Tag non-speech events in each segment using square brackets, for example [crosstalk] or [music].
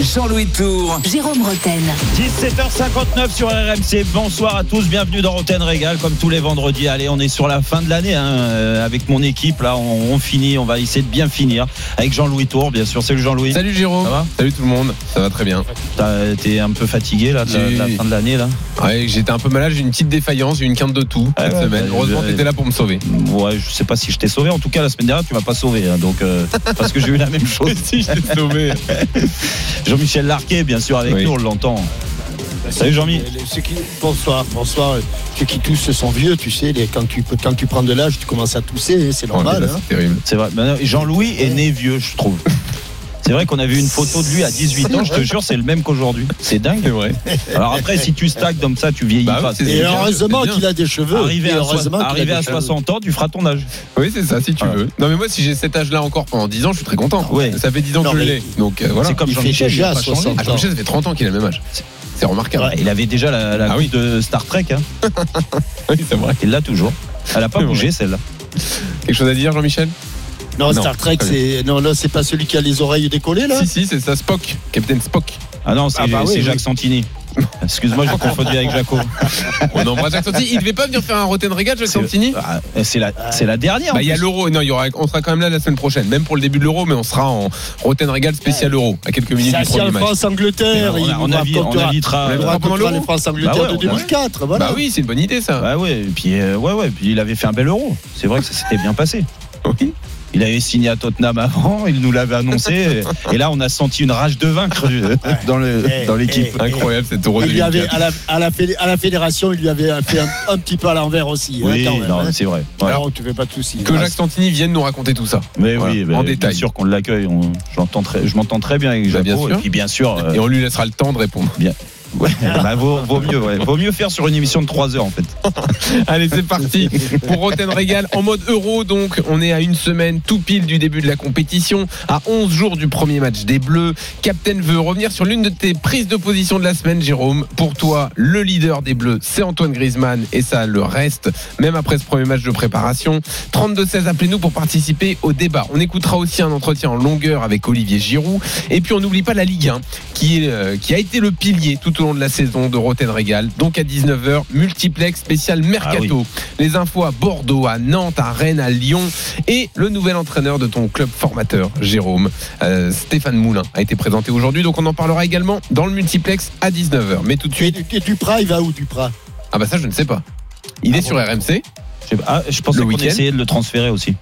Jean-Louis Tour. Jérôme Roten. 17h59 sur RMC. Bonsoir à tous, bienvenue dans Roten Régal comme tous les vendredis. Allez, on est sur la fin de l'année hein, euh, avec mon équipe. Là, on, on finit, on va essayer de bien finir avec Jean-Louis Tour, bien sûr. Salut Jean-Louis. Salut Jérôme. Ça va? Salut tout le monde. Ça va très bien. T'as été un peu fatigué là de la, de la J'ai- fin de l'année là? Ouais, j'étais un peu malade, j'ai eu une petite défaillance, j'ai une quinte de tout Ah cette ouais, semaine. bah, Heureusement, je- t'étais là pour me sauver. Ouais, je sais pas si je t'ai sauvé. En tout cas, la semaine dernière, tu m'as pas sauvé. hein, donc, euh, parce que j'ai eu la même [laughs] chose. si, je t'ai sauvé. [laughs] Jean-Michel Larquet, bien sûr, avec Oui. nous, on l'entend. Salut Jean-Mi. Bonsoir, bonsoir. Ceux qui toussent sont vieux, tu sais. les- quand, tu, quand tu prends de l'âge, tu commences à tousser, c'est Oh, normal. hein. c'est terrible. C'est vrai. Jean-Louis est né vieux, je trouve. C'est vrai qu'on a vu une photo de lui à 18 ans, je te jure, c'est le même qu'aujourd'hui. C'est dingue. C'est vrai. Alors après, si tu stagnes comme ça, tu vieillis Bah oui, pas. c'est- Et heureusement qu'il a des cheveux. Arrivé, à, heureusement soi- qu'il a arrivé des à cheveux. 60 ans, tu feras ton âge. Oui, c'est ça, si tu veux. Non, mais moi, si j'ai cet âge-là encore pendant 10 ans, je suis très content. Ouais. Ça fait 10 ans Non, que je l'ai. Donc euh, voilà. C'est comme Il fait Jean-Michel, il a déjà pas changé. 60. Ah, Jean-Michel, ça fait 30 ans qu'il a le même âge. C'est remarquable. Ouais, il avait déjà la, la Ah oui. de Star Trek. Hein. [laughs] Oui, c'est vrai. Il l'a toujours. Elle a pas bougé celle-là. Quelque chose à dire, Jean-Michel? Non, Non, Star Trek, c'est. Non, là, c'est pas celui qui a les oreilles décollées, là Si, si, c'est ça, Spock. Capitaine Spock. Ah non, c'est Ah bah oui, c'est oui. Jacques Santini. [laughs] Excuse-moi, j'ai confondu avec Jaco. On embrasse Jacques Santini. Il devait pas venir faire un Roten Regal, Jacques Santini Ah, C'est la, c'est la dernière. Bah, il y a l'euro. Non, il y aura, on sera quand même là la semaine prochaine, même pour le début de l'euro, mais on sera en Roten Regal spécial euro, à quelques minutes du premier match. France-Angleterre. On, il a- on, on invitera. On invitera les France-Angleterre Bah ouais, de on a- 2004. Voilà. Bah oui, c'est une bonne idée ça. Bah ouais, et puis euh, ouais, ouais, puis il avait fait un bel euro. C'est vrai que ça s'était bien passé. Oui. Il avait signé à Tottenham avant, il nous l'avait annoncé, et là on a senti une rage de vaincre euh, [laughs] dans le Eh, dans l'équipe. eh, Incroyable cet euro Il lui avait, 2004. à, la, à, la fédé- à la fédération, il lui avait fait un, un petit peu à l'envers aussi. hein, Oui, hein. c'est vrai. Alors, tu fais pas de soucis. Que Jacques Santini vienne nous raconter tout ça. Mais Voilà, oui, en bah, bien détail. sûr qu'on l'accueille. on- j'entends très- Je m'entends très bien avec Bah, bien sûr. et puis bien sûr, euh, Et on lui laissera le temps de répondre. Ouais, bah, vaut, vaut mieux, ouais. vaut mieux faire sur une émission de 3 heures en fait. [laughs] Allez, c'est parti pour Roten Regal en mode euro. Donc, on est à une semaine tout pile du début de la compétition, à 11 jours du premier match des Bleus. Captain veut revenir sur l'une de tes prises de position de la semaine, Jérôme. Pour toi, le leader des Bleus, c'est Antoine Griezmann et ça le reste, même après ce premier match de préparation. 32-16, appelez-nous pour participer au débat. On écoutera aussi un entretien en longueur avec Olivier Giroud. Et puis, on n'oublie pas la Ligue 1, qui, est, euh, qui a été le pilier tout au long de la saison de Roten Regal. Donc, à 19h, multiplex spécial Mercato. Les infos à Bordeaux, à Nantes, à Rennes, à Lyon. Et le nouvel entraîneur de ton club formateur, Jérôme, euh, Stéphane Moulin, a été présenté aujourd'hui. Donc, on en parlera également dans le multiplex à 19h. Mais tout de Et, suite, et Duprat, il va où, Duprat ah bah ça, je ne sais pas. Il Ah est bon sur RMC. Ah, je pensais qu'on essayait de le transférer aussi.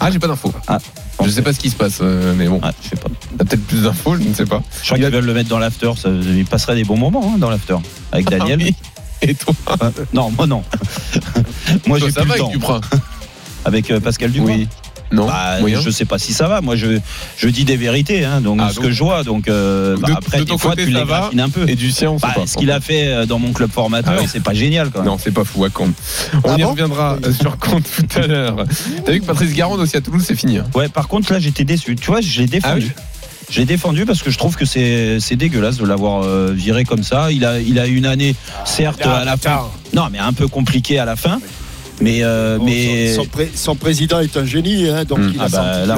Ah, j'ai pas d'infos. Ah. Je sais pas ce qui se passe, euh, mais bon, Ah, je sais pas. t'as peut-être plus d'infos, je ne sais pas. Je crois Il qu'ils veulent le mettre dans l'after. ça- Il passerait des bons moments hein, dans l'after avec Daniel. Ah oui. Et toi, Ah, non, moi non. [laughs] moi Toi, j'ai ça plus va le temps. avec Duprat Avec euh, Pascal Duprat. Oui. Non Bah, je sais pas si ça va. Moi, je, je dis des vérités, hein, donc Ah, ce donc- que je vois. Donc euh, bah, De- après, de des fois, côté, tu les va un peu. Et du sien, on sait Bah, pas. ce qu'il a fait euh, dans mon club formateur, Ah c'est pas génial. Quand même. Non, c'est pas fou, à Caen. On Ah y bon reviendra euh, [laughs] sur compte tout à l'heure. T'as vu que Patrice Garande aussi à Toulouse, c'est fini. hein. Ouais, par contre, là, j'étais déçu. Tu vois, je l'ai défendu. Ah l'ai défendu parce que je trouve que c'est dégueulasse de l'avoir viré comme ça. Il a, il a une année, certes, à la fin. Non, mais un peu compliquée à la fin. Mais, euh, Bon, mais... son, son pré- son président est un génie, hein, donc Hum. il a Ah bah, senti là,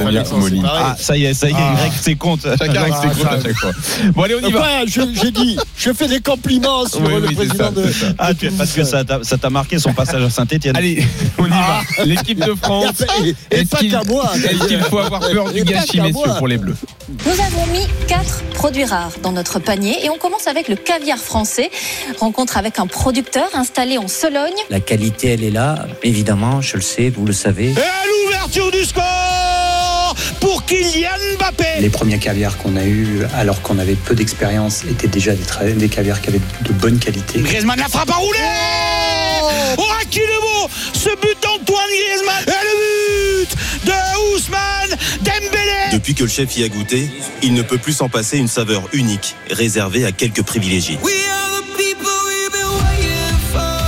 on a. Ah, ça y est, ça y est, Ah. il règle ses comptes. Chacun avec ses Ah, comptes à chaque fois. Bon, allez, on y va. J'ai dit, je fais des compliments sur Oui, le oui, c'est président ça, de. c'est. Ah, tu- parce que ça t'a marqué son passage à Saint-Etienne. Allez, [laughs] on y va. L'équipe de France. Et, et pas qu'à moi. [laughs] Est-ce qu'il faut avoir peur du gâchis, messieurs, pour les Bleus Nous avons mis quatre produits rares dans notre panier et on commence avec le caviar français. Rencontre avec un producteur installé en Sologne. La qualité, elle est là, évidemment, je le sais, vous le savez. Et à l'ouverture du score pour Kylian Mbappé. Les premiers caviars qu'on a eus, alors qu'on avait peu d'expérience, étaient déjà des, tra- des caviars qui avaient de bonne qualité. Griezmann la frappe à rouler. Oh, à qui le beau Ce but d'Antoine Griezmann et le but de Ousmane Dembélé. Depuis que le chef y a goûté, il ne peut plus s'en passer une saveur unique, réservée à quelques privilégiés.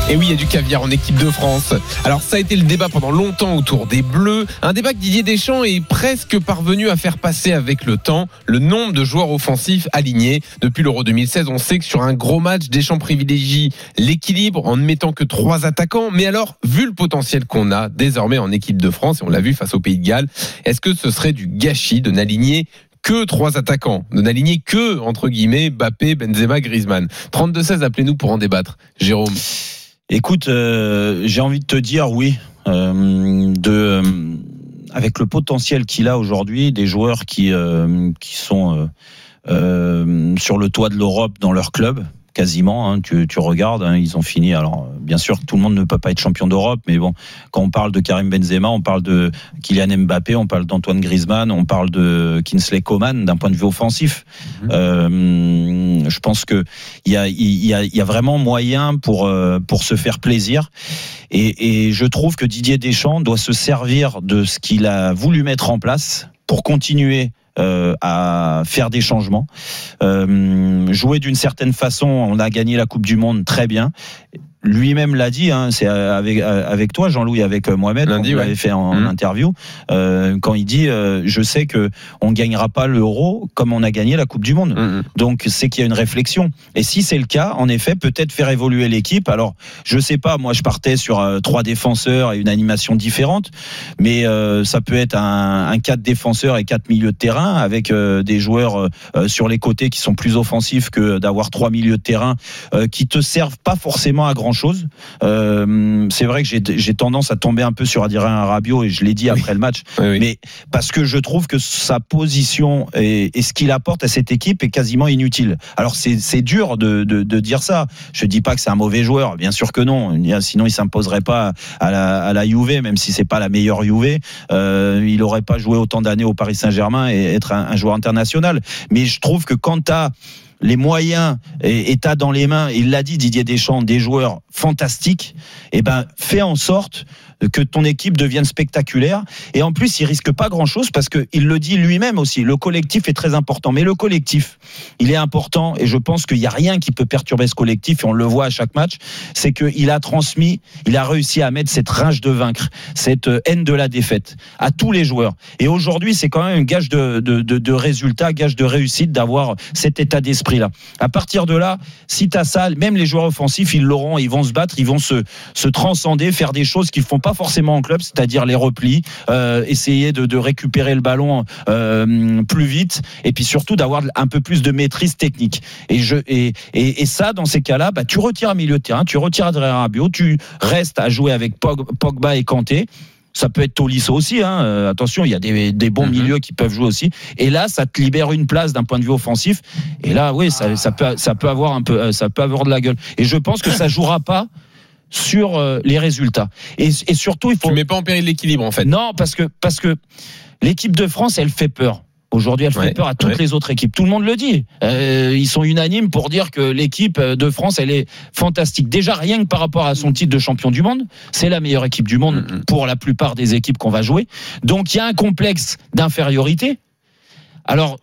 Et oui, il y a du caviar en équipe de France. Alors ça a été le débat pendant longtemps autour des Bleus. Un débat que Didier Deschamps est presque parvenu à faire passer avec le temps. Le nombre de joueurs offensifs alignés. Depuis l'Euro 2016, on sait que sur un gros match, Deschamps privilégie l'équilibre en ne mettant que trois attaquants. Mais alors, vu le potentiel qu'on a désormais en équipe de France, et on l'a vu face au Pays de Galles, est-ce que ce serait du gâchis de n'aligner que trois attaquants, de n'aligner que, entre guillemets, Bappé, Benzema, Griezmann? 32-16, appelez-nous pour en débattre. Jérôme Écoute, euh, j'ai envie de te dire oui. Euh, de, euh, avec le potentiel qu'il a aujourd'hui, des joueurs qui, qui sont sur le toit de l'Europe dans leur club, quasiment. hein, tu, tu regardes, hein, ils ont fini. Alors, bien sûr, tout le monde ne peut pas être champion d'Europe, mais bon, quand on parle de Karim Benzema, on parle de Kylian Mbappé, on parle d'Antoine Griezmann, on parle de Kinsley Coman d'un point de vue offensif. Euh, je pense que il y a, y a, y a vraiment moyen pour euh, pour se faire plaisir. Et, et je trouve que Didier Deschamps doit se servir de ce qu'il a voulu mettre en place pour continuer euh, à faire des changements. Euh, jouer d'une certaine façon, on a gagné la Coupe du Monde très bien. Lui-même l'a dit, hein, c'est avec, avec toi, Jean-Louis, avec Mohamed, Lundi, on ouais. l'avait fait en Mhm. interview, euh, quand il dit euh, Je sais que on gagnera pas l'euro comme on a gagné la Coupe du Monde. Mhm. Donc c'est qu'il y a une réflexion. Et si c'est le cas, en effet, peut-être faire évoluer l'équipe. Alors, je sais pas, moi je partais sur euh, trois défenseurs et une animation différente, mais euh, ça peut être un, un quatre défenseurs et quatre milieux de terrain avec euh, des joueurs euh, euh, sur les côtés qui sont plus offensifs que d'avoir trois milieux de terrain euh, qui te servent pas forcément à grand chose. c'est vrai que j'ai tendance à tomber un peu sur Adrien Rabiot et je l'ai dit après le match, Oui, oui. mais parce que je trouve que sa position et, et ce qu'il apporte à cette équipe est quasiment inutile. Alors c'est c'est dur de, de, de dire ça. Je dis pas que c'est un mauvais joueur, bien sûr que non. Sinon il s'imposerait pas à la, à la Juve, même si c'est pas la meilleure Juve. Euh, il aurait pas joué autant d'années au Paris Saint-Germain et être un, un joueur international. Mais je trouve que quand tu as les moyens et et dans les mains, il l'a dit Didier Deschamps, des joueurs fantastiques, et ben fais en sorte que ton équipe devienne spectaculaire. Et en plus, il risque pas grand-chose parce que il le dit lui-même aussi. Le collectif est très important, mais le collectif, il est important et je pense qu'il y a rien qui peut perturber ce collectif et on le voit à chaque match. C'est qu'il a transmis, il a réussi à mettre cette rage de vaincre, cette euh, haine de la défaite à tous les joueurs. Et aujourd'hui, c'est quand même un gage de, de, de, de gage de réussite d'avoir cet état d'esprit-là. À partir de là, si tu as ça, même les joueurs offensifs, ils l'auront, ils vont se battre, ils vont se, se transcender, faire des choses qu'ils font pas forcément en club, c'est-à-dire les replis, euh, essayer de, de récupérer le ballon euh, plus vite, et puis surtout d'avoir un peu plus de maîtrise technique. Et, je, et, et, et ça, dans ces cas-là, bah, tu retires un milieu de terrain, tu retires Adrien Rabiot, tu restes à jouer avec Pog- Pogba et Kanté. Ça peut être Tolisso aussi. Hein. euh, attention, il y a des, des bons Mhm. milieux qui peuvent jouer aussi. Et là, ça te libère une place d'un point de vue offensif. Et là, oui, ça, ça peut, ça peut avoir un peu, ça peut avoir de la gueule. Et je pense que ça [laughs] jouera pas sur euh, les résultats. Et, et surtout, il faut Tu mets pas en péril l'équilibre en fait. non, parce que, parce que l'équipe de France, elle fait peur. Aujourd'hui, elle fait Ouais, peur à toutes ouais. les autres équipes. Tout le monde le dit. Euh, ils sont unanimes pour dire que l'équipe de France, elle est fantastique. Déjà, rien que par rapport à son titre de champion du monde, c'est la meilleure équipe du monde pour la plupart des équipes qu'on va jouer. Donc, il y a un complexe d'infériorité. Alors,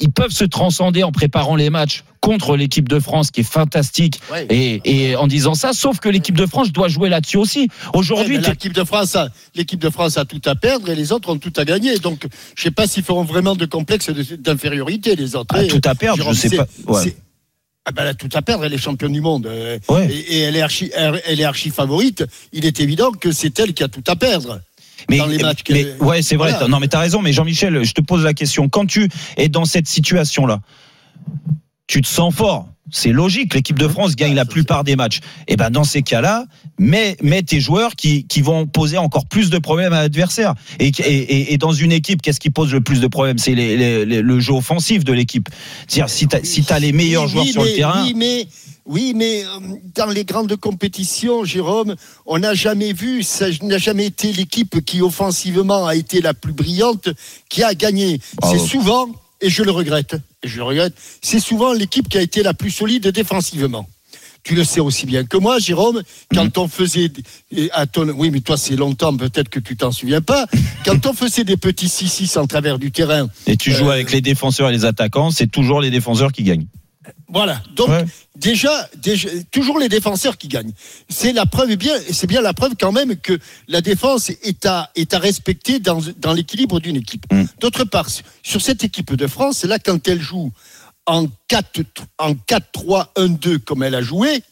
ils peuvent se transcender en préparant les matchs contre l'équipe de France, qui est fantastique, Ouais. et, et en disant ça. Sauf que l'équipe de France doit jouer là-dessus aussi. Aujourd'hui, Ouais, l'équipe de France, a, l'équipe de France a tout à perdre et les autres ont tout à gagner. Donc, je sais pas s'ils feront vraiment de complexe d'infériorité les autres. Ah, tout à perdre, je sais pas. Ouais. Ah ben, elle a tout à perdre, elle est championne du monde. euh, Ouais. Et, et elle est archi, elle, elle est archi favorite. Il est évident que c'est elle qui a tout à perdre. Mais, dans les matchs mais- qu'elle- ouais, c'est vrai. Voilà. Non, mais t'as raison. Mais Jean-Michel, je te pose la question. Quand tu es dans cette situation-là, tu te sens fort. C'est logique. L'équipe de France gagne la plupart des matchs. Et ben, dans ces cas-là, mets, mets tes joueurs qui, qui vont poser encore plus de problèmes à l'adversaire. Et, et, dans une équipe, qu'est-ce qui pose le plus de problèmes? C'est les- les- les- le jeu offensif de l'équipe. C'est-à-dire, si t'as si t'as les meilleurs Oui, joueurs oui, sur le terrain. Oui, mais, oui, mais euh, dans les grandes compétitions, Jérôme, on n'a jamais vu, ça n'a jamais été l'équipe qui offensivement a été la plus brillante qui a gagné. C'est souvent, et je le regrette, et je le regrette, c'est souvent l'équipe qui a été la plus solide défensivement. Tu le sais aussi bien que moi, Jérôme, quand Mhm. on faisait, à ton- oui, mais toi c'est longtemps, peut-être que tu t'en souviens pas, [laughs] quand on faisait des petits 6-6 en travers du terrain, Et tu joues Euh, avec les défenseurs et les attaquants, c'est toujours les défenseurs qui gagnent. Voilà. Donc Ouais. déjà, déjà, toujours les défenseurs qui gagnent. C'est la preuve, bien, c'est bien la preuve quand même que la défense est à, est à respecter dans, dans l'équilibre d'une équipe. Mm. D'autre part, sur cette équipe de France, là, quand elle joue en 4, en 4-3-1-2 comme elle a joué,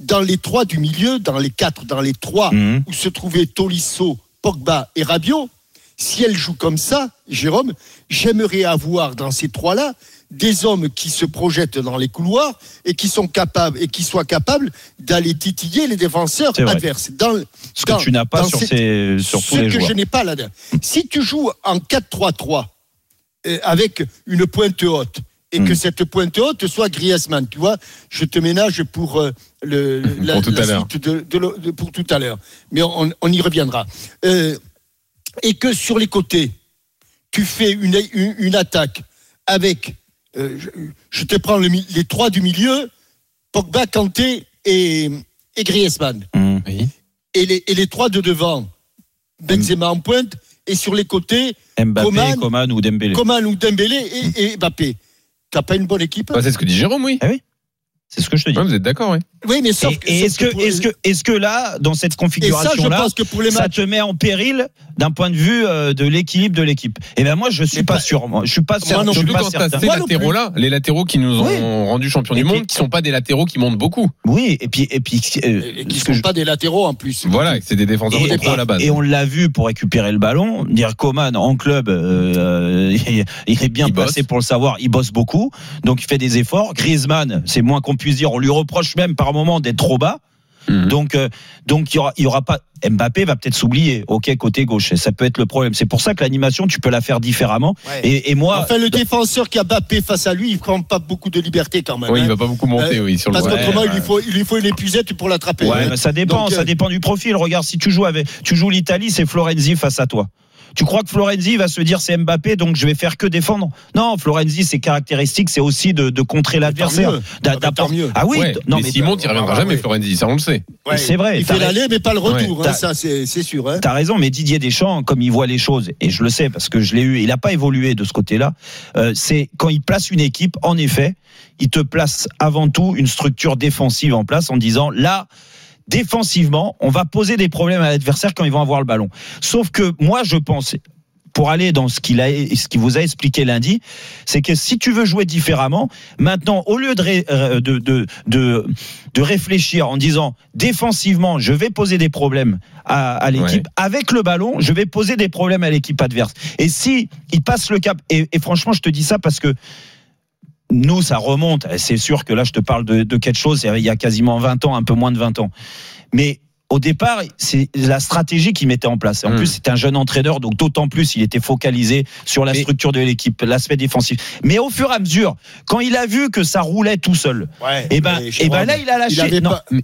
dans les trois du milieu, dans les quatre, dans les trois Mhm. où se trouvaient Tolisso, Pogba et Rabiot, si elle joue comme ça, Jérôme, j'aimerais avoir dans ces trois-là des hommes qui se projettent dans les couloirs et qui sont capables et qui soient capables d'aller titiller les défenseurs adverses. Dans, Ce que tu n'as pas sur, cette- ces, sur ce les que joueurs. je n'ai pas là. Si tu joues en 4-3-3 euh, avec une pointe haute et Hmm. que cette pointe haute soit Griezmann, tu vois, je te ménage pour euh, le, le- [laughs] la, Pour tout la à l'heure. suite de, de le- de- pour tout à l'heure. Mais on, on y reviendra. Euh, et que sur les côtés, tu fais une, une, une attaque avec, euh, je, je te prends le les trois du milieu, Pogba, Kanté et, et Griezmann. Oui. et les, et les trois de devant, Benzema en pointe, et sur les côtés, Mbappé, Coman- Coman, ou Dembélé. Coman ou Dembélé et, et Mbappé. T'as pas une bonne équipe Bah, c'est ce que dit Jérôme, oui. C'est ce que je te dis. Ouais, vous êtes d'accord, oui. Oui, mais sauf Et, et est-ce que, est-ce que, est-ce que là, dans cette et ça, je configuration-là, pense que pour les ça te met en péril d'un point de vue euh, de l'équilibre de l'équipe Eh ben moi, je suis pas pas- sûr. Moi, je suis pas sûr. non je suis pas quand certain. ces Moi plus. latéraux-là, les latéraux qui nous ont Oui. rendu champions Et du puis- monde, qui sont pas des latéraux qui montent beaucoup. Oui, et puis, et puis, euh, et qui sont je- pas des latéraux en plus. Voilà, c'est des défenseurs Et, de à la base. et on l'a vu pour récupérer le ballon. Dire Coman en club, euh, il- [laughs] il est bien Il placé bosse. pour le savoir. Il bosse beaucoup, donc il fait des efforts. Griezmann, c'est moins qu'on puisse dire. On lui reproche même par moment d'être trop bas. Mhm. Donc, euh, donc il y aura, il y aura pas. Mbappé va peut-être s'oublier. Ok, côté gauche, et ça peut être le problème. C'est pour ça que l'animation, tu peux la faire différemment. Ouais. Et, et moi, Enfin, le défenseur qui a Mbappé face à lui, il prend pas beaucoup de liberté quand même. Oui, il hein. va pas beaucoup monter, Euh, oui, sur le Parce Ouais, qu'autrement, il, ouais. lui faut, il lui faut une épuisette pour l'attraper. Ouais, hein. mais ça dépend, Donc, ça euh, dépend du profil. Regarde, si tu joues avec, tu joues l'Italie, c'est Florenzi face à toi. Tu crois que Florenzi va se dire c'est Mbappé, donc je vais faire que défendre? Non, Florenzi, ses caractéristiques, c'est aussi de, de contrer l'adversaire. Ah, d'apport- tant mieux. Ah oui, Ouais, non mais mais s'il monte, il reviendra Ah, jamais, oui. Florenzi, ça on le sait. Ouais. c'est vrai, Il fait l'aller, mais pas le retour. Ouais. hein, ça, c'est c'est sûr. hein. T'as raison, mais Didier Deschamps, comme il voit les choses, et je le sais parce que je l'ai eu, il n'a pas évolué de ce côté-là. euh, c'est quand il place une équipe, en effet, il te place avant tout une structure défensive en place en disant là. Défensivement, on va poser des problèmes à l'adversaire quand ils vont avoir le ballon. Sauf que moi, je pense, pour aller dans ce qu'il a, ce qu'il vous a expliqué lundi, c'est que si tu veux jouer différemment, maintenant, au lieu de, ré- euh, de, de, de, de réfléchir en disant défensivement, je vais poser des problèmes à, à l'équipe, avec le ballon, je vais poser des problèmes à l'équipe adverse. Et si il passe le cap, et, et franchement, je te dis ça parce que nous, ça remonte. C'est sûr que là, je te parle de, de quelque chose, il y a quasiment 20 ans, un peu moins de 20 ans. Mais au départ, c'est la stratégie qu'il mettait en place. En Mm. plus, c'est un jeune entraîneur, donc d'autant plus, il était focalisé sur la Mais- structure de l'équipe, l'aspect défensif. Mais au fur et à mesure, quand il a vu que ça roulait tout seul, Ouais, et ben, mais et Jérôme, ben là, il a lâché. il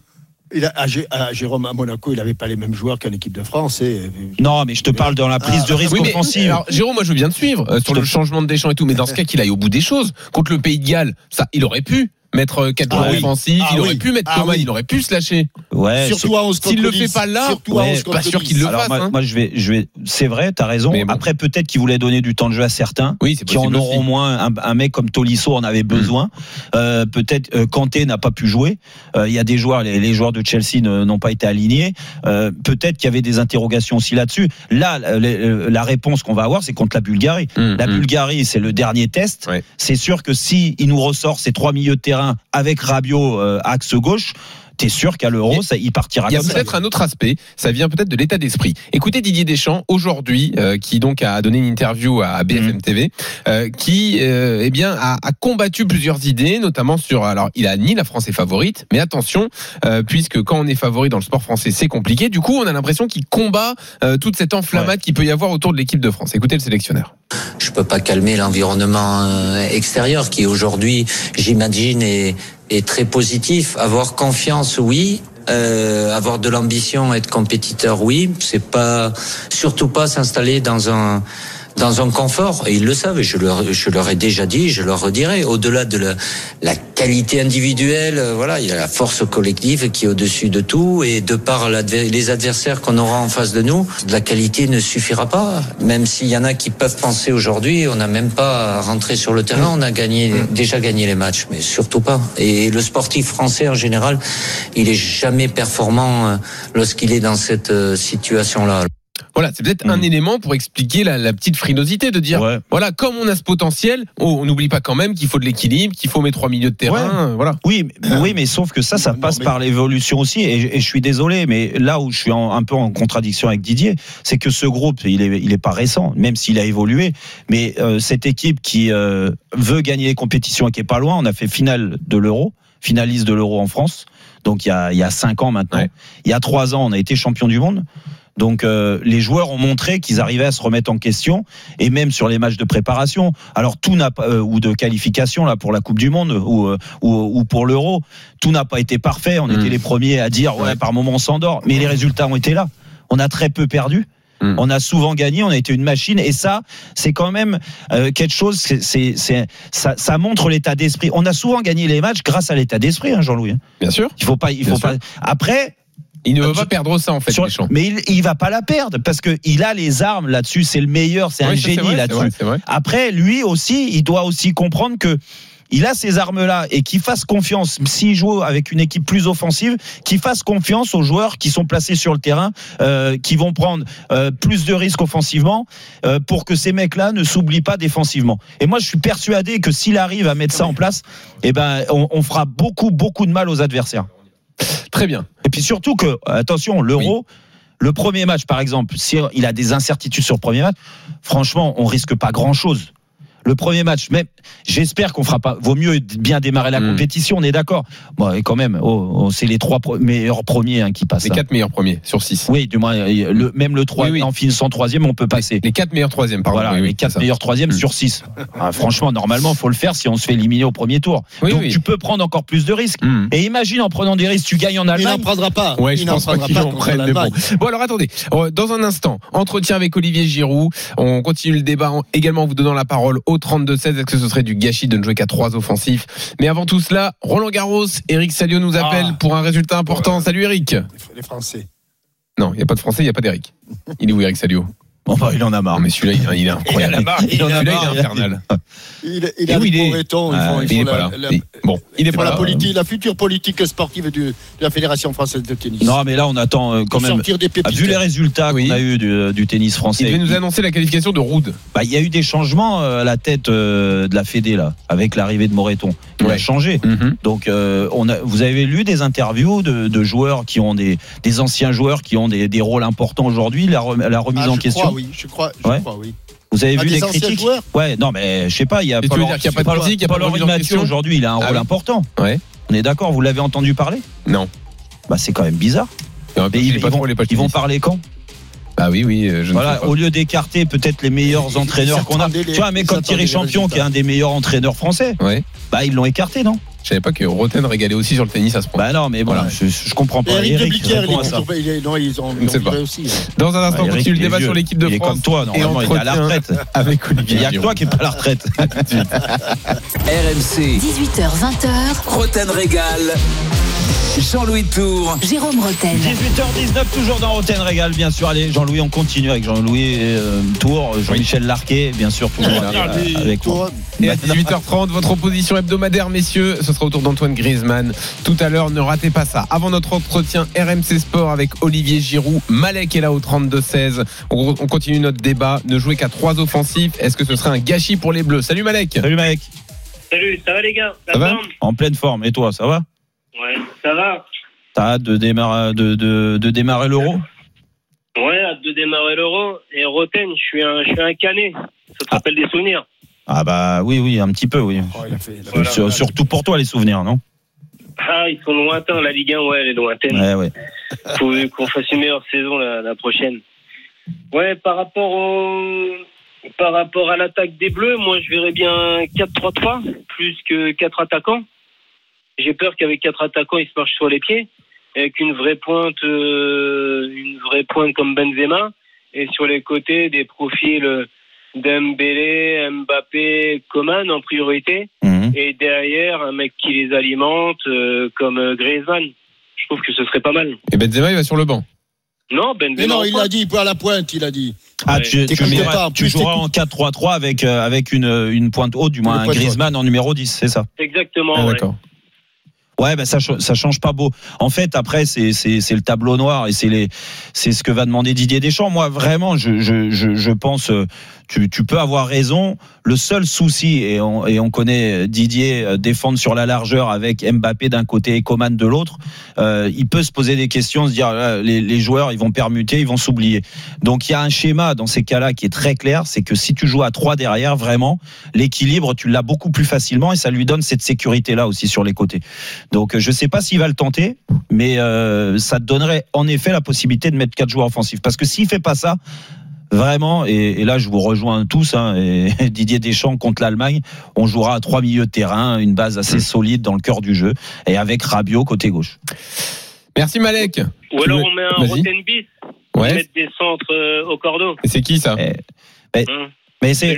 il a- à, Gé- à Jérôme, à Monaco, il n'avait pas les mêmes joueurs qu'en équipe de France. Et, non, mais je te parle dans la prise de Ah, risque Oui, offensive. alors, Jérôme, moi je veux bien te suivre euh, sur le changement de Deschamps et tout, mais dans ce cas qu'il aille au bout des choses. Contre le Pays de Galles, ça, il aurait pu mettre euh, quatre Ah joueurs oui. offensifs, Ah il aurait oui. pu mettre Ah Coman, oui. il aurait pu se lâcher. ouais, surtout à 11 contre S'il le 10. fait pas là, surtout à ouais, 11 pas sûr 10. qu'il le Alors fasse. moi, hein. moi, je vais, je vais, c'est vrai, t'as raison. Bon. Après, peut-être qu'il voulait donner du temps de jeu à certains. Oui, qui en auront aussi. moins. Un, un mec comme Tolisso en avait besoin. Euh, peut-être euh, Kanté n'a pas pu jouer. Euh, Il y a des joueurs, les, les joueurs de Chelsea n'ont pas été alignés. Euh, peut-être qu'il y avait des interrogations aussi là-dessus. Là, la, la- réponse qu'on va avoir, c'est contre la Bulgarie. Hum, La hum. Bulgarie, c'est le dernier test. C'est sûr que si il nous ressort ces trois milieux de terrain avec Rabiot euh, axe gauche, t'es sûr qu'à l'Euro, il partira Il y a peut-être un autre aspect, ça vient peut-être de l'état d'esprit. Écoutez Didier Deschamps aujourd'hui, euh, qui donc a donné une interview à BFM TV, euh, qui euh, eh bien a, a combattu plusieurs idées, notamment sur alors il a ni la France est favorite, mais attention, euh, puisque quand on est favori dans le sport français, c'est compliqué. Du coup, on a l'impression qu'il combat euh, toute cette enflammade qu'il peut y avoir autour de l'équipe de France. Écoutez le sélectionneur. Je peux pas calmer l'environnement extérieur qui aujourd'hui, j'imagine, est, est très positif. Avoir confiance, oui. Euh, avoir de l'ambition, être compétiteur, oui. C'est pas surtout pas s'installer dans un dans un confort, et ils le savent, et je leur, je leur ai déjà dit, je leur redirai, au-delà de la, la qualité individuelle, euh, voilà, il y a la force collective qui est au-dessus de tout, et de par les adversaires qu'on aura en face de nous, la qualité ne suffira pas, même s'il y en a qui peuvent penser aujourd'hui, on n'a même pas rentré sur le terrain, on a gagné, déjà gagné les matchs, mais surtout pas. Et le sportif français en général, il est jamais performant euh, lorsqu'il est dans cette euh, situation-là. Voilà, c'est peut-être un élément pour expliquer la, la petite frilosité de dire, Ouais. voilà, comme on a ce potentiel, oh, on n'oublie pas quand même qu'il faut de l'équilibre, qu'il faut mes trois milieux de terrain, euh, voilà. Oui, mais- [coughs] oui, mais sauf que ça, ça Non, passe mais- par l'évolution aussi. Et, et je suis désolé, mais là où je suis en- un peu en contradiction avec Didier, c'est que ce groupe, il est, il est pas récent, même s'il a évolué. Mais euh, cette équipe qui euh, veut gagner les compétitions et qui est pas loin, on a fait finale de l'Euro, finaliste de l'Euro en France. Donc il y a, il y a cinq ans maintenant. Ouais. Il y a trois ans, on a été champion du monde. Donc euh, les joueurs ont montré qu'ils arrivaient à se remettre en question et même sur les matchs de préparation. Alors tout n'a pas euh, ou de qualification là pour la Coupe du Monde ou euh, ou, ou pour l'Euro, tout n'a pas été parfait. On Mm. était les premiers à dire ouais, Ouais. par moment on s'endort, mais les résultats ont été là. On a très peu perdu. Mm. On a souvent gagné, on a été une machine et ça, c'est quand même euh, quelque chose. c'est- ça, ça montre l'état d'esprit. On a souvent gagné les matchs grâce à l'état d'esprit, hein, Jean-Louis. hein. Bien sûr. Il faut pas, il Bien faut sûr. pas. Après, Il ne veut Euh, pas perdre ça, en fait, sur- mais il, il va pas la perdre parce que il a les armes là-dessus. C'est le meilleur, c'est un Oui, génie là-dessus. vrai, c'est vrai. Après, lui aussi, il doit aussi comprendre que il a ces armes-là et qu'il fasse confiance, s'il joue avec une équipe plus offensive, qu'il fasse confiance aux joueurs qui sont placés sur le terrain, euh, qui vont prendre euh, plus de risques offensivement, euh, pour que ces mecs-là ne s'oublient pas défensivement. Et moi, je suis persuadé que s'il arrive à mettre ça en place, eh ben, on, on fera beaucoup, beaucoup de mal aux adversaires. Très bien. Et puis surtout que, attention, l'euro, le premier match, par exemple, si il a des incertitudes sur le premier match, franchement, on risque pas grand-chose. Le premier match, même, j'espère qu'on fera pas. Vaut mieux bien démarrer la Mm. compétition, on est d'accord. Bon, et quand même, oh, oh, c'est les trois pro- meilleurs premiers hein, qui passent. Les hein. quatre meilleurs premiers sur six. Oui, du moins, le, même le 3 Oui, oui. en finissant troisième, on peut passer. Les quatre meilleurs troisièmes, pardon. Voilà, Oui, les quatre meilleurs troisièmes Mm. sur 6. franchement, normalement, faut le faire si on se fait éliminer au premier tour. Oui, Donc oui. tu peux prendre encore plus de risques. Mm. Et imagine en prenant des risques, tu gagnes en Il n'en Allemagne. prendra pas. Ouais, je il pense pas en mais bon. alors attendez. Euh, Dans un instant, entretien avec Olivier Giroud. On continue le débat en également en vous donnant la parole au 32-16. Est-ce que ce serait du gâchis de ne jouer qu'à trois offensifs? Mais avant tout cela, Roland Garros, Eric Salio nous appelle Ah. pour un résultat important. Salut Eric. Les Français. Non, il n'y a pas de français, il n'y a pas d'Eric. Il est où Eric Salio? Bon, bah, il en a marre. mais celui-là, il, il est incroyable. Il en a Celui-là, il est marre. infernal. Il, il Et a où il est ils Ah, font- ils Il n'est pas la- là. la- Il- Bon, il est pour pas la, politique, la future politique sportive du- de la Fédération française de tennis. Non, mais là, on attend euh, quand même. sortir des Ah, pépites. vu les résultats Oui. qu'on a eu du, du tennis Il français, devait nous annoncer la qualification de Roud. bah, il y a eu des changements euh, à la tête euh, de la Fédé là, avec l'arrivée de Moreton. Il Ouais. a changé. Donc, euh, on a, vous avez lu des interviews de, de joueurs qui ont des, des anciens joueurs qui ont des, des rôles importants aujourd'hui, la, rem- la remise Ah, en question. Crois, oui, je crois, je Ouais. crois, oui. Vous avez Ah, vu anciens critiques Ouais, non, mais je sais pas. Il y a Et tu pas veux leur- dire qu'il n'y a pas de Paul- il n'y a pas Mathieu aujourd'hui, il a un Ah rôle oui. important. Ouais. On est d'accord. Vous l'avez entendu parler Non. Bah, c'est quand même bizarre. Mais ils, pas ils vont, les ils vont parler quand? Ah oui, oui, euh, je ne Voilà, sais pas. au lieu d'écarter peut-être les meilleurs entraîneurs qu'on a. les- Tu vois, un mec comme Thierry les Champion, qui est un des meilleurs entraîneurs français, Ouais. bah ils l'ont écarté, non? Je savais pas que Roten régalait aussi sur le tennis à ce point. Bah non, mais bon, Voilà. je, je comprends Et pas. Eric de Eric, Bliquer, il réponds à est ça. toujours- il est- non, ils ont ils aussi. hein. Dans un instant, on Eric, continue le débat vieux. sur l'équipe de Il est France. comme toi, normalement, il est à la retraite. [laughs] Avec Olivier Il n'y a que toi qui est pas à la retraite. RMC, 18h20h, Roten Régal. Jean-Louis Tour. Jérôme Roten. 18h19, toujours dans Roten Régal, bien sûr. Allez, Jean-Louis, on continue avec Jean-Louis euh, Tour, Jean-Michel Larquet, bien sûr, toujours avec moi. Toi, Et à 18h30, votre opposition hebdomadaire, messieurs, ce sera au tour d'Antoine Griezmann. Tout à l'heure, ne ratez pas ça. Avant notre entretien RMC Sport avec Olivier Giroud, Malek est là au 32-16. On, on continue notre débat. Ne jouer qu'à trois offensifs. Est-ce que ce serait un gâchis pour les Bleus? Salut Malek. Salut mec, Salut, ça va les gars? La Ça va? En pleine forme. Et toi, ça va? Ouais, ça va. T'as hâte de démarrer, de, de, de démarrer l'euro? Ouais, hâte de démarrer l'euro. Et Roten, je suis un, je suis un canet. Ça te rappelle des souvenirs? Ah bah oui, oui, un petit peu, oui. oh, il a fait- il a- Voilà. Sur- surtout pour toi, les souvenirs, non? Ah, ils sont lointains. La Ligue 1, ouais, elle est lointaine. Ouais, ouais. Faut qu'on fasse une meilleure saison la, la prochaine. Ouais, par rapport au. Par rapport à l'attaque des Bleus, moi je verrais bien 4-3-3 plus que 4 attaquants. J'ai peur qu'avec 4 attaquants, ils se marchent sur les pieds. Avec une vraie pointe, euh, une vraie pointe comme Benzema. Et sur les côtés, des profils euh, Dembélé, Mbappé, Coman en priorité. Mhm. Et derrière, un mec qui les alimente euh, comme euh, Griezmann. Je trouve que ce serait pas mal. Et Benzema, il va sur le banc. Non, Mais Benzema. non, en il l'a dit, à la pointe, il a dit. Ah, Ouais. tu, tu, joueras- pas, en tu plus, joueras en 4-3-3 avec, euh, avec une, une pointe haute, du moins un. Griezmann en numéro 10, c'est ça Exactement. Ah, ouais. d'accord. Ouais, ben ça, ça change pas beau. En fait, après, c'est c'est c'est le tableau noir et c'est les c'est ce que va demander Didier Deschamps. Moi, vraiment, je je je, je pense. Euh, Tu, peux avoir raison. Le seul souci, et on, connaît Didier euh, défendre sur la largeur avec Mbappé d'un côté et Coman de l'autre, euh, il peut se poser des questions, se dire là, les, joueurs, ils vont permuter, ils vont s'oublier. Donc il y a un schéma dans ces cas-là qui est très clair, c'est que si tu joues à trois derrière, vraiment, l'équilibre, tu l'as beaucoup plus facilement et ça lui donne cette sécurité-là aussi sur les côtés. Donc euh, je sais pas s'il va le tenter, mais euh, ça te donnerait en effet la possibilité de mettre quatre joueurs offensifs. Parce que s'il fait pas ça, vraiment, et, et là je vous rejoins tous, hein, et [laughs] Didier Deschamps contre l'Allemagne, on jouera à trois milieux de terrain, une base assez solide dans le cœur du jeu, et avec Rabiot côté gauche. Merci Malek. Ou alors on met un. Roten bis. Ouais. Mettre des centres euh, au cordeau. Et c'est qui ça Eh, mais, Hum. mais c'est.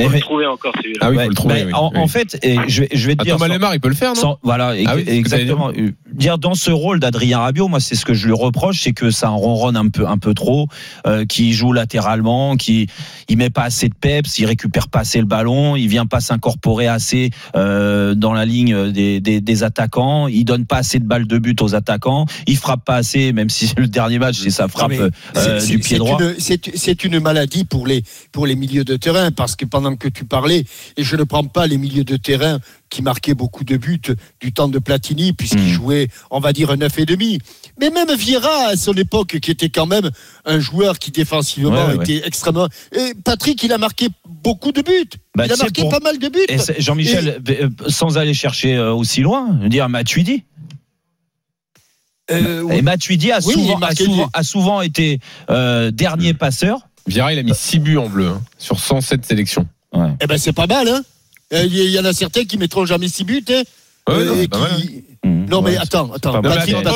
Mais- Faut mais- le trouver encore celui-là. Ah oui, ouais, faut le trouver. mais oui, en, oui. en fait, et je vais, je vais te Ah, dire. Thomas sans- Lemar, il peut le faire, non? sans- voilà, Ah oui, exactement. Euh, Dire dans ce rôle d'Adrien Rabiot, moi c'est ce que je lui reproche, c'est que ça en ronronne un peu, un peu trop, euh, qui joue latéralement, qui il met pas assez de peps, il récupère pas assez le ballon, il vient pas s'incorporer assez euh, dans la ligne des, des, des attaquants, il donne pas assez de balles de but aux attaquants, il frappe pas assez, même si [laughs] le dernier match c'est sa frappe euh, c'est- du pied droit. c'est une maladie pour les, pour les milieux de terrain, parce que pendant que tu parlais, et je ne prends pas les milieux de terrain qui marquaient beaucoup de buts du temps de Platini, puisqu'il Mm. jouait, on va dire, un 9 et demi. Mais même Vieira, à son époque, qui était quand même un joueur qui défensivement Ouais, ouais, était extrêmement. Et Patrick, il a marqué beaucoup de buts. Bah, il a marqué pour- pas mal de buts. Jean-Michel, euh, sans aller chercher euh, aussi loin, dire Matuidi. Euh, Et Matuidi a, Oui, souvent, a, souvent, des- a souvent été euh, dernier passeur. Vieira, il a mis 6 buts en bleu hein, sur 107 sélections. Ouais. Eh ben, c'est pas mal, hein. Euh, Il y, en a certains qui mettront jamais six buts, hein. Ouais, Euh, non, hein. qui- Mmh, Non, mais attends, attends.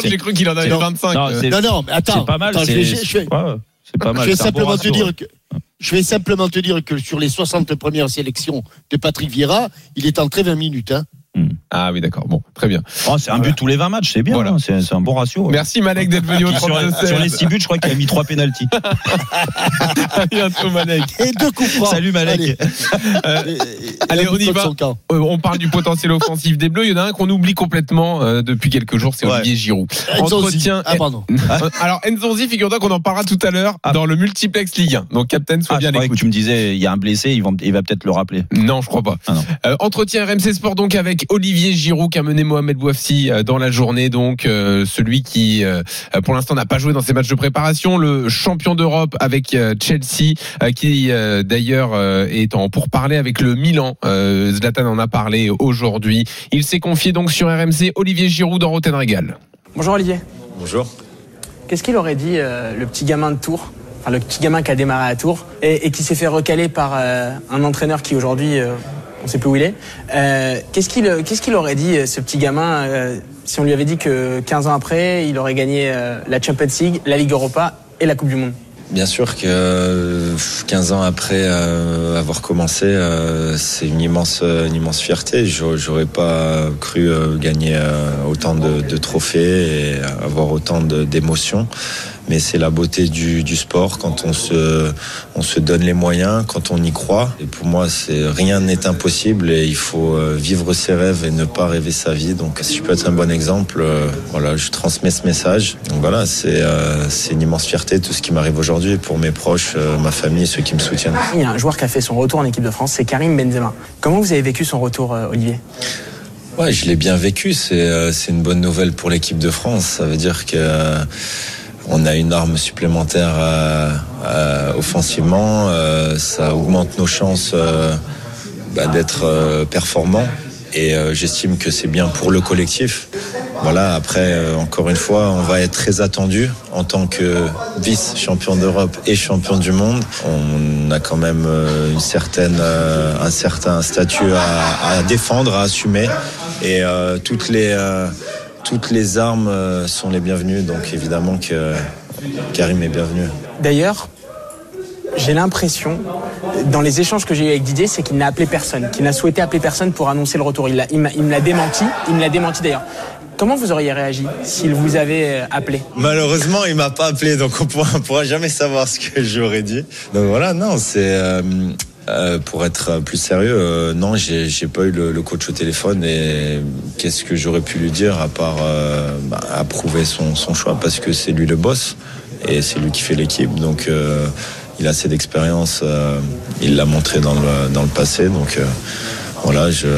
j'ai cru qu'il en avait Non, 25. non, Non, non, mais attends. C'est pas mal. attends, je c'est- vais- je vais- pas mal. Je vais bon simplement te dire que je vais simplement te dire que sur les 60 premières sélections de Patrick Vieira, il est entré 20 minutes. Hein. Ah oui, d'accord. Bon, très bien. Oh, c'est un but tous les 20 matchs, c'est bien. Voilà. hein, C'est un bon ratio. ouais. Merci Malek d'être venu au Puis sur, 32 sur les 6 buts, je crois qu'il a mis 3 pénalties. [laughs] À bientôt Malek. Et deux coups francs. Salut Malek. Allez, Euh, Allez, on y va. Euh, on parle du potentiel offensif des Bleus. Il y en a un qu'on oublie complètement euh, depuis quelques jours, c'est Ouais. Olivier Giroud. Entretien. Ah, pardon. [laughs] Euh, Alors Nzonzi, figure-toi qu'on en parlera tout à l'heure Ah. dans le multiplex Ligue 1. Donc Captain, sois Ah, bien l'écoute. tu me disais, il y a un blessé, il va peut-être le rappeler. Non, je crois pas. Ah. Euh, entretien RMC Sport donc avec Olivier Giroud qui a mené Mohamed Bouafsi euh, dans la journée donc euh, celui qui euh, pour l'instant n'a pas joué dans ses matchs de préparation, le champion d'Europe avec euh, Chelsea euh, qui euh, d'ailleurs euh, est en pourparlers avec le Milan. Euh, Zlatan en a parlé aujourd'hui. Il s'est confié donc sur RMC Olivier Giroud dans Roten Régal. Bonjour Olivier. Bonjour. Qu'est-ce qu'il aurait dit euh, le petit gamin de Tours? Enfin, le petit gamin qui a démarré à Tours et, et qui s'est fait recaler par euh, un entraîneur qui aujourd'hui, euh, on sait plus où il est. Euh, qu'est-ce qu'il qu'est-ce qu'il aurait dit, euh, ce petit gamin, euh, si on lui avait dit que 15 ans après, il aurait gagné euh, la Champions League, la Ligue Europa et la Coupe du Monde? Bien sûr que euh, 15 ans après euh, avoir commencé, euh, c'est une immense, euh, une immense fierté. J'aurais pas cru euh, gagner euh, autant de, de trophées et avoir autant d'émotions. Mais c'est la beauté du, du sport quand on se, on se donne les moyens, quand on y croit. Et pour moi, c'est rien n'est impossible et il faut euh, vivre ses rêves et ne pas rêver sa vie. Donc, si je peux être un bon exemple, euh, voilà, je transmets ce message. Donc voilà, c'est euh, c'est une immense fierté tout ce qui m'arrive aujourd'hui pour mes proches, euh, ma famille et ceux qui me soutiennent. Il y a un joueur qui a fait son retour en équipe de France, c'est Karim Benzema. Comment vous avez vécu son retour, Olivier? Ouais, je l'ai bien vécu. C'est une bonne nouvelle pour l'équipe de France. Ça veut dire que on a une arme supplémentaire euh, euh, offensivement. Euh, ça augmente nos chances bah, d'être performants. Et j'estime que c'est bien pour le collectif. Voilà. Après, encore une fois, on va être très attendu en tant que vice champion d'Europe et champion du monde. On a quand même une certaine, un certain statut à, défendre, à assumer. Et euh, toutes les toutes les armes euh, sont les bienvenues. Donc évidemment que Karim est bienvenu. D'ailleurs, j'ai l'impression, dans les échanges que j'ai eu avec Didier, c'est qu'il n'a appelé personne, qu'il n'a souhaité appeler personne pour annoncer le retour. Il, me l'a démenti, il me l'a démenti d'ailleurs. Comment vous auriez réagi s'il vous avait euh, appelé? Malheureusement, il m'a pas appelé, donc on pourra, on pourra jamais savoir ce que j'aurais dit. Donc voilà, non, c'est euh, euh, pour être plus sérieux. euh, non, j'ai j'ai pas eu le, le coach au téléphone et qu'est-ce que j'aurais pu lui dire à part euh, bah, approuver son, son choix? Parce que c'est lui le boss et c'est lui qui fait l'équipe. Donc il a assez d'expérience, il l'a montré dans le dans le passé. Donc voilà, je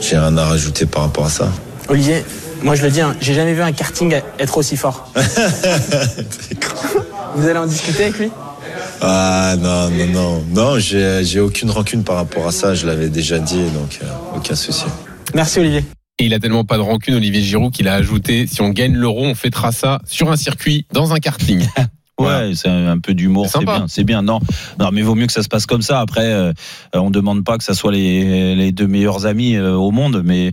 j'ai rien à rajouter par rapport à ça. Olivier, moi je le dis, hein, j'ai jamais vu un karting être aussi fort. [laughs] [laughs] vous allez en discuter avec lui? Ah non, non, non. Non, j'ai j'ai aucune rancune par rapport à ça. Je l'avais déjà dit, donc euh, aucun souci. Merci Olivier. Et il a tellement pas de rancune, Olivier Giroud, qu'il a ajouté si on gagne l'euro, on fêtera ça sur un circuit, dans un karting. [laughs] Ouais, c'est un peu d'humour, C'est bien, c'est bien. Non, non, mais vaut mieux que ça se passe comme ça. Après, euh, on demande pas que ça soit les, les deux meilleurs amis euh, au monde, mais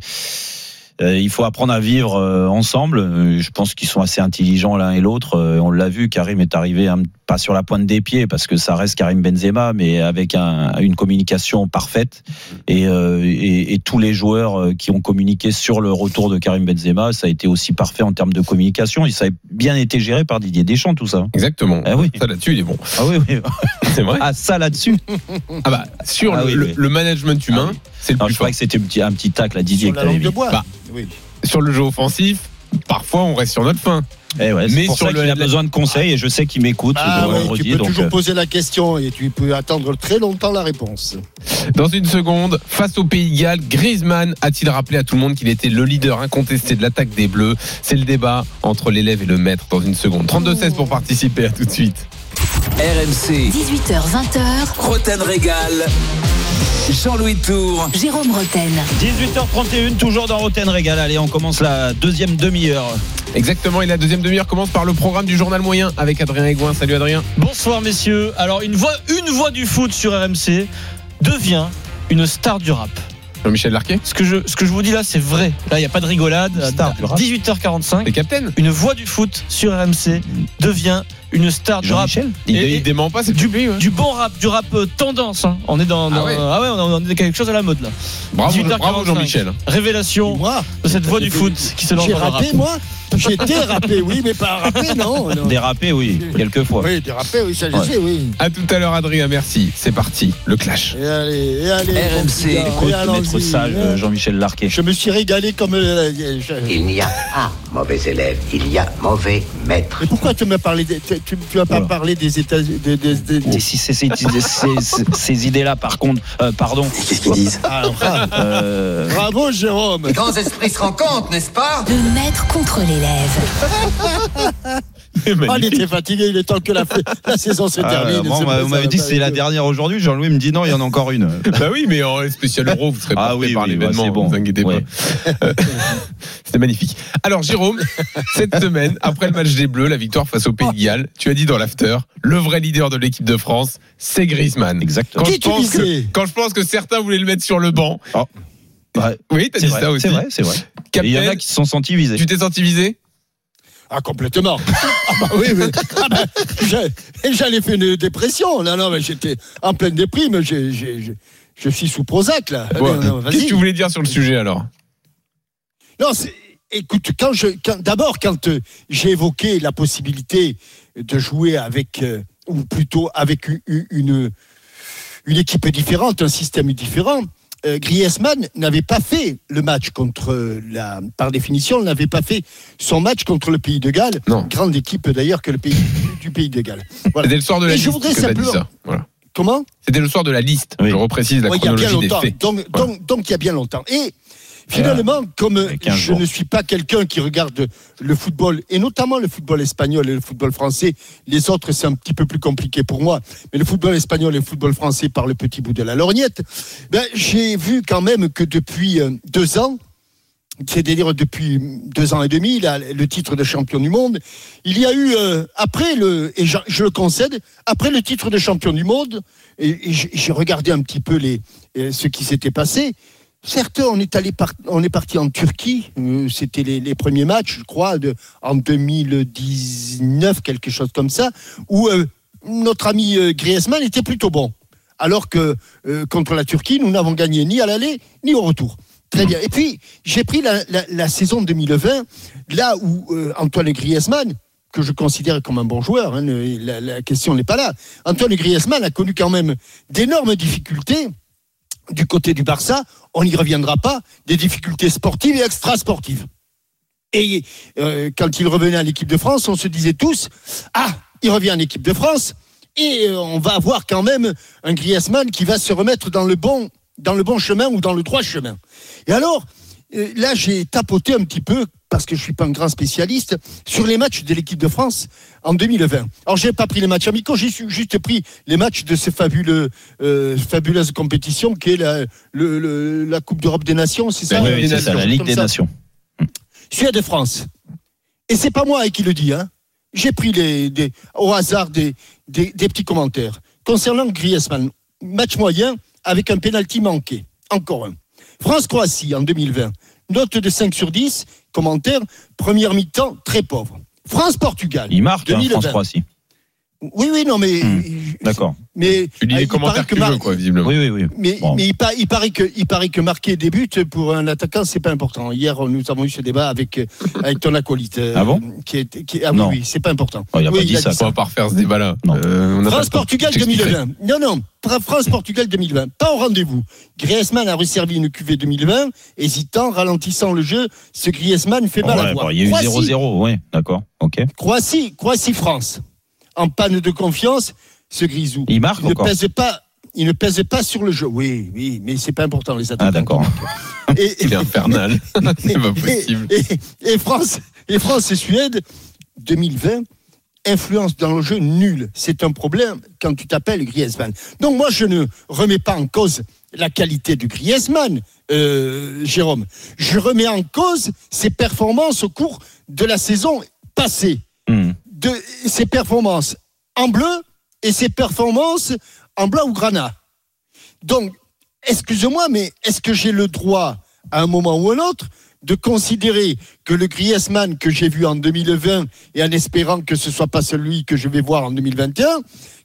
il faut apprendre à vivre euh, ensemble. Euh, Je pense qu'ils sont assez intelligents l'un et l'autre. Euh, On l'a vu, Karim est arrivé un- pas sur la pointe des pieds parce que ça reste Karim Benzema, mais avec un- une communication parfaite. Et, euh, et, et tous les joueurs euh, qui ont communiqué sur le retour de Karim Benzema, ça a été aussi parfait en termes de communication. Et ça a bien été géré par Didier Deschamps, tout ça. Exactement. Ah oui. Ça là-dessus, il est bon. Ah oui, oui. [laughs] C'est vrai. Ah, ça là-dessus Ah bah, sur Ah le, oui, le- oui. le management humain, Ah oui. C'est le Non, plus je fort. croyais que c'était un petit, un petit tacle à Didier Sur que la t'avais langue de mis. bois. Bah. Oui. Sur le jeu offensif, parfois on reste sur notre fin. Eh ouais, Mais pour sur ça le- qu'il a besoin de conseils et je sais qu'il m'écoute Ah tu peux donc, toujours euh, poser la question et tu peux attendre très longtemps la réponse. Dans une seconde, face au Pays de Galles, Griezmann a-t-il rappelé à tout le monde qu'il était le leader incontesté de l'attaque des Bleus? C'est le débat entre l'élève et le maître dans une seconde. 32-16 pour participer, à tout de suite. RMC, 18h20h, Roten Régal. Jean-Louis Tour. Jérôme Roten. 18h31, toujours dans Roten Régal. Allez, on commence la deuxième demi-heure. Exactement, et la deuxième demi-heure commence par le programme du journal moyen avec Adrien Aigouin. Salut Adrien. Bonsoir messieurs. Alors une voix, une voix du foot sur RMC devient une star du rap. Jean-Michel Larquet Ce que je, ce que je vous dis là, c'est vrai. Là, il n'y a pas de rigolade. Star du rap. 18h45. C'est Captain Une voix du foot sur RMC devient une star du rap. Il, Et- il dément pas, c'est Du, lui. ouais. du bon rap, du rap euh, tendance. hein. On est dans, Ah ouais. ah ouais, on est- quelque chose à la mode là. Bravo, 18h45. bravo Jean-Michel. Révélation Moi, de cette voix du foot qui se lance j'ai dans le rap. rappé, moi J'ai dérapé, oui, mais pas rappé, non. non. Dérapé, oui, quelquefois. Oui, dérapé, oui, ça je Ouais. sais, oui. À tout à l'heure Adrien, merci. C'est parti, le clash. Et allez, et allez. RMC, Écoute, sage, hein. euh, Jean-Michel Larquet. Je me suis régalé comme. euh, Il n'y a pas mauvais élève, il y a mauvais maître. Mais pourquoi tu m'as parlé des, tu, tu- tu as pas Voilà. parlé des États des- si c'est ces, ces- ces- ces idées-là, par contre, euh, pardon. Qu'est-ce qu'ils disent Ah, bravo. euh, Bravo, Jérôme. Les grands esprits se rencontrent, n'est-ce pas? Le maître contre l'élève. [laughs] [laughs] Il était fatigué, il est temps que la, la saison se ah, termine. on m'avait va dit que pas c'est la être- dernière aujourd'hui. Jean-Louis me dit non, il y en a encore une. [laughs] bah oui, mais en spécial euro, vous serez Ah oui, par oui, l'événement, bah, bon. vous inquiétez Ouais. pas. [laughs] Euh, C'était magnifique. Alors Jérôme, cette semaine, après le match des Bleus, la victoire face au Pays de Galles, tu as dit dans l'after, le vrai leader de l'équipe de France, c'est Griezmann. Exactement. Quand Qui je, tu pense que, quand je pense que certains voulaient le mettre sur le banc. Ouais, Oui, t'as dit vrai, ça aussi. c'est vrai, c'est vrai. Il y en a qui se sont sentis visés. tu t'es senti visé? Ah, complètement. [laughs] Ah, bah oui, oui. Ah, bah, J'allais faire une dépression. Non, non, mais j'étais en pleine déprime. J'ai- j'ai- j'ai- je suis sous Prozac, là. Bon, vas-y. Qu'est-ce que tu voulais dire sur le sujet alors? Non, c'est- écoute, quand je, quand- d'abord, quand euh, j'ai évoqué la possibilité de jouer avec, euh, ou plutôt avec une, une équipe différente, un système différent, Griezmann n'avait pas fait le match contre euh, la, par définition, n'avait pas fait son match contre le Pays de Galles. Non. Grande équipe d'ailleurs que le pays du Pays de Galles. Voilà. C'était le soir de la Et liste je voudrais simplement- ça. Voilà. Comment? C'était le soir de la liste. Oui. Je reprécise la Ouais, il y a bien chronologie des longtemps. faits. Donc, Voilà. donc, donc, il y a bien longtemps. Et finalement, comme avec 15 je jours. ne suis pas quelqu'un qui regarde le football, et notamment le football espagnol et le football français, les autres, c'est un petit peu plus compliqué pour moi. Mais le football espagnol et le football français par le petit bout de la lorgnette, ben, j'ai vu quand même que depuis euh, deux ans, c'est-à-dire depuis deux ans et demi, il a le titre de champion du monde. Il y a eu, euh, après le, et je, je le concède, après le titre de champion du monde, et, et j'ai regardé un petit peu les, euh, ce qui s'était passé. Certes, on est allé on est parti en Turquie. euh, C'était les, premiers matchs, je crois, en 2019, quelque chose comme ça, où euh, notre ami euh, Griezmann était plutôt bon. Alors que contre la Turquie, nous n'avons gagné ni à l'aller ni au retour. Très bien. Et puis, j'ai pris la, saison 2020, là où Antoine Griezmann, que je considère comme un bon joueur, hein, la, la question n'est pas là. Antoine Griezmann a connu quand même d'énormes difficultés du côté du Barça. On n'y reviendra pas, des difficultés sportives et extrasportives. Et euh, quand il revenait à l'équipe de France, on se disait tous Ah, il revient en équipe de France et euh, on va avoir quand même un Griezmann qui va se remettre dans le bon, dans le bon chemin ou dans le droit chemin. Et alors, euh, là, j'ai tapoté un petit peu, parce que je suis pas un grand spécialiste, sur les matchs de l'équipe de France en 2020. Alors, j'ai pas pris les matchs amicaux, j'ai juste pris les matchs de ces fabuleux, euh, fabuleuses compétitions qu'est la, le- le- la Coupe d'Europe des Nations, c'est ça Oui, ça, la Ligue des ça. Nations. Suède-France. Et c'est pas moi qui le dis, hein. J'ai pris les, des- au hasard des, des, des petits commentaires. Concernant Griezmann, match moyen avec un pénalty manqué. Encore un. France-Croatie en 2020. Note de 5 sur 10. Commentaire. Première mi-temps, très pauvre. France-Portugal. Il marque, hein, 2020. France-Croatie. Oui, oui, non, mais. D'accord. mais Tu lis ah, les commentaires que que tu Mar- veux, quoi, visiblement. Oui, oui, oui. mais, Bon. mais il, pa- il paraît que, il paraît que marquer des buts pour un attaquant, c'est pas important. Hier, nous avons eu ce débat avec, avec ton acolyte. euh, Ah bon? qui est, qui, Ah oui, Non. oui, c'est pas important. Oh, il a Oui, pas dit ça. On va pas refaire ce débat-là. Euh. France-Portugal Je t'expliquerai. 2020. Non, non. Fra- France-Portugal 2020. Pas au rendez-vous. Griezmann a resservi une cuvée 2020. Hésitant, ralentissant le jeu. Ce Griezmann fait mal ouais, à voir. bon, il y a eu Croatie, 0-0, oui, d'accord. Ok. Croatie, Croatie-France. En panne de confiance, ce Grisou. Il marque ne encore. pèse pas. Il ne pèse pas sur le jeu. Oui, oui, mais c'est pas important les attaquants. Ah, d'accord. [laughs] Et, Il est infernal. [laughs] [laughs] c'est pas possible. et, et- et France, et France et Suède, 2020, influence dans le jeu nulle. C'est un problème quand tu t'appelles Griezmann. Donc moi, je ne remets pas en cause la qualité du Griezmann, euh, Jérôme. Je remets en cause ses performances au cours de la saison passée. Hmm. De, ses performances en bleu et ses performances en blanc ou granat. Donc, excuse-moi, mais est-ce que j'ai le droit, à un moment ou un autre, de considérer que le Griezmann que j'ai vu en 2020, et en espérant que ce soit pas celui que je vais voir en 2021,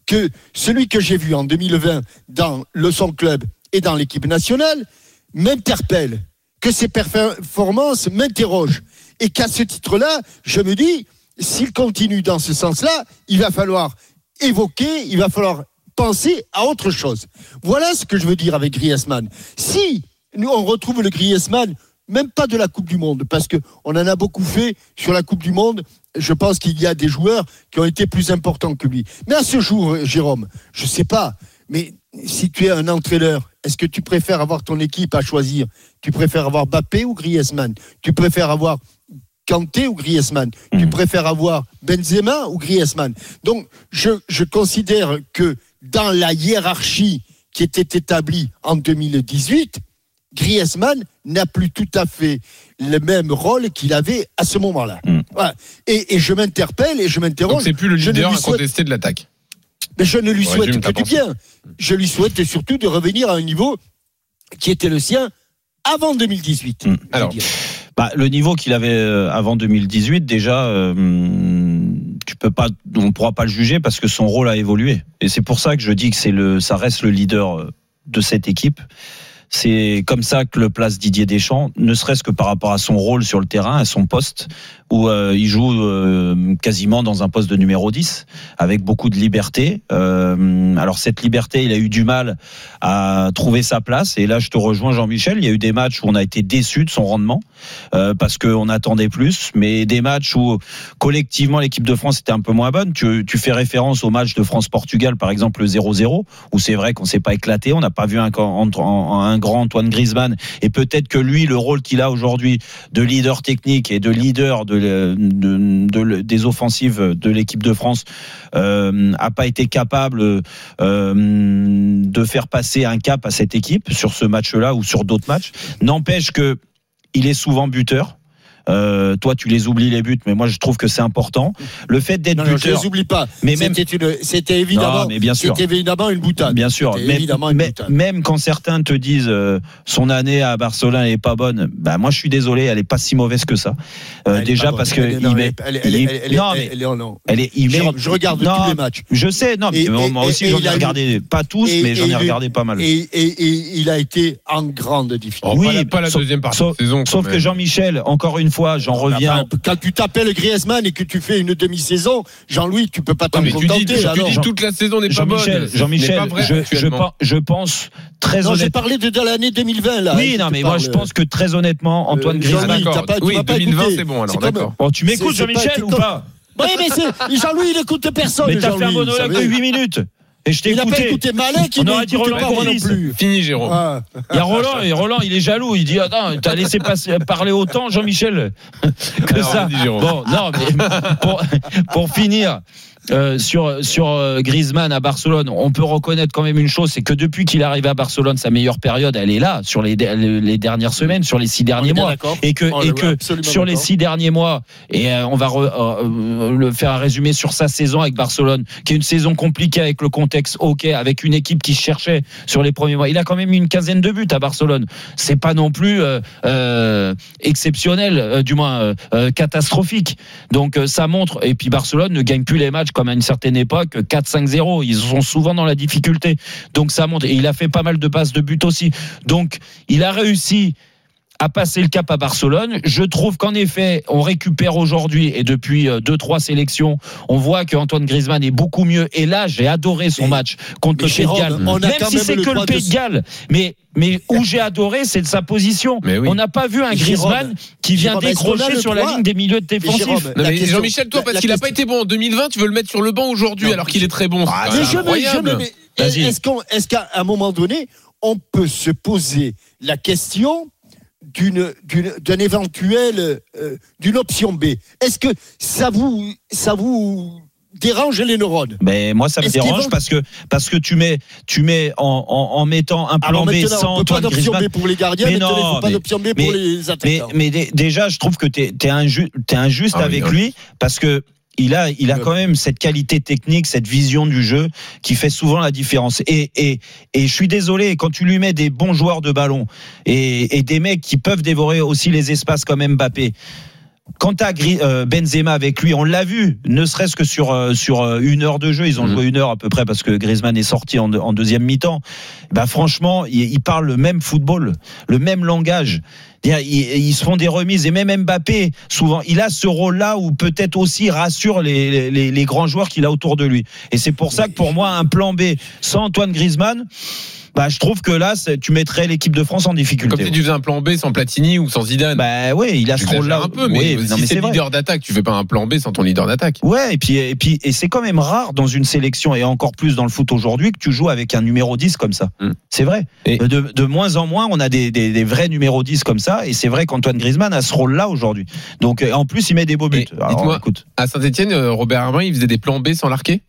que celui que j'ai vu en 2020 dans le son club et dans l'équipe nationale m'interpelle, que ses performances m'interrogent, et qu'à ce titre-là, je me dis, s'il continue dans ce sens-là, il va falloir évoquer, il va falloir penser à autre chose. Voilà ce que je veux dire avec Griezmann. Si nous on retrouve le Griezmann, même pas de la Coupe du Monde, parce que on en a beaucoup fait sur la Coupe du Monde. Je pense qu'il y a des joueurs qui ont été plus importants que lui. Mais à ce jour, Jérôme, je sais pas. Mais si tu es un entraîneur, est-ce que tu préfères avoir ton équipe à choisir? Tu préfères avoir Bappé ou Griezmann? Tu préfères avoir Kanté ou Griezmann Tu préfères avoir Benzema ou Griezmann Donc, je, je considère que dans la hiérarchie qui était établie en 2018, Griezmann n'a plus tout à fait le même rôle qu'il avait à ce moment-là. Voilà. Et, et je m'interpelle et je m'interroge. C'est plus le leader incontesté de l'attaque. mais je ne lui On souhaite que du bien. Je lui souhaite surtout de revenir à un niveau qui était le sien avant 2018. Hmm. Alors. Bah, le niveau qu'il avait euh, avant 2018, déjà, euh, tu peux pas, on ne pourra pas le juger parce que son rôle a évolué. Et c'est pour ça que je dis que ça reste le leader euh, de cette équipe. C'est comme ça que le place Didier Deschamps, ne serait-ce que par rapport à son rôle sur le terrain, à son poste, où euh, il joue euh, quasiment dans un poste de numéro 10, avec beaucoup de liberté. Euh, alors cette liberté, il a eu du mal à trouver sa place. Et là, je te rejoins, Jean-Michel. Il y a eu des matchs où on a été déçus de son rendement parce qu'on attendait plus, mais des matchs où collectivement l'équipe de France était un peu moins bonne. Tu, fais référence au match de France-Portugal, par exemple le 0-0, où c'est vrai qu'on s'est pas éclaté, on n'a pas vu un, un grand Antoine Griezmann, et peut-être que lui, le rôle qu'il a aujourd'hui de leader technique et de leader de, de, de- de- des offensives de l'équipe de France euh, a pas été capable euh, de faire passer un cap à cette équipe sur ce match-là ou sur d'autres matchs. N'empêche que il est souvent buteur. Euh, toi, tu les oublies les buts, mais moi, je trouve que c'est important. Le fait d'être Non, non, je buteur. les oublie pas. Mais même- C'était une- c'était évidemment, Non, mais bien sûr. c'était évidemment une boutade. Bien sûr, même, évidemment une mais- boutade. même quand certains te disent euh, son année à Barcelone n'est pas bonne, bah moi je suis désolé, elle est pas si mauvaise que ça. Euh, déjà parce que il non, met, elle est- elle est- il- elle est- elle est- non mais elle est- je regarde Non, tous les matchs. Je sais, non, mais Et- moi et- aussi et j'en ai eu- regardé pas tous, Et- mais j'en ai regardé pas mal. Et, il a été en grande difficulté. Oh, pas la- pas la sauf- deuxième partie sauf- que Jean-Michel, encore une fois, j'en reviens. Enfin, quand tu t'appelles Griezmann et que tu fais une demi-saison, Jean-Louis, tu peux pas t'en Ouais, mais tu dis, contenter. tu dis toute la saison n'est pas bonne. Jean-Michel, je, pense très Non, j'ai honnêtement. parlé de, de l'année 2020 là. Oui, non, mais moi je pense que très honnêtement, Antoine euh, Griezmann. Pas- tu Oui, m'as pas 2020, écouté. c'est bon, alors, d'accord. Bon, tu m'écoutes Jean-Michel ou pas Oui, mais Jean-Louis, il écoute personne. Mais t'as fait un monologue de savez. 8 minutes. Et je t'ai Il n'a pas écouté. écouté Malin qui On ne aurait dit Roland pas non plus. Fini, Jérôme. Ah. Il y a Roland et Roland, il est jaloux. Il dit Attends, t'as laissé passer, parler autant, Jean-Michel, [laughs] que Alors, ça. Jérôme. Bon, non, mais pour, pour finir. Euh, sur sur euh, Griezmann à Barcelone, on peut reconnaître quand même une chose, c'est que depuis qu'il est arrivé à Barcelone, sa meilleure période, elle est là sur les, les dernières semaines, sur les six On derniers mois, et que On et que sur les six derniers mois, et euh, on va re- le faire un résumé sur sa saison avec Barcelone, qui est une saison compliquée avec le contexte ok, avec une équipe qui cherchait sur les premiers mois. Il a quand même eu une quinzaine de buts à Barcelone. C'est pas non plus exceptionnel, du moins catastrophique. Donc ça montre. Et puis Barcelone ne gagne plus les matchs comme à une certaine époque 4-5-0. Ils sont souvent dans la difficulté. Donc ça montre. Et il a fait pas mal de passes de but aussi. Donc il a réussi à passer le cap à Barcelone. Je trouve qu'en effet, on récupère aujourd'hui et depuis euh, deux trois sélections, on voit que Antoine Griezmann est beaucoup mieux. Et là, j'ai adoré son Mais- match contre le Pays de Galles. on a Même si c'est que le Pays de- de Galles, mais mais où j'ai adoré, c'est de sa position. Mais oui. On n'a pas vu un Jérôme, Griezmann qui vient Jérôme, décrocher sur la ligne des milieux défensifs. Jérôme, Non, La mais question- Jean-Michel, toi, parce qu'il n'a pas été bon en 2020, tu veux le mettre sur le banc aujourd'hui alors qu'il est très bon. Ah. Est-ce qu'on- est-ce qu'à un moment donné, on peut se poser la question d'une d'une d'un éventuel euh, d'une option B Est-ce que ça vous ça vous dérange les neurones? Mais moi, ça me Est-ce dérange vont- parce que parce que tu mets tu mets en, en, en mettant un plan Alors B sans on peut pas Antoine d'option Griezmann. B pour les gardiens, Mais il non, faut pas mais- d'option B mais- pour les Mais, attaquants. mais dé- déjà, je trouve que tu es, injuste, t'es injuste Ah oui, avec oui. lui parce que il a, il a quand même cette qualité technique, cette vision du jeu qui fait souvent la différence. Et, et, et je suis désolé, quand tu lui mets des bons joueurs de ballon et, et des mecs qui peuvent dévorer aussi les espaces comme Mbappé, Quant à euh, Benzema avec lui, on l'a vu, ne serait-ce que sur euh, sur euh, une heure de jeu, ils ont Mhm. joué une heure à peu près parce que Griezmann est sorti en, deux- en deuxième mi-temps. Bah franchement, ils, ils parlent le même football, le même langage. Ils, ils se font des remises et même Mbappé, souvent, il a ce rôle-là où peut-être aussi rassure les, les, les grands joueurs qu'il a autour de lui. Et c'est pour ça que pour moi, un plan B sans Antoine Griezmann, bah je trouve que là, tu mettrais l'équipe de France en Comme difficulté. si tu faisais un plan B sans Platini ou sans Zidane. Bah oui, il a ce rôle-là un peu, mais, si non, mais c'est c'est leader d'attaque, tu fais pas un plan B sans ton leader d'attaque. Ouais, et puis et puis et c'est quand même rare dans une sélection et encore plus dans le foot aujourd'hui que tu joues avec un numéro 10 comme ça. Mm. C'est vrai. Et- De, de moins en moins, on a des, des, des vrais numéros 10 comme ça et c'est vrai qu'Antoine Griezmann a ce rôle-là aujourd'hui. Donc euh, en plus, il met des beaux buts. Alors, écoute, À Saint-Etienne, Robert Armin, il faisait des plans B sans l'arquer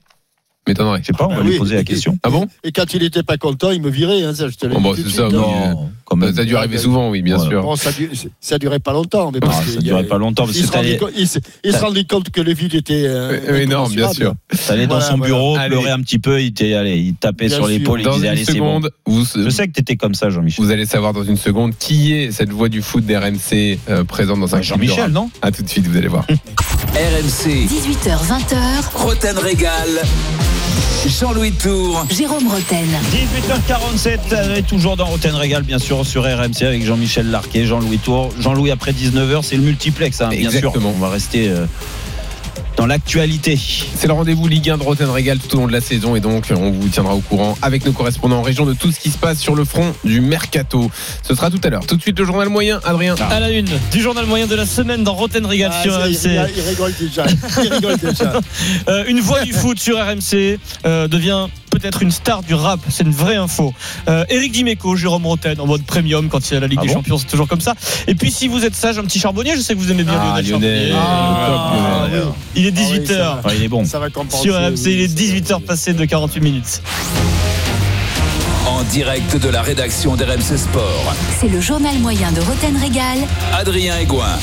M'étonnerait. je sais pas, on va Ah lui oui. poser la question. Ah bon Et quand il était pas content, il me virait. Hein, ça, je te l'ai Bon, bah, c'est ça, oui. Non, quand même. Ça a dû arriver souvent, oui, bien sûr. Bon, ça, du- ça durait pas longtemps, mais parce Ah, ça durait pas longtemps parce Il que se, rendait il se- il se rendait compte que le vide était euh, énorme, bien sûr. t'allais dans Voilà, son bureau, pleurer un petit peu, il, était, allez, il tapait Bien sur l'épaule, il Dans disait une allez c'est bon. Je sais que t'étais comme ça, Jean-Michel. vous allez savoir dans une seconde qui est cette voix du foot d'RMC euh, présente dans un Jean-Michel, non À tout de suite, vous allez voir. RMC, 18h, 20h, Roten Régal. Jean-Louis Tour. Jérôme Roten. 18h47, elle est toujours dans Roten Régal, bien sûr, sur RMC avec Jean-Michel Larquet, Jean-Louis Tour. Jean-Louis, après 19h, c'est le multiplex, hein, bien sûr. On va rester euh, dans l'actualité. C'est le rendez-vous Ligue 1 de Rotten Régal tout au long de la saison et donc on vous tiendra au courant avec nos correspondants en région de tout ce qui se passe sur le front du mercato. Ce sera tout à l'heure. Tout de suite le journal moyen, Adrien. À la une du journal moyen de la semaine dans Roten Regal Ah, sur RMC. il rigole déjà. Il rigole déjà. [laughs] Euh, une voix du foot sur RMC euh, devient peut-être une star du rap, c'est une vraie info. Euh, Eric Dimeco, Jérôme Roten en mode premium quand il y a la Ligue Ah des bon Champions, c'est toujours comme ça. Et puis si vous êtes sage, un petit charbonnier, je sais que vous aimez bien Ah, Lionel Lionel. Charbonnier. Ah, oui. Il est Ah oui, 18h. ça Ouais, il est bon. Ça va sur RMC, il est oui, 18h passé de 48 minutes. En direct de la rédaction d'RMC Sport. C'est le journal moyen de Roten Régal. Adrien Egoin.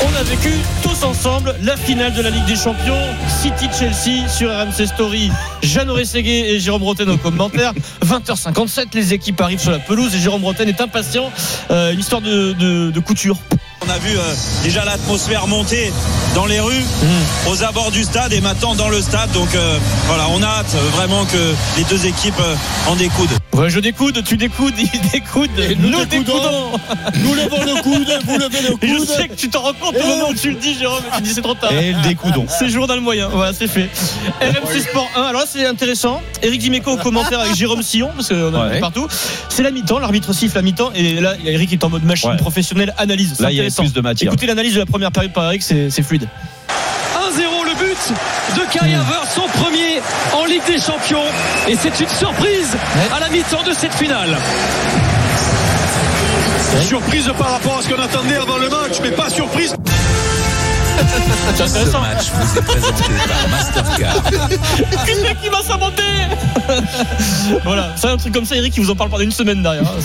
On a vécu tous ensemble la finale de la Ligue des Champions, City-Chelsea sur RMC Story. Jeanne Ségué et Jérôme Roten au commentaire. 20h57, les équipes arrivent sur la pelouse et Jérôme Roten est impatient. Euh, une histoire de, de- de couture. On a vu euh, déjà l'atmosphère monter dans les rues, aux abords du stade et maintenant dans le stade. Donc euh, voilà, on a hâte vraiment que les deux équipes en découdent. Ouais, je découde, tu découdes, [laughs] il découde, nous nous découdons. découdons. Nous levons le coude, vous levez le Et je coude. sais que tu t'en rends compte au moment où tu le dis, Jérôme, et tu dis c'est trop tard. Et le découdon. C'est jour dans le moyen, voilà, c'est fait. RMC Sport 1, alors là c'est intéressant. Eric Dimeco au commentaire avec Jérôme Sillon, parce qu'on a Ouais. partout. C'est la mi-temps, l'arbitre siffle la mi-temps, et là Eric est en mode machine Ouais. professionnelle, analyse. Là, il y a plus de matière. Écoutez l'analyse de la première période par Eric, c'est fluide. 1-0 le but de Kai Havertz, son premier en Ligue des Champions. Et c'est une surprise à la mi-temps de cette finale. Surprise par rapport à ce qu'on attendait avant le match, mais pas surprise. [laughs] C'est Ce intéressant. match vous est présenté par Mastercard. C'est [laughs] qui va [laughs] Voilà, c'est un truc comme ça, Eric, qui vous en parle pendant une semaine derrière. hein.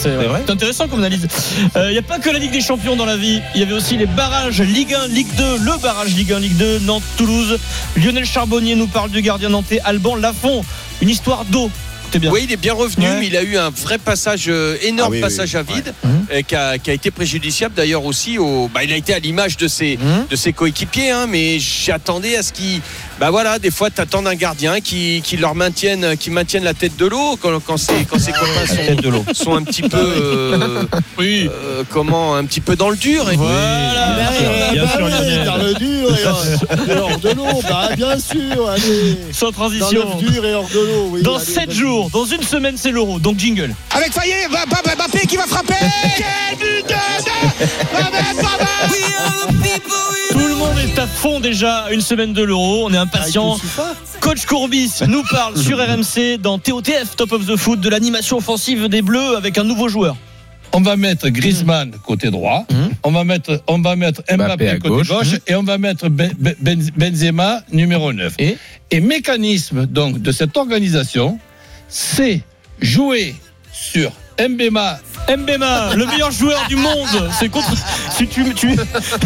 C'est intéressant comme analyse. Il n'y a pas que la Ligue des Champions dans la vie, il y avait aussi les barrages Ligue 1, Ligue 2, le barrage Ligue 1, Ligue 2, Nantes-Toulouse. Lionel Charbonnier nous parle du gardien nantais Alban Lafont. Une histoire d'eau. Écoutez bien. Oui, il est bien revenu, Ouais. mais il a eu un vrai passage, euh, énorme Ah oui, passage oui, à vide, euh, qui, a, qui a été préjudiciable d'ailleurs aussi. Au, bah, il a été à l'image de ses, Mhm. de ses coéquipiers, hein, mais j'attendais à ce qu'il. Bah voilà, des fois, tu attends un gardien qui, qui leur maintienne, qui maintienne la tête de l'eau quand, quand, ses, quand ses copains sont, Tête de l'eau. sont un petit peu. euh, [laughs] Oui. euh, comment Un petit peu dans le dur. Et Voilà. Bien Bah sûr, Lionel. dans le dur et hors- de l'eau, bah bien sûr, allez. Sans Dans transition. le dur et hors de l'eau, oui. Dans allez, 7 vas-y. Jours, dans une semaine, c'est l'euro. Donc jingle. Avec Fayet, Mbappé qui va frapper [laughs] Quel but de Tout le monde est à fond déjà une semaine de l'euro. On est impatient. Soufa. Coach Courbis nous parle [laughs] sur RMC dans TOTF Top of the Foot de l'animation offensive des Bleus avec un nouveau joueur. On va mettre Griezmann côté droit, Mhm. on va mettre, on va mettre Mbappé, côté gauche. gauche, et on va mettre Ben- Ben- Benzema numéro 9. Et mécanisme donc de cette organisation, c'est jouer sur Mbema. Mbema, le meilleur joueur du monde. C'est contre. Tu, tu, tu,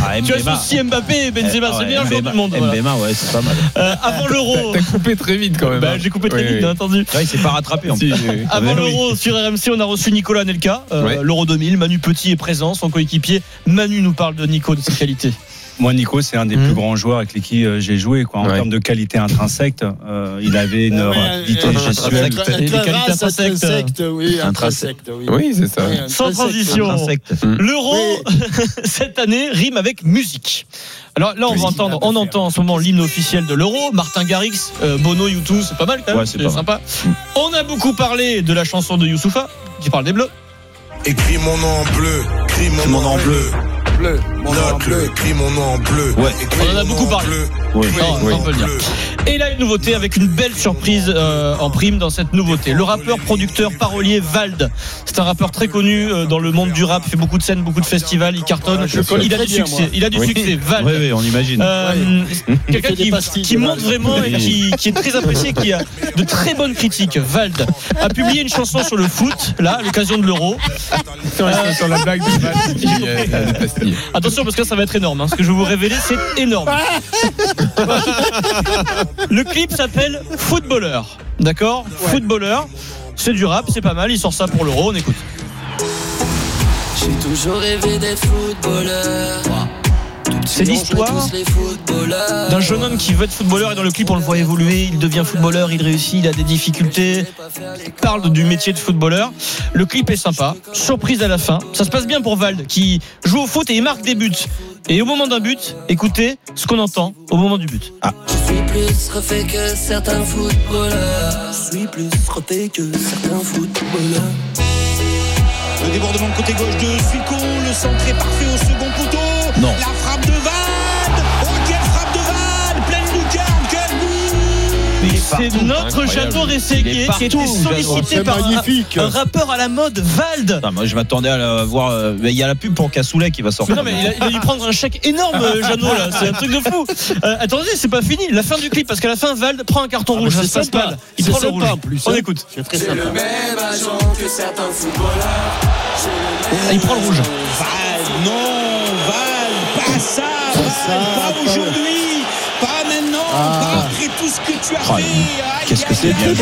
Ah, tu Mbema. associes Mbappé et Benzema, Eh, c'est le meilleur joueur Mbema- du monde. voilà. Mbema, ouais, c'est pas mal. Euh, avant l'euro. T'as coupé très vite quand même. Bah, hein. J'ai coupé très Oui, vite, oui. bien entendu. Ouais, il s'est pas rattrapé en Si, plus. Avant oui. l'euro sur RMC, on a reçu Nicolas Nelka, euh, Ouais. l'Euro 2000. Manu Petit est présent, son coéquipier. Manu nous parle de Nico, de ses qualités. Moi, Nico, c'est un des Mhm. plus grands joueurs avec lesquels euh, j'ai joué. Quoi. En Ouais. termes de qualité intrinsèque, euh, il avait une Ouais, rapidité euh, gestuelle. intrinsèques, oui, Intrinsèques. intrinsèques, oui. Oui, c'est ça. Oui, Sans transition. Intrinsèque. L'euro, cette année, rime avec musique. Alors là, on va entendre, on entend en ce moment l'hymne officiel de l'euro. Martin Garrix, euh, Bono, YouTube, c'est pas mal quand même. Ouais, c'est mal. sympa. On a beaucoup parlé de la chanson de Youssoufa, qui parle des Bleus. Écris mon nom en bleu, écris mon, nom en bleu. Bleu, mon nom en Note-le, bleu. écris mon nom en bleu. Ouais. Écris On en a beaucoup parlé. bleu. Oui. Non, Oui, on peut le dire. bleu. Et là, une nouveauté avec une belle surprise euh, en prime dans cette nouveauté. Le rappeur, producteur, parolier Vald. C'est un rappeur très connu euh, dans le monde du rap. Il fait beaucoup de scènes, beaucoup de festivals. Il cartonne. connais il a du succès. moi. Il a du Oui. succès. Vald. Oui, oui, on imagine. Euh, Quelqu'un qui, monte Vald. vraiment et qui, qui est très apprécié, qui a de très bonnes critiques. Vald a publié une chanson sur le foot, là, à l'occasion de l'Euro. Sur la- sur la blague de Val, Attention parce que ça va être énorme. hein. Ce que je vais vous révéler, c'est énorme. [laughs] Le clip s'appelle Footballer. D'accord Footballer. C'est du rap, c'est pas mal. Il sort ça pour l'Euro. On écoute. J'ai toujours rêvé d'être footballeur. C'est l'histoire d'un jeune homme qui veut être footballeur et dans le clip on le voit évoluer, il devient footballeur, il réussit, il a des difficultés, il parle du métier de footballeur. Le clip est sympa, surprise à la fin. Ça se passe bien pour Vald qui joue au foot et il marque des buts. Et au moment d'un but, écoutez ce qu'on entend au moment du but. Ah. Je suis plus refait que certains footballeurs. Je suis plus refait que certains footballeurs. Le débordement côté gauche de Suico, le centre est parfait au second poteau. Non. La C'est notre Jeannot Rességuier qui était sollicité par un, magnifique. un rappeur à la mode, Vald. Putain, moi, je m'attendais à la voir. euh, mais Il y a la pub pour Cassoulet qui va Mais sortir. non mais il a, il a dû prendre un chèque énorme euh, Jeannot là, c'est un truc de fou. Euh, attendez, c'est pas fini, la fin du clip parce qu'à la fin Vald prend un carton rouge, ça c'est se passe mal. Il prend le rouge. en plus, On hein. écoute. C'est le même agent que certains footballeurs. Ah, il prend le rouge. Val, non, Val, pas ça, pas aujourd'hui, pas pas après tout ce que tu as fait. Aïe, Qu'est-ce que c'est bien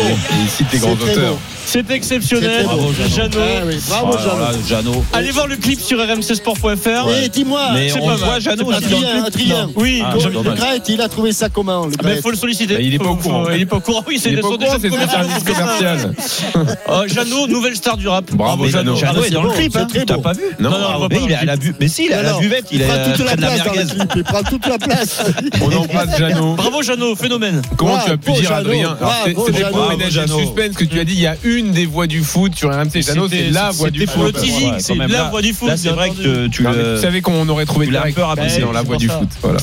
cite des grands auteurs. C'est exceptionnel. Beau. Jeannot. Ah oui, bravo, Oh, Jeannot. Jeannot. Allez voir le clip sur rmcsport.fr. Et dis-moi, Mais c'est on pas voit. Jeannot Adrien. Adrien. Oui, Ah, le- Gret, il a trouvé ça comment le Ah Gret faut le solliciter. Bah, il est pas au courant. Il est pas au courant. Oui, c'est courant, déjà commercial. [laughs] Oh, Jeannot, nouvelle star du rap. Bravo, Mais Jeannot. Jeannot est dans le clip. c'est hein. T'as pas vu Non, Non, Mais il la Mais si, il est à la buvette, il est prend toute la place il prend toute la [laughs] place. On embrasse Jeannot. Bravo Jeannot, phénomène. Comment Bravo, tu as pu dire Jeannot. Adrien Bravo, C'était pour ménager le suspense que tu as dit. Il y a une des voix du foot sur RMC. Jeannot, c'est la voix du C'était pour le foot. teasing, c'est la voix du foot. C'est vrai que tu le. savais qu'on aurait trouvé l'as direct. dans la voix du foot. Voilà.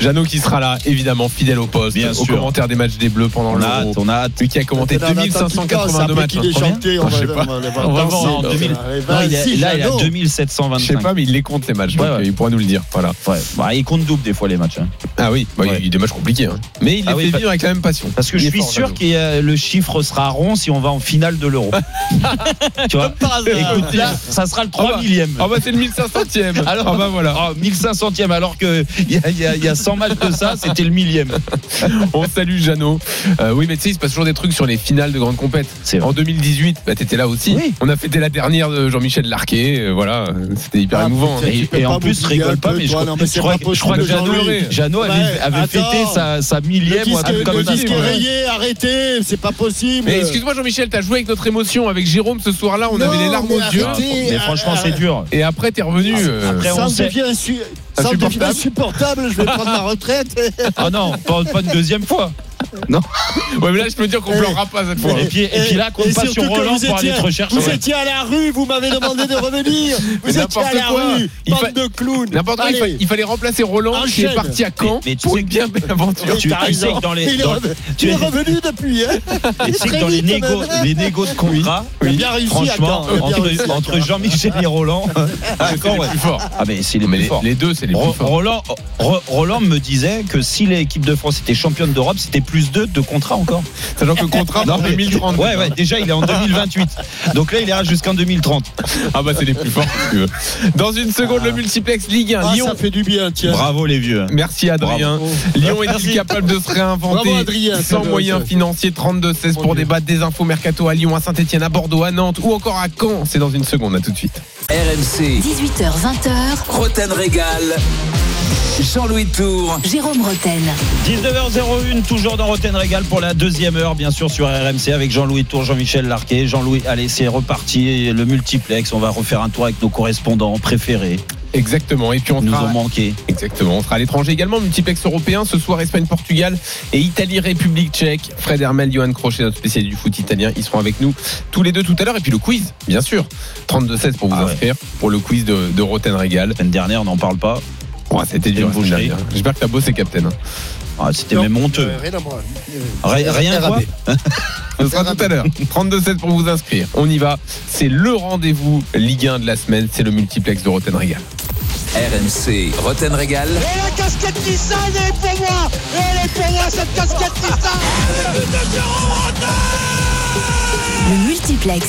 Jeannot qui sera là, évidemment, fidèle au poste, Bien au sûr. commentaire des matchs des Bleus pendant hâte, l'Euro. on a hâte. Lui qui a commenté Attends, attends, 2582 après matchs. ait hein. chanté, on va- voir en là. 2000. Allez, Non, il est- il a Jeannot. Je sais 2725. pas, mais il les compte les matchs. Ouais. Il pourra nous le dire. Voilà. Ouais. Bah, il compte double des fois les matchs. Ah oui, il y a des matchs compliqués. Hein. Mais il les Ah oui, fait vivre avec la même passion. Parce que Il je suis fort, sûr que le chiffre sera rond si on va en finale de l'euro. [laughs] tu vois Par hasard. Écoute, là, ça sera le 3 Ah bah. millième. Ah bah c'est le 1500ème. [laughs] Alors, ah bah voilà. Oh, 1500ème, alors qu'il y a, il y, a, y a 100 matchs de ça, c'était le millième. [laughs] On salue Jeannot. Euh, oui, mais tu sais, il se passe toujours des trucs sur les finales de grandes compètes. C'est vrai. En 2018, bah, t'étais là aussi. Oui. On a fêté la dernière de Jean-Michel Larquet. euh, voilà, c'était hyper Ah, émouvant. putain, Et, en plus, rigole pas, mais je, crois- que- Jeannot, avait, fêté sa, sa millième ou un truc comme ça. arrêtez, c'est pas possible. Mais excuse-moi Jean-Michel, t'as joué avec notre émotion avec Jérôme ce soir-là, on avait les larmes aux yeux. Mais franchement, c'est dur. Et après t'es revenu. euh, Après, ça on me sait. devient insu- [laughs] ça me devient Insupportable. insupportable, je vais prendre ma retraite. Ah non, pas, pas une deuxième fois. [laughs] Ouais, mais là je peux dire qu'on Eh. pleurera pas cette fois. Et puis, et puis là, compte Et pas sur que Roland pour aller te rechercher. Vous étiez à la rue, vous m'avez demandé de revenir. Mais [laughs] Vous étiez à la quoi. rue, Il bande fa- de clowns. N'importe quoi, il, fa- Allez. il fallait remplacer Roland qui est parti à Caen Mais- mais tu pour une bien belle aventure. Tu- sais que dans les- dans- tu es- revenu depuis. Hein. Et tu sais que dans les, vite, quand négo, même. les négos de contrat, franchement, entre. Jean-Michel et Roland, [laughs] à C'est Caen, plus forts. Ah, mais c'est les plus les, forts. les deux, c'est les plus forts. Roland, Ro- Roland me disait que si l'équipe de France était championne d'Europe, c'était plus 2 de contrat encore. Sachant que le contrat en mais- 2030. Ouais, ouais, déjà il est en 2028. Donc là, il ira jusqu'en 2030. Ah bah c'est les plus forts si tu veux. Dans une seconde, le multiplex Ligue 1. Ah, Lyon. ça fait du bien, tiens. Bravo les vieux. Merci Adrien. Lyon est-il capable de se réinventer Bravo, Adrien, sans moyens financiers? 32-16 pour débattre des infos mercato à Lyon, à Saint-Etienne, à Bordeaux, à Nantes ou encore à Caen. C'est dans une seconde, à tout de suite. RMC, 18h20h, Roten Régal. Jean-Louis Tour. Jérôme Roten. 19h01, toujours dans Roten Régal pour la deuxième heure, bien sûr, sur RMC avec Jean-Louis Tour, Jean-Michel Larquet. Jean-Louis, allez, c'est reparti. Le multiplex, on va refaire un tour avec nos correspondants préférés. Exactement. Et puis on Ils nous sera ont manqué. Exactement. On sera à l'étranger également, multiplex européen. Ce soir, Espagne-Portugal et Italie-République tchèque. Fred Hermel, Johan Crochet, notre spécialiste du foot italien, ils seront avec nous tous les deux tout à l'heure. Et puis le quiz, bien sûr. 32-16 pour vous Ah ouais. inscrire pour le quiz de, de Roten Régal. La semaine dernière, on n'en parle pas. Ouais, C'était dur. J'espère que t'as bossé, Captain. hein. Ah, C'était même honteux. euh, Rien à voir. Rien, rien. [laughs] Ce sera tout à l'heure. 32-16 pour vous inscrire. On y va. C'est le rendez-vous Ligue 1 de la semaine. C'est le multiplex de Roten Régal. RMC, Roten Régal. Et la casquette Nissan elle est pour moi Elle est pour moi cette casquette Nissan Le multiplex.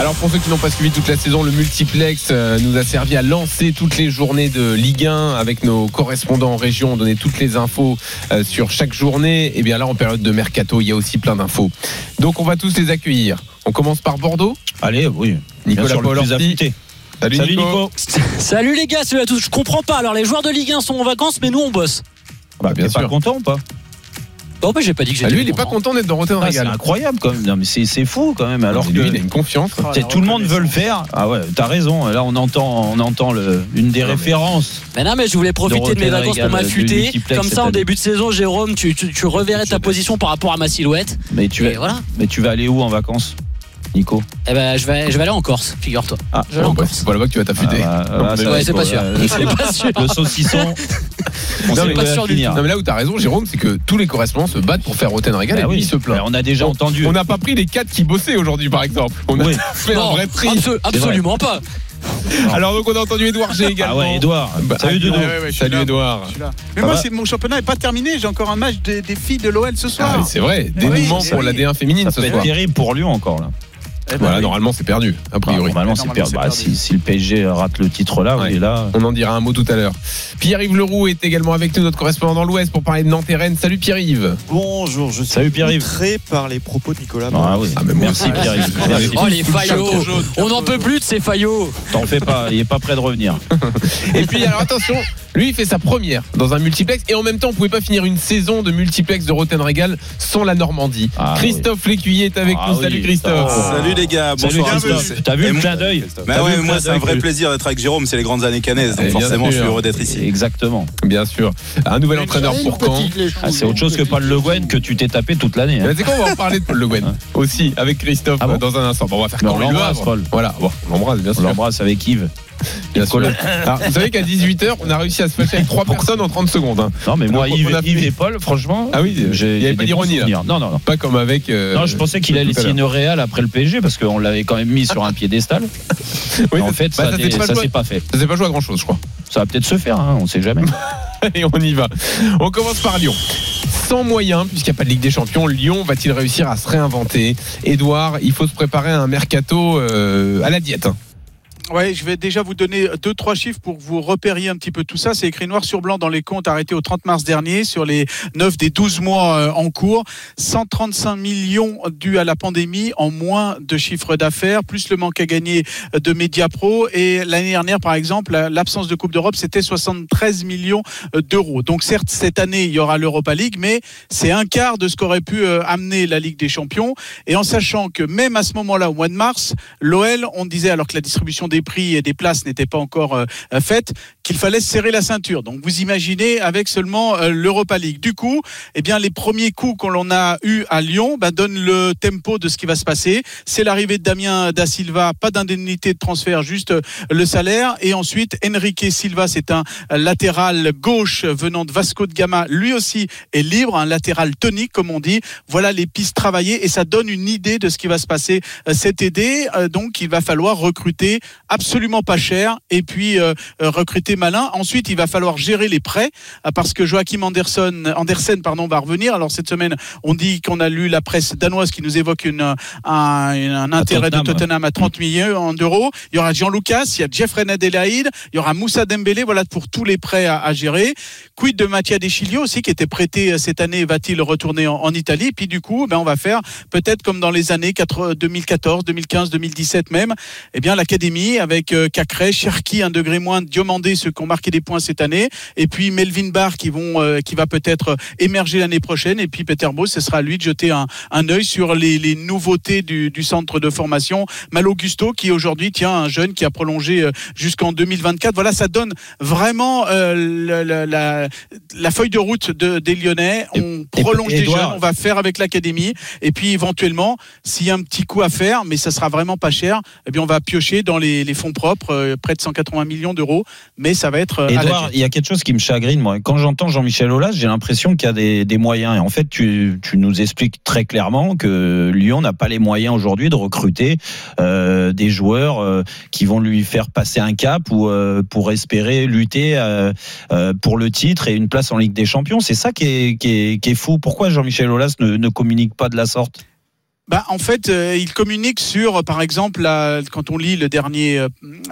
Alors pour ceux qui n'ont pas suivi toute la saison, le multiplex euh, nous a servi à lancer toutes les journées de Ligue 1 avec nos correspondants en région, on donnait toutes les infos euh, sur chaque journée. Et bien là en période de mercato, il y a aussi plein d'infos. Donc on va tous les accueillir. On commence par Bordeaux. Allez, oui. Nicolas sûr, affûté. Salut, Salut Nico. Nico. Salut les gars, salut à tous. Je comprends pas. Alors les joueurs de Ligue 1 sont en vacances, mais nous on bosse. Bah, bien T'es pas sûr. content ou pas? Bon, bah, j'ai pas dit que Ah, j'étais. lui il est pas content d'être dans Rotten Ah, C'est incroyable quand même. Non, mais c'est c'est fou quand même. Alors Alors que lui il a une confiance. c'est- tout le monde veut le faire. Ah ouais, t'as raison. Là, on entend, on entend le, une des Non, références. Mais non, mais je voulais profiter de mes vacances pour Régal, du m'affûter. Comme ça, en début de saison, Jérôme, tu, tu, tu reverrais ta position par rapport à ma silhouette. Mais tu vas, voilà. mais tu vas aller où en vacances, Nico? Eh ben, je vais, je vais aller en Corse, figure-toi. Ah, Je vais aller en bah, Corse. c'est pas là-bas que tu vas t'affûter. Ah, bah, Non, Ouais, c'est pas sûr. euh, [laughs] C'est pas sûr. Le saucisson. [laughs] On mais- pas sûr du finir. Non mais là où t'as raison Jérôme c'est que tous les correspondants se battent pour faire Rotten Régal Bah et lui oui, il se plaint. bah, on a déjà On- entendu. On n'a pas pris les quatre qui bossaient aujourd'hui par exemple. On a Oui. [laughs] fait un vrai absolu- absolument pas. Alors donc on a entendu Edouard G également. Ah ouais, Edouard. Bah, Salut Doudou. Ouais, ouais, Salut là. Edouard. Mais Ça moi, va c'est- mon championnat n'est pas terminé. J'ai encore un match des, des filles de l'OL ce soir. Ah, mais c'est vrai, dénouement oui, pour oui. la D1 féminine Ça ce soir. terrible pour Lyon encore là. Voilà, normalement c'est perdu, a priori. Normalement, c'est perdu. Bah, si, si le PSG rate le titre là, Ouais. oui, là. On en dira un mot tout à l'heure. Pierre-Yves Leroux est également avec nous, notre correspondant dans l'Ouest, pour parler de Nantes et Rennes. Salut Pierre-Yves. Bonjour, je suis Salut, Pierre-Yves. outré par les propos de Nicolas. Ah oui. mais moi Merci aussi. Pierre. Merci. Oh les faillots On n'en peut plus de ces faillots T'en fais pas, il est pas prêt de revenir. [laughs] Et puis alors attention, lui il fait sa première dans un multiplex et en même temps on pouvait pas finir une saison de multiplex de Roten Régal sans la Normandie. Ah, Christophe Lécuyer est avec Ah nous. oui, Salut Christophe. Salut les gars, tous. T'as vu le clin d'œil Bah moi c'est un vrai plaisir d'être avec Jérôme, c'est les grandes années canaises, Eh, donc forcément je suis heureux d'être ici. Exactement. Bien sûr. Un nouvel entraîneur pour quand Ah, c'est autre chose que Paul Le Guen que tu t'es tapé toute l'année. hein. C'est quoi on va en parler de Paul Le Guen [laughs] aussi avec Christophe Ah bon dans un instant. On va faire on Le l'embrasse. Paul. Voilà, on l'embrasse bien On sûr. l'embrasse avec Yves. Bien sûr. Alors, vous savez qu'à 18h, on a réussi à se fâcher avec trois personnes en 30 secondes. hein. Non, mais moi, Donc, Yves, et Paul, franchement, Ah oui, j'ai il y avait j'ai pas des bons d'ironie là. souvenirs. Non, non, non. Pas comme avec. euh, Non, je pensais qu'il tout allait à l'heure. signer au Real après le PSG parce qu'on l'avait quand même mis sur un piédestal. [laughs] Oui, en fait, bah, ça s'est pas ça joué. s'est pas fait. Ça s'est pas joué à grand chose, je crois. Ça va peut-être se faire, hein, on sait jamais. [laughs] Et on y va. On commence par Lyon. Sans moyens, puisqu'il n'y a pas de Ligue des Champions, Lyon va-t-il réussir à se réinventer? Edouard, il faut se préparer à un mercato euh, à la diète. hein. Ouais, je vais déjà vous donner deux, trois chiffres pour que vous repériez un petit peu tout ça. C'est écrit noir sur blanc dans les comptes arrêtés au 30 mars dernier sur les 9 des 12 mois euh, en cours. 135 millions dus à la pandémie en moins de chiffre d'affaires, plus le manque à gagner de Mediapro. Et l'année dernière, par exemple, la- l'absence de Coupe d'Europe, c'était 73 millions euh, d'euros. Donc certes, cette année, il y aura l'Europa League, mais c'est un quart de ce qu'aurait pu euh, amener la Ligue des Champions. Et en sachant que même à ce moment-là, au mois de mars, l'OL, on disait, alors que la distribution des prix et des places n'était pas encore euh, euh, faite, qu'il fallait se serrer la ceinture. Donc vous imaginez avec seulement euh, l'Europa League. Du coup, eh bien les premiers coups qu'on a eu à Lyon bah, donnent le tempo de ce qui va se passer. C'est l'arrivée de Damien da Silva, pas d'indemnité de transfert, juste euh, le salaire. Et ensuite, Enrique Silva, c'est un latéral gauche venant de Vasco de Gama, lui aussi est libre, un latéral tonique comme on dit. Voilà les pistes travaillées et ça donne une idée de ce qui va se passer euh, cet été. Euh, Donc il va falloir recruter absolument pas cher et puis euh, euh, recruter malin. Ensuite, il va falloir gérer les prêts euh, parce que Joachim Anderson, Andersen pardon, va revenir. Alors cette semaine, on dit qu'on a lu la presse danoise qui nous évoque une, un, un intérêt Tottenham. de Tottenham à 30 millions d'euros. Il y aura Jean Lucas, il y a Jeffrey Adelaide, il y aura Moussa Dembélé. Voilà pour tous les prêts à, à gérer. Quid de Mattia Deschilio aussi qui était prêté euh, cette année, va-t-il retourner en, en Italie? Puis du coup, ben on va faire peut-être comme dans les années 80 2014, 2015, 2017 même, eh bien l'académie avec euh, Cacré, Cherki un degré moins, Diomandé ceux qui ont marqué des points cette année, et puis Melvin Barr qui vont euh, qui va peut-être émerger l'année prochaine, et puis Peter Beau, ce sera à lui de jeter un, un œil sur les, les nouveautés du, du centre de formation. Malo Gusto qui aujourd'hui tient un jeune qui a prolongé euh, jusqu'en 2024. Voilà, ça donne vraiment euh, la, la feuille de route de, des Lyonnais. On et- prolonge des Edouard- jeunes, on va faire avec l'académie, et puis éventuellement, s'il y a un petit coup à faire, mais ça sera vraiment pas cher, eh bien on va piocher dans les, les fonds propres, euh, près de 180 millions d'euros, mais ça va être euh, Edouard, il y a quelque chose qui me chagrine, moi. Quand j'entends Jean-Michel Aulas, j'ai l'impression qu'il y a des, des moyens. Et en fait, tu, tu nous expliques très clairement que Lyon n'a pas les moyens aujourd'hui de recruter euh, des joueurs euh, qui vont lui faire passer un cap ou euh, pour espérer lutter pour le titre et une place en Ligue des Champions. C'est ça qui est, qui est, qui est fou. Pourquoi Jean-Michel Aulas ne, ne communique pas de la sorte? Bah, en fait, euh, il communique sur, par exemple, la- quand on lit le dernier, euh,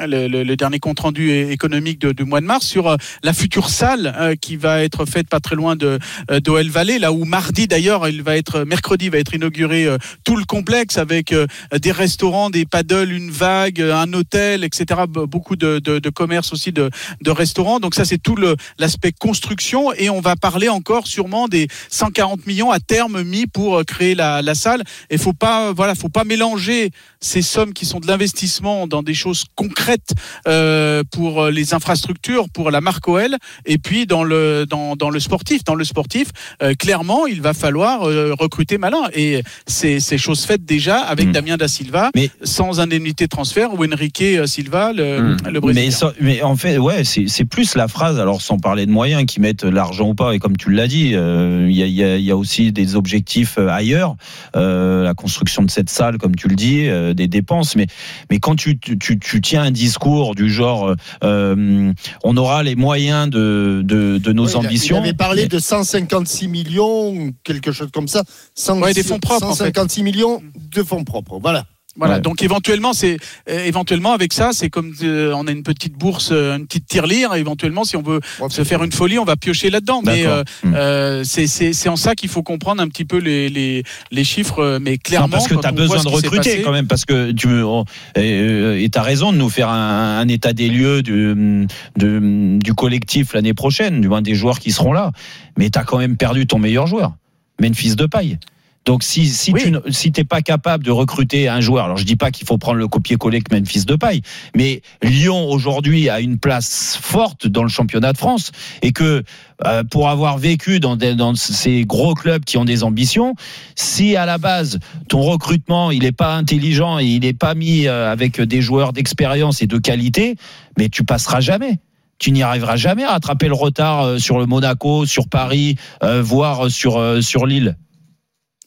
le, le- le dernier compte rendu économique du mois de mars, sur euh, la future salle euh, qui va être faite pas très loin de euh, d'OL Valley, là où mardi d'ailleurs, il va être mercredi va être inauguré tout le complexe avec des restaurants, des paddles, une vague, un hôtel, etc. Be- Beaucoup de, de, de commerces aussi de, de restaurants. Donc ça, c'est tout l'aspect construction et on va parler encore sûrement des 140 millions à terme mis pour créer la, la salle. Et faut pas, voilà, faut pas mélanger ces sommes qui sont de l'investissement dans des choses concrètes euh, pour les infrastructures, pour la marque OL, et puis dans le dans, dans le sportif. Dans le sportif, euh, clairement, il va falloir euh, recruter malin. Et c'est c'est chose faite déjà avec Damien da Silva, sans indemnité de transfert, ou Enrique Silva, le, le Brésilien. Mais, ça- mais en fait, ouais, c'est c'est plus la phrase. Alors, sans parler de moyens qui mettent l'argent ou pas, et comme tu l'as dit, il y, a, y a- y a aussi des objectifs ailleurs. La construction de cette salle, comme tu le dis, euh, des dépenses. Mais, mais quand tu, tu, tu- tu tiens un discours du genre, euh, on aura les moyens de, de, de nos Oui, ambitions. Il avait parlé de 156 millions, quelque chose comme ça. 100 Ouais, des fonds propres, en fait. 156 millions de fonds propres. Voilà. Voilà, Ouais. donc éventuellement, c'est euh, éventuellement avec ça, c'est comme euh, on a une petite bourse, euh, une petite tirelire. Éventuellement, si on veut se faire une folie, on va piocher là-dedans. Mais euh, c'est c'est c'est en ça qu'il faut comprendre un petit peu les les, les chiffres. Mais clairement, Non, parce que tu as besoin de recruter passé- quand même, parce que tu on- et tu as raison de nous faire un, un état des lieux du, de- du collectif l'année prochaine, du moins des joueurs qui seront là. Mais tu as quand même perdu ton meilleur joueur, Memphis de paille. Donc si, si tu ne- si t'es pas capable de recruter un joueur, alors je dis pas qu'il faut prendre le copier-coller que Memphis de paille, mais Lyon aujourd'hui a une place forte dans le championnat de France et que euh, pour avoir vécu dans, des- dans ces gros clubs qui ont des ambitions, si à la base ton recrutement il est pas intelligent et il n'est pas mis euh, avec des joueurs d'expérience et de qualité, mais tu passeras jamais. Tu n'y arriveras jamais à rattraper le retard euh, sur le Monaco, sur Paris, euh, voire sur euh, sur Lille.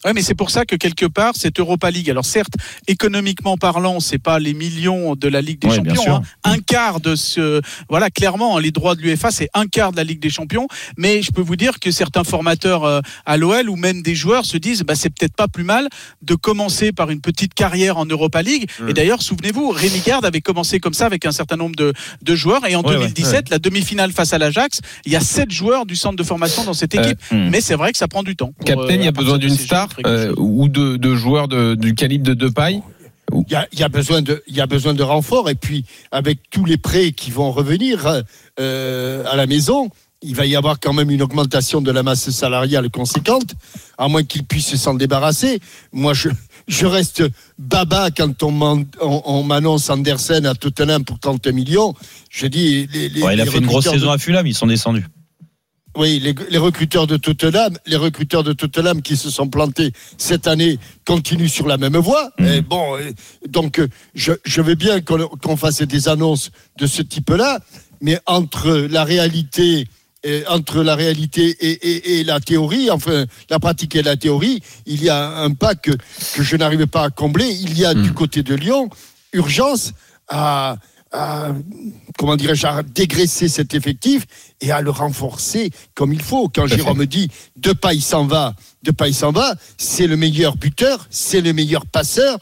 Ouais, mais c'est pour ça que quelque part cette Europa League, alors certes économiquement parlant, c'est pas les millions de la Ligue des Ouais, Champions, hein. un quart de ce, voilà clairement hein, les droits de l'UEFA c'est un quart de la Ligue des Champions, mais je peux vous dire que certains formateurs euh, à l'OL ou même des joueurs se disent bah c'est peut-être pas plus mal de commencer par une petite carrière en Europa League. Mm. Et d'ailleurs souvenez-vous, Rémi Garde avait commencé comme ça avec un certain nombre de, de joueurs et en Ouais, ouais, 2017 ouais. la demi-finale face à l'Ajax, il y a sept joueurs du centre de formation dans cette Euh, équipe, hmm. mais c'est vrai que ça prend du temps. Captain, il y euh, a besoin d'une star quelque euh, ou de, de joueurs de- du calibre de Depay Il y a, il y a besoin de, il y a besoin de renforts et puis avec tous les prêts qui vont revenir euh, à la maison, il va y avoir quand même une augmentation de la masse salariale conséquente, à moins qu'ils puissent s'en débarrasser. Moi, je, je reste baba quand on on- on m'annonce Andersen à Tottenham pour 30 millions. Je dis, les, les- Ouais, il a les fait une grosse recruteurs saison de- à Fulham, ils sont descendus. Oui, les, les recruteurs de Tottenham, les recruteurs de Tottenham qui se sont plantés cette année continuent sur la même voie. Et bon, euh, donc euh, je, je veux bien qu'on fasse des annonces de ce type-là, mais entre la réalité, euh, entre la réalité et, et- et la théorie, enfin la pratique et la théorie, il y a un pas que, que je n'arrive pas à combler. Il y a du côté de Lyon urgence à, à, comment dirais-je, à dégraisser cet effectif et à le renforcer comme il faut. Quand Jérôme dit de il s'en va, de il s'en va, c'est le meilleur buteur, c'est le meilleur passeur.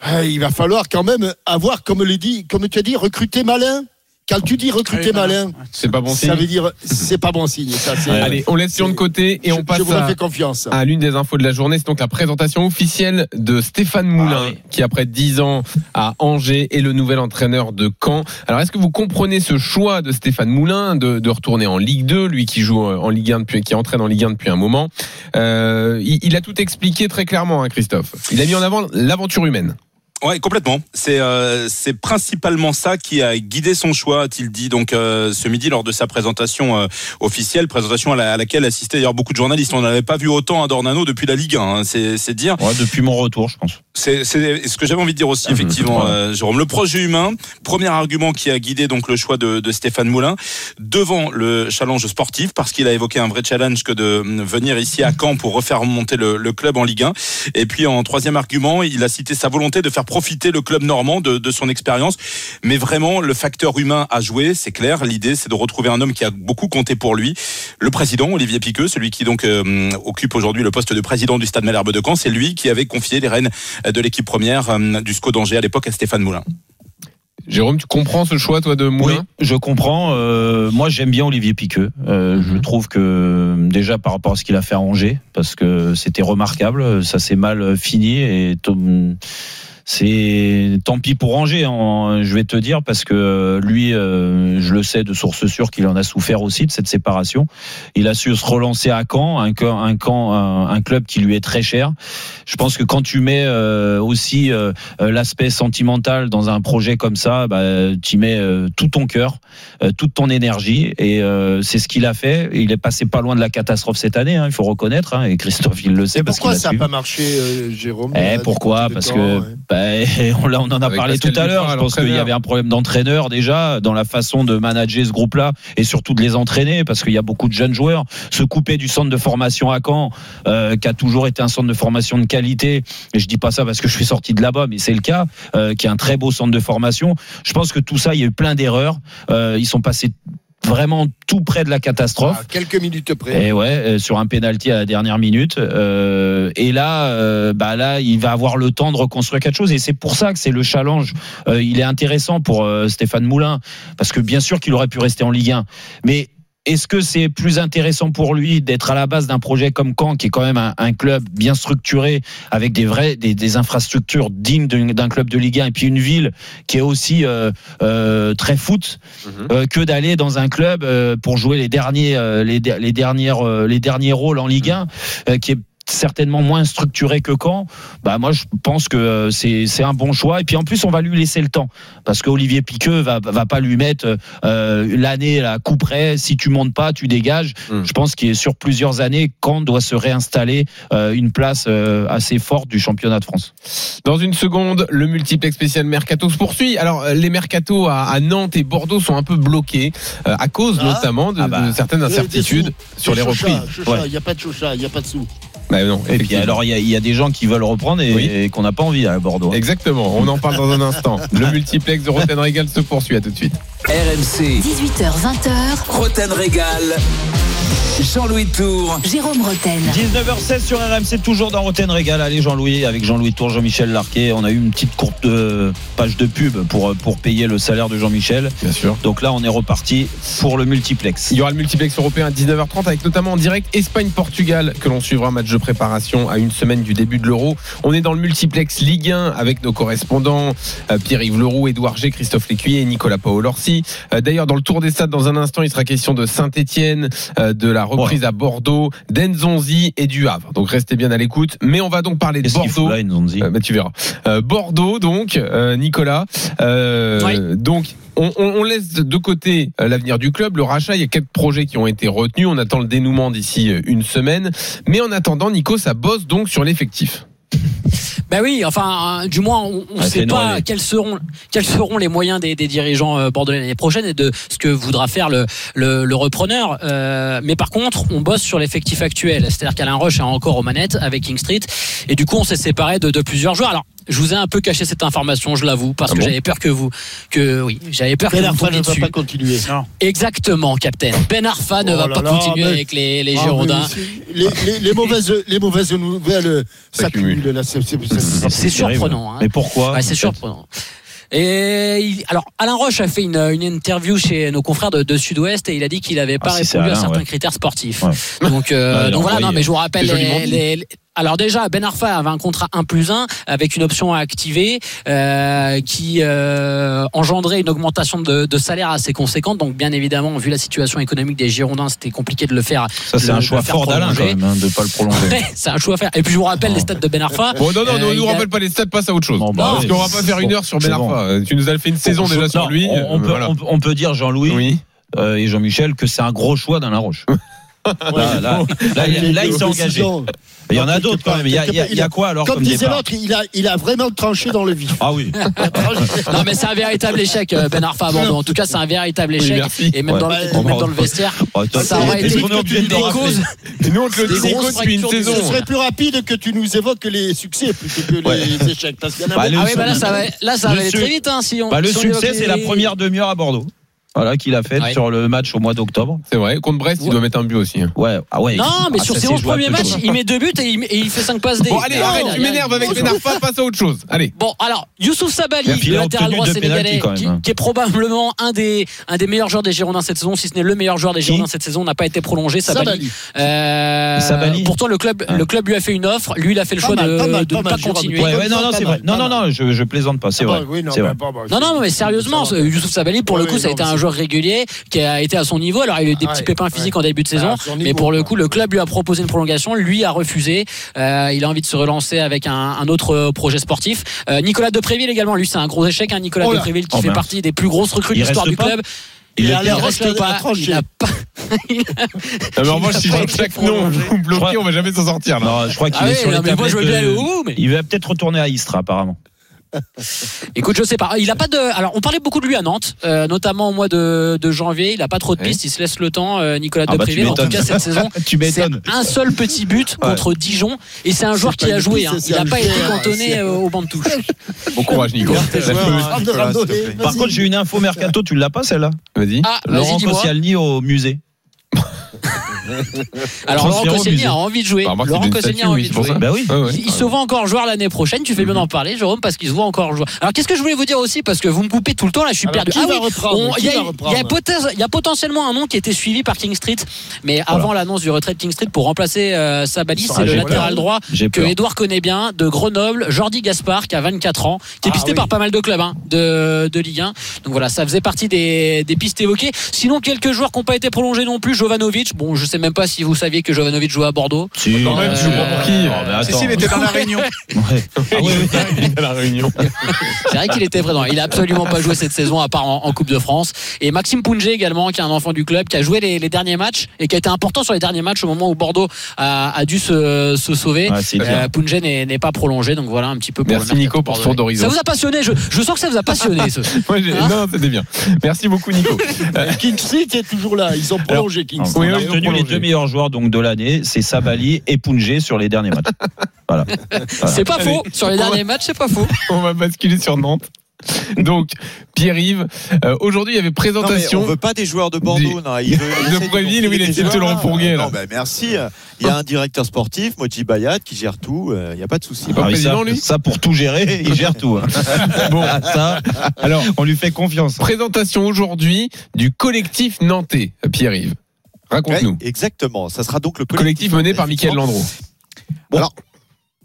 Ah, Il va falloir quand même avoir, comme le dit, comme tu as dit, recruter malin. Quand tu dis recruter malin. C'est pas bon ça signe. veut dire c'est pas bon signe. Ça, Allez, on laisse Lyon de côté et je, on passe je vous à, fais confiance. à l'une des infos de la journée. C'est donc la présentation officielle de Stéphane Moulin, Ah oui. qui après 10 ans à Angers est le nouvel entraîneur de Caen. Alors, est-ce que vous comprenez ce choix de Stéphane Moulin de, de retourner en Ligue 2, lui qui joue en Ligue 1 depuis, qui entraîne en Ligue 1 depuis un moment? Euh, il, il a tout expliqué très clairement, hein, Christophe. Il a mis en avant l'aventure humaine. Ouais, complètement. C'est euh, c'est principalement ça qui a guidé son choix, a-t-il dit donc euh, ce midi lors de sa présentation euh, officielle, présentation à, la- à laquelle assistaient d'ailleurs beaucoup de journalistes. On n'avait pas vu autant à Dornano depuis la Ligue 1. hein. C'est dire. Ouais, depuis mon retour, je pense. C'est ce que j'avais envie de dire aussi, effectivement, euh, Jérôme. Le projet humain, premier argument qui a guidé donc le choix de, de Stéphane Moulin, devant le challenge sportif, parce qu'il a évoqué un vrai challenge que de hum, venir ici à Caen pour refaire remonter le, le club en Ligue 1. Et puis en troisième argument, il a cité sa volonté de faire profiter le club normand de, de son expérience. Mais vraiment, le facteur humain a joué, c'est clair. L'idée, c'est de retrouver un homme qui a beaucoup compté pour lui. Le président, Olivier Piqueux, celui qui donc euh, occupe aujourd'hui le poste de président du Stade Malherbe de Caen, c'est lui qui avait confié les rênes de l'équipe première euh, du SCO d'Angers à l'époque à Stéphane Moulin. Jérôme, tu comprends ce choix, toi, de Oui, Moulin je comprends. Euh, moi, j'aime bien Olivier Piqueux. Euh, Je trouve que déjà par rapport à ce qu'il a fait à Angers, parce que c'était remarquable, ça s'est mal fini et c'est tant pis pour Angers. hein, je vais te dire parce que lui, euh, je le sais de source sûre qu'il en a souffert aussi de cette séparation. Il a su se relancer à Caen, un, un, camp, un, un club qui lui est très cher. Je pense que quand tu mets euh, aussi euh, euh, l'aspect sentimental dans un projet comme ça, bah, tu y mets euh, tout ton cœur, euh, toute ton énergie, et euh, c'est ce qu'il a fait. Il est passé pas loin de la catastrophe cette année, hein, il faut reconnaître, hein, et Christophe il le sait parce qu'il Pourquoi ça n'a pas marché, euh, Jérôme Eh, euh, pourquoi? Parce que ouais. bah, [laughs] on, on en a Avec parlé Pascal tout à l'heure. Je pense qu'il y avait un problème d'entraîneur déjà dans la façon de manager ce groupe-là et surtout de les entraîner parce qu'il y a beaucoup de jeunes joueurs. Se couper du centre de formation à Caen, euh, qui a toujours été un centre de formation de qualité. Et je dis pas ça parce que je suis sorti de là-bas, mais c'est le cas, euh, qui est un très beau centre de formation. Je pense que tout ça, il y a eu plein d'erreurs. Euh, ils sont passés vraiment tout près de la catastrophe. À quelques minutes près. Et ouais, euh, sur un penalty à la dernière minute. Euh, et là, euh, bah là, il va avoir le temps de reconstruire quelque chose. Et c'est pour ça que c'est le challenge. Euh, il est intéressant pour Stéphane Moulin, parce que bien sûr qu'il aurait pu rester en Ligue 1, mais est-ce que c'est plus intéressant pour lui d'être à la base d'un projet comme Caen, qui est quand même un, un club bien structuré, avec des vrais, des, des infrastructures dignes d'un club de Ligue 1, et puis une ville qui est aussi euh, euh, très foot, euh, que d'aller dans un club euh, pour jouer les derniers, euh, les, der- les dernières, euh, les derniers rôles en Ligue 1, euh, qui est certainement moins structuré que Caen, bah moi je pense que euh, c'est c'est un bon choix et puis en plus on va lui laisser le temps parce qu'Olivier Piqueux va va pas lui mettre euh, l'année à coup près si tu montes pas tu dégages je pense qu'il est sur plusieurs années Caen doit se réinstaller euh, une place euh, assez forte du championnat de France Dans une seconde, le multiplex spécial Mercato se poursuit. Alors, euh, les mercatos à, à Nantes et Bordeaux sont un peu bloqués euh, à cause Ah. notamment de, Ah bah. de certaines Euh, des incertitudes sur les reprises. Ouais. Il n'y a pas de chocha, il n'y a pas de sous. Bah non, et puis alors il y a, il y a des gens qui veulent reprendre et, Oui. et qu'on n'a pas envie à Bordeaux Exactement, on en parle dans un instant. [laughs] Le multiplex de Roten Régal se poursuit, à tout de suite. RMC, 18h, 20h, Roten Régal. Jean-Louis Tour. Jérôme Roten. 19h16 sur RMC, toujours dans Roten Régal. Allez, Jean-Louis, avec Jean-Louis Tour, Jean-Michel Larquet. On a eu une petite courte euh, page de pub pour, pour payer le salaire de Jean-Michel. Bien sûr. Donc là, on est reparti pour le multiplex. Il y aura le multiplex européen à 19h30 avec notamment en direct Espagne-Portugal que l'on suivra match de préparation à une semaine du début de l'Euro. On est dans le multiplex Ligue 1 avec nos correspondants euh, Pierre-Yves Leroux, Édouard G, Christophe Lécuyer et Nicolas Paolorsi. Euh, D'ailleurs, dans le tour des stades, dans un instant, il sera question de Saint-Etienne, de la reprise à Bordeaux, d'Enzonzi et du Havre. Donc restez bien à l'écoute. Mais on va donc parler de Bordeaux. là, Euh, bah, tu verras. Euh, Bordeaux, donc, euh, Nicolas. Euh, Donc, on, on- on laisse de côté l'avenir du club. Le rachat, il y a quatre projets qui ont été retenus. On attend le dénouement d'ici une semaine. Mais en attendant, Nico, ça bosse donc sur l'effectif. Ben oui, enfin, euh, du moins, on ne Ah, sait pas quels seront quels seront les moyens des, des dirigeants euh, bordelais l'année prochaine et de ce que voudra faire le le, le repreneur. Euh, mais par contre, on bosse sur l'effectif actuel, c'est-à-dire qu'Alain Roche est encore aux manettes avec King Street et du coup, on s'est séparé de, de plusieurs joueurs. Alors. Je vous ai un peu caché cette information, je l'avoue, parce Ah que bon j'avais peur que vous, que oui, j'avais peur que Ben vous Arfa ne va pas continuer. Exactement, Captain. Ben Arfa ne Oh va là pas là, continuer mais- avec les, les Ah, Girondins. les, les- les mauvaises, les mauvaises nouvelles s'accumulent. c'est- surprenant. hein. Mais pourquoi Ouais, c'est surprenant. Et il- alors Alain Roche a fait une, une interview chez nos confrères de, de Sud-Ouest et il a dit qu'il n'avait pas Ah, répondu à certains ouais. critères sportifs. Ouais. Donc, euh, donc voilà, non, mais je vous rappelle les- alors déjà, Ben Arfa avait un contrat 1 plus 1 avec une option à activer euh, qui euh, engendrait une augmentation de, de salaire assez conséquente. Donc bien évidemment, vu la situation économique des Girondins, c'était compliqué de le faire. Ça, c'est un choix fort d'Alain quand même, hein, de ne pas le prolonger. [laughs] C'est un choix à faire. Et puis je vous rappelle les stats de Ben Arfa. Bon, non, non, Euh, ne nous a- rappelle pas les stats, passe à autre chose. Bon, bah, Parce qu'on va pas faire une heure sur Ben bon. Arfa. Tu nous as fait une saison déjà sur Non, lui. On, on peut, voilà. on, on peut dire Jean-Louis Oui. euh, et Jean-Michel que c'est un gros choix d'Alain Roche. [laughs] Là, là, là, il- là, il s'est engagé. Il y en a d'autres quand même. Il y a, il y a- il y a quoi alors Comme comme disait l'autre, il a, il a vraiment tranché dans le vif. Ah oui. [laughs] Non mais c'est un véritable échec euh, Ben Arfa à Bordeaux. En tout cas c'est un véritable échec et même, Ouais. dans, le, même dans le vestiaire Oh, ça aurait été des causes Et nous, on te le dit depuis une saison. Ce serait plus rapide que tu nous évoques les succès plutôt que Ouais. les échecs. Parce qu'il y en a Bah, Ah oui bah là ça va là ça va Le aller très vite hein, si on Bah, le si on succès, c'est la première demi-heure à Bordeaux. Voilà, qu'il a fait Ouais. sur le match au mois d'octobre. C'est vrai. Contre Brest, il doit mettre un but aussi. hein. Ouais, ah ouais. Non mais Ah, sur ses c'est 11 jouable, premiers matchs, il met deux buts et il, et il fait 5 passes D. Bon, allez, Non, arrête, tu m'énerves avec il y a- Ben Arfa, passe à autre chose. Allez. Bon, alors, Youssouf Sabali, le latéral droit sénégalais, qui, hein. qui est probablement un des, un des meilleurs joueurs des Girondins cette saison, si ce n'est le meilleur joueur des Girondins cette saison, n'a pas été prolongé. Sabali. Sabali. Euh, Sabali. Pourtant, le club, Ouais. le club lui a fait une offre. Lui, il a fait le choix de, ne pas continuer. Ouais, non, non, c'est vrai. Non, non, non, je, plaisante pas, c'est Ah vrai. non, C'est vrai. Non, mais sérieusement, Youssouf Sabali, pour le coup, ça a été un c'est- joueur régulier qui a été à son niveau. Alors, il a eu des Ah petits ouais, pépins physiques en début de saison, Ah, mais pour le coup, le club lui a proposé une prolongation. Lui a refusé. Euh, il a envie de se relancer avec un, un autre projet sportif. Euh, Nicolas Depréville également, lui, c'est un gros échec. Hein, Nicolas Oh. Depréville qui Oh fait partie des plus grosses recrues de l'histoire du pas club. Il Il ne à reste pas. Il a pas. Non, mais en revanche, si été chaque nom bloquez, on va jamais s'en sortir là. Non, je crois qu'il Ah est sur non, les mais moi, je veux tablettes bien de- aller au bout, mais- Il va peut-être retourner à Istra, apparemment. [laughs] Écoute, je sais pas. Il a pas de. Alors, on parlait beaucoup de lui à Nantes, euh, notamment au mois de, de janvier. Il a pas trop de pistes. Il se laisse le temps, euh, Nicolas Ah bah, Deprivé. en tout cas, cette [laughs] saison, Tu c'est m'étonnes. un seul petit but contre Dijon. Et c'est un joueur qui a joué. piste, hein. Il n'a pas été cantonné euh, au banc de touche. [laughs] Bon courage, Nico. Par contre, j'ai une info mercato, tu l'as pas celle-là? Vas-y. Ah, Laurent. Koscielny au musée. Alors, Laurent musée. a envie de jouer. Bah, Laurent Koscielny a envie de jouer. Bah oui. Ouais, ouais. Il se voit encore joueur l'année prochaine. Tu fais bien d'en parler, Jérôme, parce qu'il se voit encore joueur. Alors, qu'est-ce que je voulais vous dire aussi Parce que vous me coupez tout le temps, là, je suis Alors, perdu. Ah oui, reprendre on- Qui il y, a- y potentiellement un nom qui a été suivi par King Street, mais avant l'annonce du retrait de King Street pour remplacer euh, Sabali, c'est Ah, le latéral droit que. Edouard connaît bien, de Grenoble, Jordi Gaspard, qui a 24 ans, qui est Ah, pisté par pas mal de clubs hein, de, de Ligue 1. Donc voilà, ça faisait partie des, des pistes évoquées. Sinon, quelques joueurs qui n'ont pas été prolongés non plus. Jovanovic, bon, je sais même pas si vous saviez que Jovanovic jouait à Bordeaux. Si. Quand même, tu Euh, joues pour qui Oh, Si, attends. si, il était dans la [laughs] réunion. Ouais. [laughs] Ah la. C'est vrai qu'il était présent. Il a absolument pas joué cette saison à part en, en Coupe de France. Et Maxime Pounget également, qui est un enfant du club, qui a joué les, les derniers matchs et qui a été important sur les derniers matchs au moment où Bordeaux a, a dû se, se sauver. Ouais, Euh, n'est pas prolongé, donc voilà un petit peu pour Merci le Nico pour ce tour d'horizon. Ça vous a passionné je, je sens que ça vous a passionné. ce- [laughs] Moi, Hein non, c'était bien. Merci beaucoup, Nico. Euh, King Street est toujours là. Ils ont prolongé King Street. On Oui, les deux meilleurs joueurs donc de l'année, c'est Sabali et Punjé sur les derniers matchs. [laughs] Voilà. C'est pas faux. Sur les derniers matchs, c'est pas faux. [laughs] on va basculer sur Nantes. Donc, Pierre-Yves, euh, aujourd'hui, il y avait Non, présentation. on veut pas des joueurs de Bordeaux. Des- Non, il veut, il [laughs] de gonfler oui, il essaie de le refourguer. Non, bah, merci. Il y a un directeur sportif, Moji Bayat, qui gère tout. euh, Il n'y a pas de souci. pas Ah ça, lui ça, pour tout gérer, il gère tout. hein. Bon, ça, alors, on lui fait confiance. présentation aujourd'hui du collectif nantais, Pierre-Yves. Raconte-nous. Ouais, exactement. Ça sera donc le Collectif mené par Michael Landreau. Bon, Alors,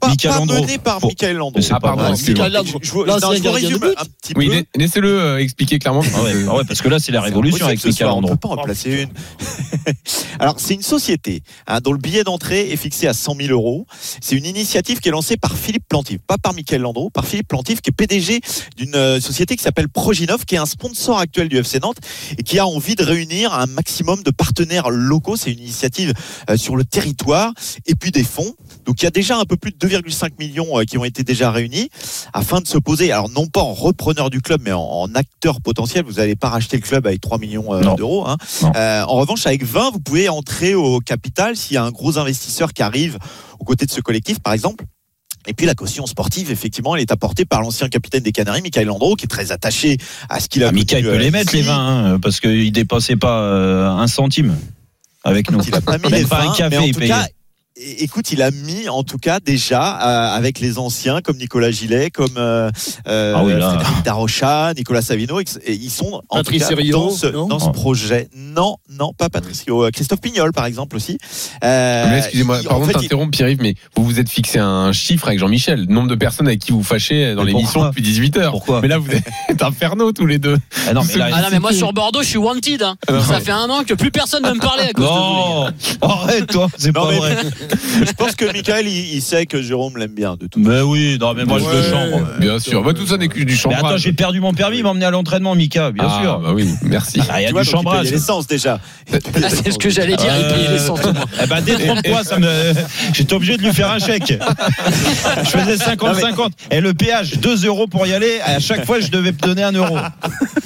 pas, Michael pas Landreau. mené par Faut- Michael Landreau. Ah, pardon. Michael. Je, non, je vous résume un petit Oui, peu. la- laissez-le euh, expliquer clairement. Ah ouais, ah ouais, parce que là, c'est la révolution avec Michael Landreau. On ne peut pas en placer une. [laughs] Alors, c'est une société hein, dont le billet d'entrée est fixé à 100 000 euros. C'est une initiative qui est lancée par Philippe Plantif, pas par Michael Landreau, par Philippe Plantif, qui est PDG d'une euh, société qui s'appelle Proginov, qui est un sponsor actuel du FC Nantes et qui a envie de réunir un maximum de partenaires locaux. C'est une initiative euh, sur le territoire et puis des fonds. Donc, il y a déjà un peu plus de 2,5 millions euh, qui ont été déjà réunis afin de se poser, alors non pas en repreneur du club, mais en, en acteur potentiel. Vous n'allez pas racheter le club avec 3 millions euh, d'euros. hein. Euh, en revanche, avec 20, vous pouvez entrer au capital s'il y a un gros investisseur qui arrive aux côtés de ce collectif, par exemple. Et puis la caution sportive, effectivement, elle est apportée par l'ancien capitaine des Canaries, Michael Landreau, qui est très attaché à ce qu'il a Ah, connu, peut les mettre, les ici. 20, hein, parce qu'il dépassait pas euh, un centime avec nous. Il a pas mis les pas un 20, café, mais en tout cas, écoute, il a mis en tout cas déjà euh, avec les anciens comme Nicolas Gillet, comme euh, euh, Ah oui, Darocha, Nicolas Savino, et ils sont en tout cas dans ce, non dans ce Oh. projet. Non, non, pas Patricio. Euh, Christophe Pignol, par exemple aussi. Euh, excusez-moi, pardon de t'interrompre, Pierre-Yves, mais vous vous êtes fixé un chiffre avec Jean-Michel, le nombre de personnes avec qui vous fâchez dans l'émission depuis 18 heures. Pourquoi Mais là, vous êtes [laughs] infernaux tous les deux. Ah non, mais là, Ah non, mais moi sur Bordeaux, je suis wanted. hein. Ah non, Ça fait un an que plus personne ne me parlait à cause de vous. Non, arrête toi, c'est Non, pas mais- vrai. Je pense que Michael, il, il sait que Jérôme l'aime bien de tout. Mais oui, non, mais moi je Ouais. le chambre. Bien sûr. Bah, tout ça n'est que du Mais chambrage. attends, j'ai perdu mon permis, il m'a emmené à l'entraînement, Mika, bien Ah, sûr. Bah oui, merci. Ah, il y a Tu vois, du il chambrage. l'essence déjà. Ah, c'est ce que j'allais dire. Il payait l'essence. au moins. [laughs] Eh ben, détrompe-toi, ça me... j'étais obligé de lui faire un chèque. Je faisais 50-50. Et le péage, 2 euros pour y aller. À chaque fois, je devais me donner un euro.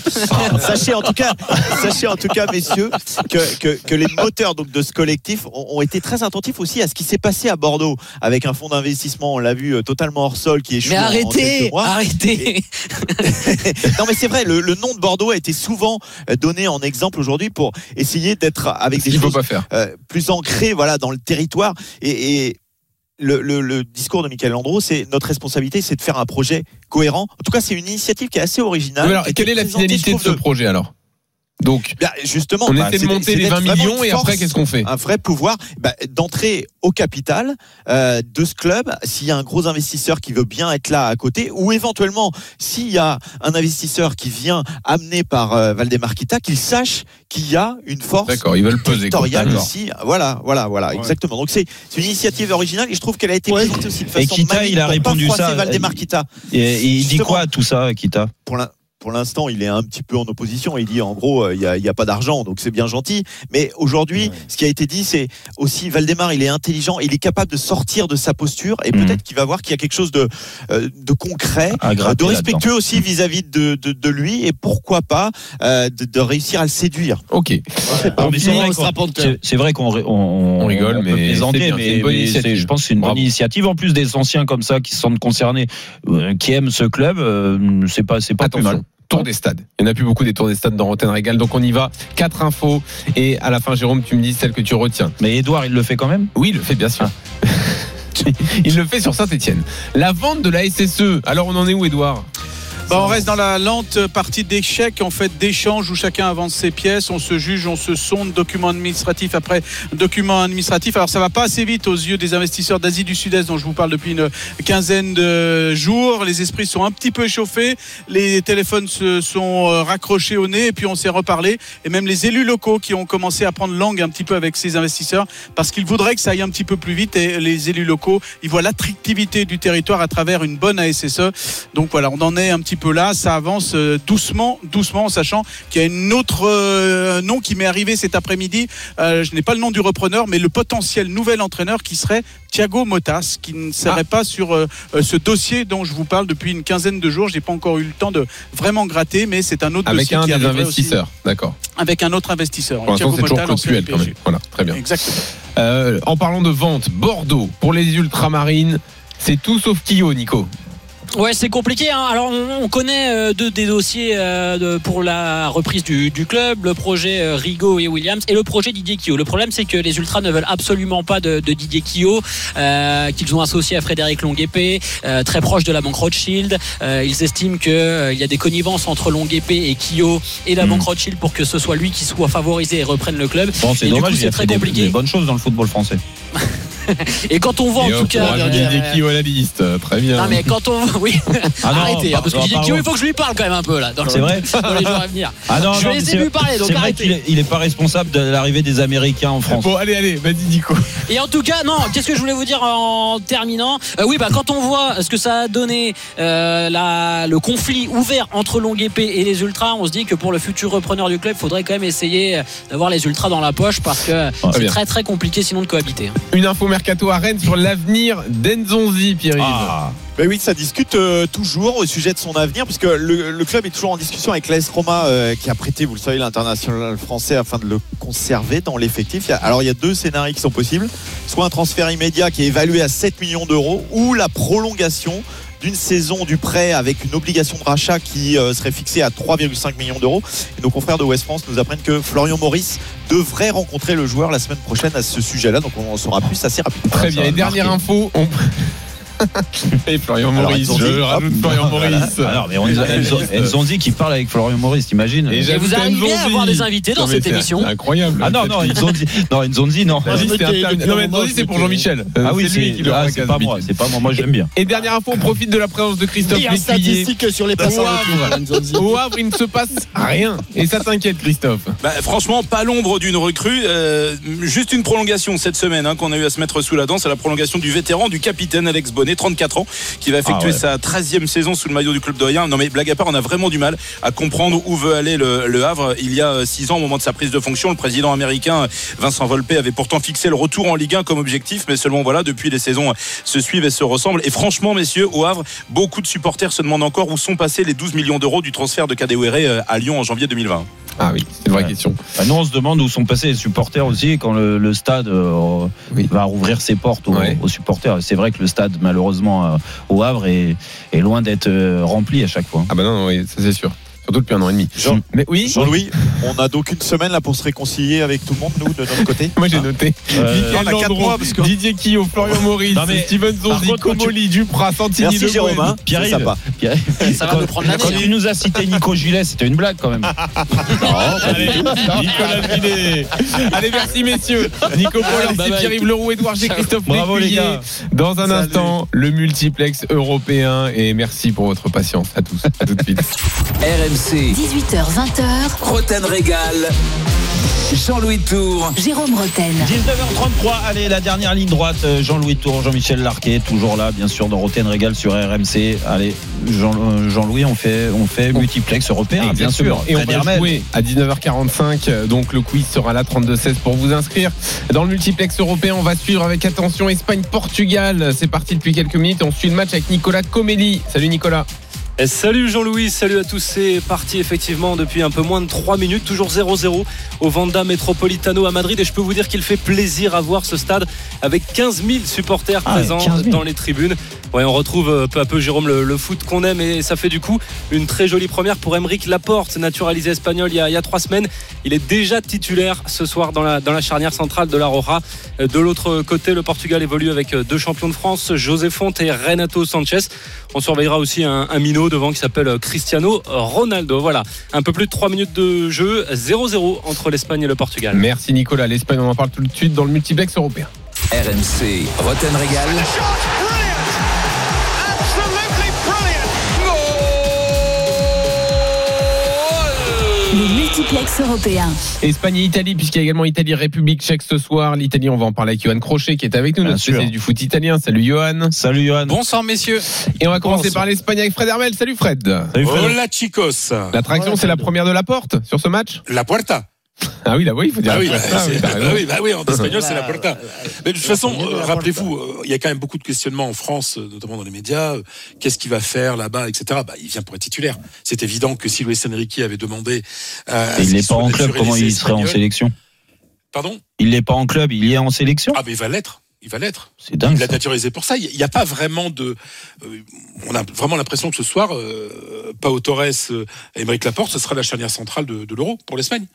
[laughs] sachez en tout cas, sachez en tout cas, messieurs, que, que, que les moteurs donc de ce collectif ont, ont été très attentifs aussi à ce qui s'est passé à Bordeaux avec un fonds d'investissement, on l'a vu euh, totalement hors sol qui échoue Mais en- en arrêtez, arrêtez. [laughs] non mais c'est vrai, le, le nom de Bordeaux a été souvent euh, donné en exemple aujourd'hui pour essayer d'être avec des choses pas faire. euh, plus ancrées voilà dans le territoire et, et le, le- le discours de Michael Landreau, c'est notre responsabilité, c'est de faire un projet cohérent. En tout cas, c'est une initiative qui est assez originale. Alors, quelle est la finalité de ce projet alors? Donc, Bien, justement, on bah, essaie de monter les d'être 20 vraiment millions et après, qu'est-ce qu'on fait? Un vrai pouvoir bah, d'entrer au capital euh, de ce club s'il y a un gros investisseur qui veut bien être là à côté ou éventuellement s'il y a un investisseur qui vient amené par euh, Valdemar Kita, qu'il sache qu'il y a une force D'accord, ils veulent peser. ici. Voilà, voilà, voilà, exactement. Donc c'est c'est une initiative originale et je trouve qu'elle a été présentée aussi de Et façon Kita, maligne il a répondu ça. Valdemar Kita. Et, et il dit quoi tout ça, Kita? Pour l'in- pour l'instant, il est un petit peu en opposition. Il dit en gros, euh, il n'y a, il y a pas d'argent, donc c'est bien gentil. Mais aujourd'hui, ce qui a été dit, c'est aussi Valdemar, il est intelligent, il est capable de sortir de sa posture et Mhm. peut-être qu'il va voir qu'il y a quelque chose de, euh, de concret, euh, de respectueux aussi vis-à-vis de, de, de lui et pourquoi pas euh, de, de réussir à le séduire. Ok. Mais c'est vrai on qu'on- on, On rigole, mais plaisanter, je pense que c'est une Bravo. bonne initiative. En plus des anciens comme ça qui se sentent concernés, euh, qui aiment ce club, euh, c'est pas pas plus mal. Tour des stades. Il n'y en a plus beaucoup des tours des stades dans Rotten Régal. Donc on y va. Quatre infos. Et à la fin, Jérôme, tu me dis celle que tu retiens. Mais Edouard, il le fait quand même? Oui, il le fait bien sûr. [laughs] il le fait sur Saint-Etienne. La vente de la SSE. Alors on en est où, Edouard On reste dans la lente partie d'échecs, en fait, d'échanges où chacun avance ses pièces, on se juge, on se sonde, document administratif après document administratif. Alors ça va pas assez vite aux yeux des investisseurs d'Asie du Sud-Est dont je vous parle depuis une quinzaine de jours. Les esprits sont un petit peu échauffés, les téléphones se sont euh, raccrochés au nez et puis on s'est reparlé. Et même les élus locaux qui ont commencé à prendre langue un petit peu avec ces investisseurs parce qu'ils voudraient que ça aille un petit peu plus vite et les élus locaux, ils voient l'attractivité du territoire à travers une bonne ASSE. Donc voilà, on en est un petit là. Ça avance euh, doucement, doucement, en sachant qu'il y a une autre euh, nom qui m'est arrivé cet après-midi. Euh, je n'ai pas le nom du repreneur, mais le potentiel nouvel entraîneur qui serait Thiago Motas, qui ne serait pas sur euh, ce dossier dont je vous parle depuis une quinzaine de jours. Je n'ai pas encore eu le temps de vraiment gratter, mais c'est un autre Avec dossier un qui des investisseurs. D'accord. avec un autre investisseur. Pour l'instant, Thiago c'est toujours quand même. Voilà, très bien. Exactement. En parlant de vente, Bordeaux, pour les ultramarines, c'est tout sauf Kyo, Nico. Ouais, c'est compliqué. hein. Alors, on, on connaît euh, deux des dossiers euh, de- pour la reprise du, du club, le projet euh, Rigaud et Williams et le projet Didier Quillot. Le problème, c'est que les Ultras ne veulent absolument pas de, de Didier Quillot, euh, qu'ils ont associé à Frédéric Longuepé, euh, très proche de la banque Rothschild. Euh, ils estiment qu'il y a des connivences entre Longuepé et Quillot et la Mm. banque Rothschild pour que ce soit lui qui soit favorisé et reprenne le club. Bon, c'est dommage, coup, il a très fait des, compliqué. des bonnes choses dans le football français. [laughs] Et quand on voit Et en tout cas. euh, Quillot à la liste. Très bien. non mais quand on oui [laughs] Ah non, arrêtez hein, par- parce que. Quillot il faut que je lui parle quand même un peu là dans le- C'est vrai [laughs] dans les jours à venir Ah non, je non, vais laisser lui parler donc C'est vrai arrêtez qu'il est, il est pas responsable de l'arrivée des Américains en France. Bon, allez, allez, vas-y, Nico. et en tout cas non qu'est-ce que je voulais vous dire en terminant Euh, oui bah quand on voit ce que ça a donné euh, la, le conflit ouvert entre Longuepé et les Ultras on se dit que pour le futur repreneur du club il faudrait quand même essayer d'avoir les Ultras dans la poche parce que Très c'est très très compliqué sinon de cohabiter hein. Une info mercato à Rennes sur l'avenir d'Enzonzi, Pierre-Yves. Ah, Ben oui, ça discute euh, toujours au sujet de son avenir, puisque le, le club est toujours en discussion avec l'AS Roma, euh, qui a prêté, vous le savez, l'international français afin de le conserver dans l'effectif. Il y a- Alors il y a deux scénarios qui sont possibles, soit un transfert immédiat qui est évalué à 7 millions d'euros, ou la prolongation d'une saison du prêt avec une obligation de rachat qui euh, serait fixée à 3,5 millions d'euros. Et nos confrères de West France nous apprennent que Florian Maurice devrait rencontrer le joueur la semaine prochaine à ce sujet-là, donc on en saura plus assez rapidement. Très bien. Et dernière info, on... Et Florian Maurice, je rajoute Florian Maurice. Alors, mais on, Enzo- Enzonzi qui parle avec Florian Maurice, t'imagines Et vous arrivez à avoir des invités dans cette émission c'est Incroyable. Ah non, non, Enzonzi, non, Enzonzi, non. Enzonzi, c'est pour Jean-Michel. Ah oui, c'est lui qui le ah, c'est pas moi, c'est pas moi, moi j'aime bien. Et dernière info, on profite de la présence de Christophe Lécuyer. statistique sur les passes Nzonzi. Havre, au Havre, il ne se passe rien. Et ça t'inquiète, Christophe? Bah, franchement, pas l'ombre d'une recrue. euh, juste une prolongation cette semaine hein, qu'on a eu à se mettre sous la dent. C'est la prolongation du vétéran, du capitaine Alex Bonnet, 34 ans, qui va effectuer Ah ouais. sa 13e saison sous le maillot du club doyen. Non mais blague à part, on a vraiment du mal à comprendre où veut aller le, le Havre. Il y a 6 ans, au moment de sa prise de fonction, le président américain Vincent Volpe avait pourtant fixé le retour en Ligue 1 comme objectif. Mais seulement voilà, depuis les saisons se suivent et se ressemblent. Et franchement, messieurs, au Havre, beaucoup de supporters se demandent encore où sont passés les 12 millions d'euros du transfert de Kadewere euh, à Lyon en janvier 2020. Ah oui, c'est une vraie Ouais. question. Bah, nous, on se demande où sont passés les supporters aussi quand le, le stade euh, Oui. va rouvrir ses portes aux, Ouais. aux supporters. C'est vrai que le stade, malheureusement, euh, au Havre, est, est loin d'être euh, rempli à chaque fois. Ah bah non, non, oui, ça c'est sûr. Surtout depuis un an et demi. Jean- Mais oui, Jean-Louis, on a donc une semaine là pour se réconcilier avec tout le monde, nous, de notre côté. [laughs] moi j'ai noté. Euh, on a quatre mois, parce que- Didier Quillot, Florian Maurice, Non, mais- Steven Zonzi, quand tu- Comoli, Duprat, Santini, Merci Le Jérôme, Guen. hein. Pierre ça va quand, nous prendre l'année quand tu nous as cité Nico Gillet, c'était une blague quand même. [laughs] Allez, Nicolas Vinet. Allez, merci messieurs. [laughs] Nico Pollard. Pierre-Yves Leroux, Edouard G, Christophe Bravo, les gars. Dans un Salut. instant, le multiplex européen. Et merci pour votre patience à tous. À tout de suite. RMC RMC. 18h20h. Roten Régal. Jean-Louis Tour. Jérôme Roten. 19h33, allez, la dernière ligne droite, euh, Jean-Louis Tour, Jean-Michel Larquet, toujours là, bien sûr, dans Roten Régal sur RMC. Allez, Jean- euh, Jean-Louis, on fait, on fait multiplex européen, bien sûr. Et on va jouer à 19h45. euh, Donc le quiz sera là 32-16 pour vous inscrire. Dans le multiplex européen, on va suivre avec attention Espagne-Portugal. C'est parti depuis quelques minutes. On suit le match avec Nicolas Comelli. Salut Nicolas. Et salut Jean-Louis, salut à tous. C'est parti effectivement depuis un peu moins de 3 minutes, toujours 0-0 au Vanda Metropolitano à Madrid. Et je peux vous dire qu'il fait plaisir à voir ce stade avec 15 000 supporters Ah présents 15 000. dans les tribunes. Ouais, on retrouve euh, peu à peu, Jérôme, le, le foot qu'on aime. Et ça fait du coup une très jolie première pour Emeric Laporte, naturalisé espagnol il y, a, il y a trois semaines. Il est déjà titulaire ce soir dans la, dans la charnière centrale de la Roja. Euh, De l'autre côté, le Portugal évolue avec euh, deux champions de France, José Fonte et Renato Sanchez. On surveillera aussi un, un minot devant qui s'appelle Cristiano Ronaldo. Voilà, un peu plus de 3 minutes de jeu, 0-0 entre l'Espagne et le Portugal. Merci Nicolas. L'Espagne, on en parle tout de suite dans le multiplex européen. RMC. Roten Régal. Multiplex européen. Espagne et Italie, puisqu'il y a également Italie-République tchèque ce soir. L'Italie, on va en parler avec Johan Crochet qui est avec nous, Bien notre spécialiste du foot italien. Salut Johan. Salut Johan. Bonsoir messieurs. Et on va commencer par l'Espagne avec Fred Hermel. Salut Fred. Salut Fred. Hola chicos. L'attraction, c'est la première de la porte sur ce match La puerta. Ah oui, là, oui, il faut dire. Ah oui, bah, bah bah en espagnol c'est la puerta. Mais de toute façon, euh, rappelez-vous, euh, il y a quand même beaucoup de questionnements en France, euh, notamment dans les médias. Qu'est-ce qu'il va faire là-bas, etc. Bah, il vient pour être titulaire. C'est évident que si Luis Enrique avait demandé. euh, il n'est pas en club, comment il serait en sélection? Pardon? Il n'est pas en club, il y est en sélection? Ah, mais il va l'être. Il va l'être. C'est dingue. Il l'a naturalisé pour ça. Il n'y a pas vraiment de. euh, on a vraiment l'impression que ce soir, euh, Pau Torres et Émeric Laporte, ce sera la charnière centrale de, de l'Euro pour l'Espagne.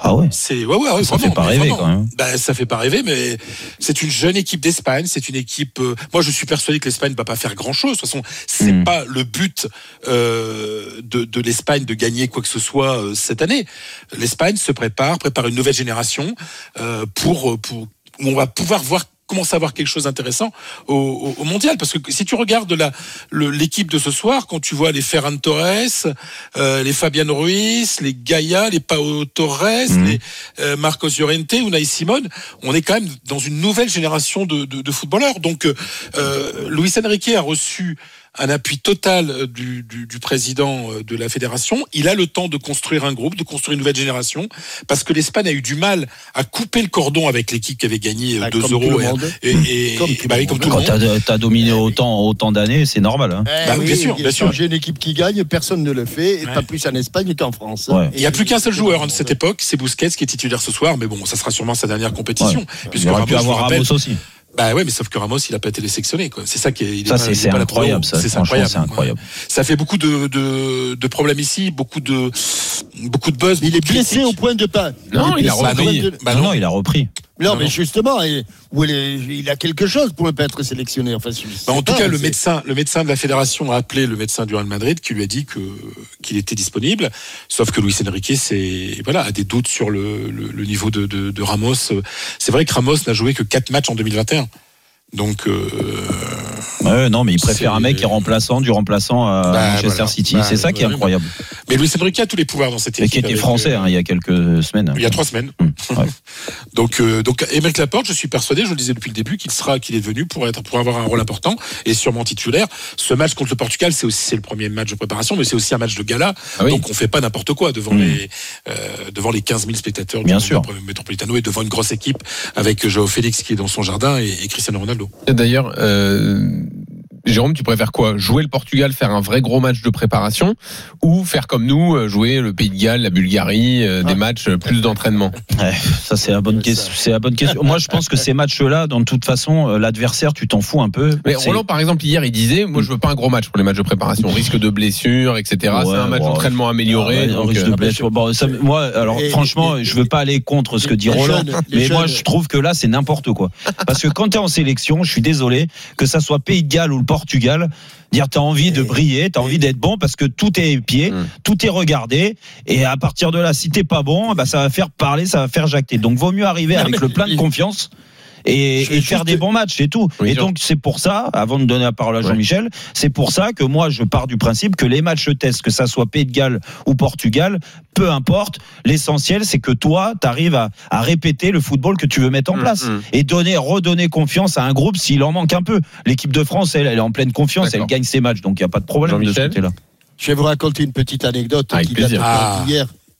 Ah ouais. C'est ouais ouais, ouais Ça vraiment, fait pas rêver, vraiment. quand même. Ben, ça fait pas rêver, mais c'est une jeune équipe d'Espagne. C'est une équipe. euh, moi, je suis persuadé que l'Espagne va pas faire grand chose. De toute façon, c'est Mm. pas le but euh, de, de l'Espagne de gagner quoi que ce soit euh, cette année. L'Espagne se prépare, prépare une nouvelle génération pour pour où on va pouvoir voir commencer à avoir quelque chose d'intéressant au, au- au mondial parce que si tu regardes la l'équipe de ce soir quand tu vois les Ferran Torres euh, les Fabian Ruiz les Gaia les Pau Torres Mhm. les euh, Marcos Llorente Unai Simon on est quand même dans une nouvelle génération de, de, de footballeurs donc euh, euh, Luis Enrique a reçu un appui total euh, du, du, du président euh, de la fédération. Il a le temps de construire un groupe, de construire une nouvelle génération, parce que l'Espagne a eu du mal à couper le cordon avec l'équipe qui avait gagné euh, 2 comme tout euros. le Et, monde. et, et- Comme et- tout bah le comme monde. tout le Quand t'as as dominé autant, autant d'années, c'est normal. hein. Eh Bah oui, bien sûr, bien sûr. J'ai une équipe qui gagne, personne ne le fait, et pas plus en Espagne qu'en France. Ouais. Il n'y a plus qu'un seul joueur hein, de cette époque, c'est Busquets qui est titulaire ce soir, mais bon, ça sera sûrement sa dernière compétition. Ouais. Puisque Il aurait pu avoir Ramos aussi. Bah ouais, mais sauf que Ramos, il n'a pas été sélectionné. quoi. C'est ça qui est. il est Ça, c'est incroyable. Ça, C'est incroyable. c'est incroyable. Ça fait beaucoup de, de, de problèmes ici, beaucoup de, beaucoup de buzz. Il est blessé au point de pas. Non, il a repris. de- Bah non. non, il a repris. Non, Non, mais non. justement, il, où il, est- il a quelque chose pour ne pas être sélectionné. Enfin, Bah, en tout pas, cas, le médecin, le médecin de la fédération a appelé le médecin du Real Madrid qui lui a dit que qu'il était disponible. Sauf que Luis Enrique, c'est voilà, a des doutes sur le, le, le niveau de, de, de Ramos. C'est vrai que Ramos n'a joué que 4 matchs en 2021. Donc, euh, Ouais, non, mais il préfère un mec qui est remplaçant du remplaçant à Bah, Manchester voilà. City. Bah, c'est ça qui est incroyable. mais Luis Enrique a tous les pouvoirs dans cette Et équipe. qui était français euh, hein, il y a quelques semaines. Il y a trois semaines. Hum, [laughs] ouais. Donc, euh, donc, Émeric Laporte, je suis persuadé, je le disais depuis le début, qu'il sera, qu'il est venu pour être, pour avoir un rôle important et sûrement titulaire. Ce match contre le Portugal, c'est aussi c'est le premier match de préparation, mais c'est aussi un match de gala. Ah oui. Donc, on fait pas n'importe quoi devant Mm. les, euh, devant les 15 000 spectateurs Bien du sûr. Metropolitano et devant une grosse équipe avec Joao Félix qui est dans son jardin et, et Cristiano Ronaldo. D'ailleurs, euh, Jérôme, tu préfères quoi? Jouer le Portugal, faire un vrai gros match de préparation ou faire comme nous, euh, jouer le Pays de Galles, la Bulgarie, euh, des matchs euh, plus d'entraînement? Ouais, ça c'est la bonne question. C'est la bonne question. Moi, je pense que ces matchs-là, dans toute façon, l'adversaire, tu t'en fous un peu. Mais Roland, par exemple, hier, il disait Moi, je veux pas un gros match pour les matchs de préparation. Risque de blessure, etc. Ouais, c'est un match d'entraînement amélioré. Ouais, donc, risque euh, de blessure. Bon, ça- moi, alors Et- franchement, et- je veux pas aller contre ce que dit Roland, jeunes- mais moi, jeunes- je trouve que là, c'est n'importe quoi. Parce que quand tu es en sélection, je suis désolé, que ça soit Pays de Galles ou le Portugal, dire t'as envie de briller, t'as envie d'être bon parce que tout est épié, Mm. tout est regardé, et à partir de là, si t'es pas bon, bah ça va faire parler, ça va faire jacter. Donc, vaut mieux arriver Non, avec le plein de confiance. Et, et faire des bons matchs, c'est tout. et donc c'est pour ça, avant de donner la parole à Jean-Michel, c'est pour ça que moi je pars du principe que les matchs test, que ça soit Pays de Galles ou Portugal, peu importe, l'essentiel c'est que toi, tu arrives à, à répéter le football que tu veux mettre en Mm, place mm. et donner, redonner confiance à un groupe s'il en manque un peu. L'équipe de France, elle, elle est en pleine confiance, elle gagne ses matchs, donc il n'y a pas de problème de ce Jean-Michel côté-là. Je vais vous raconter une petite anecdote Avec qui date pas Ah.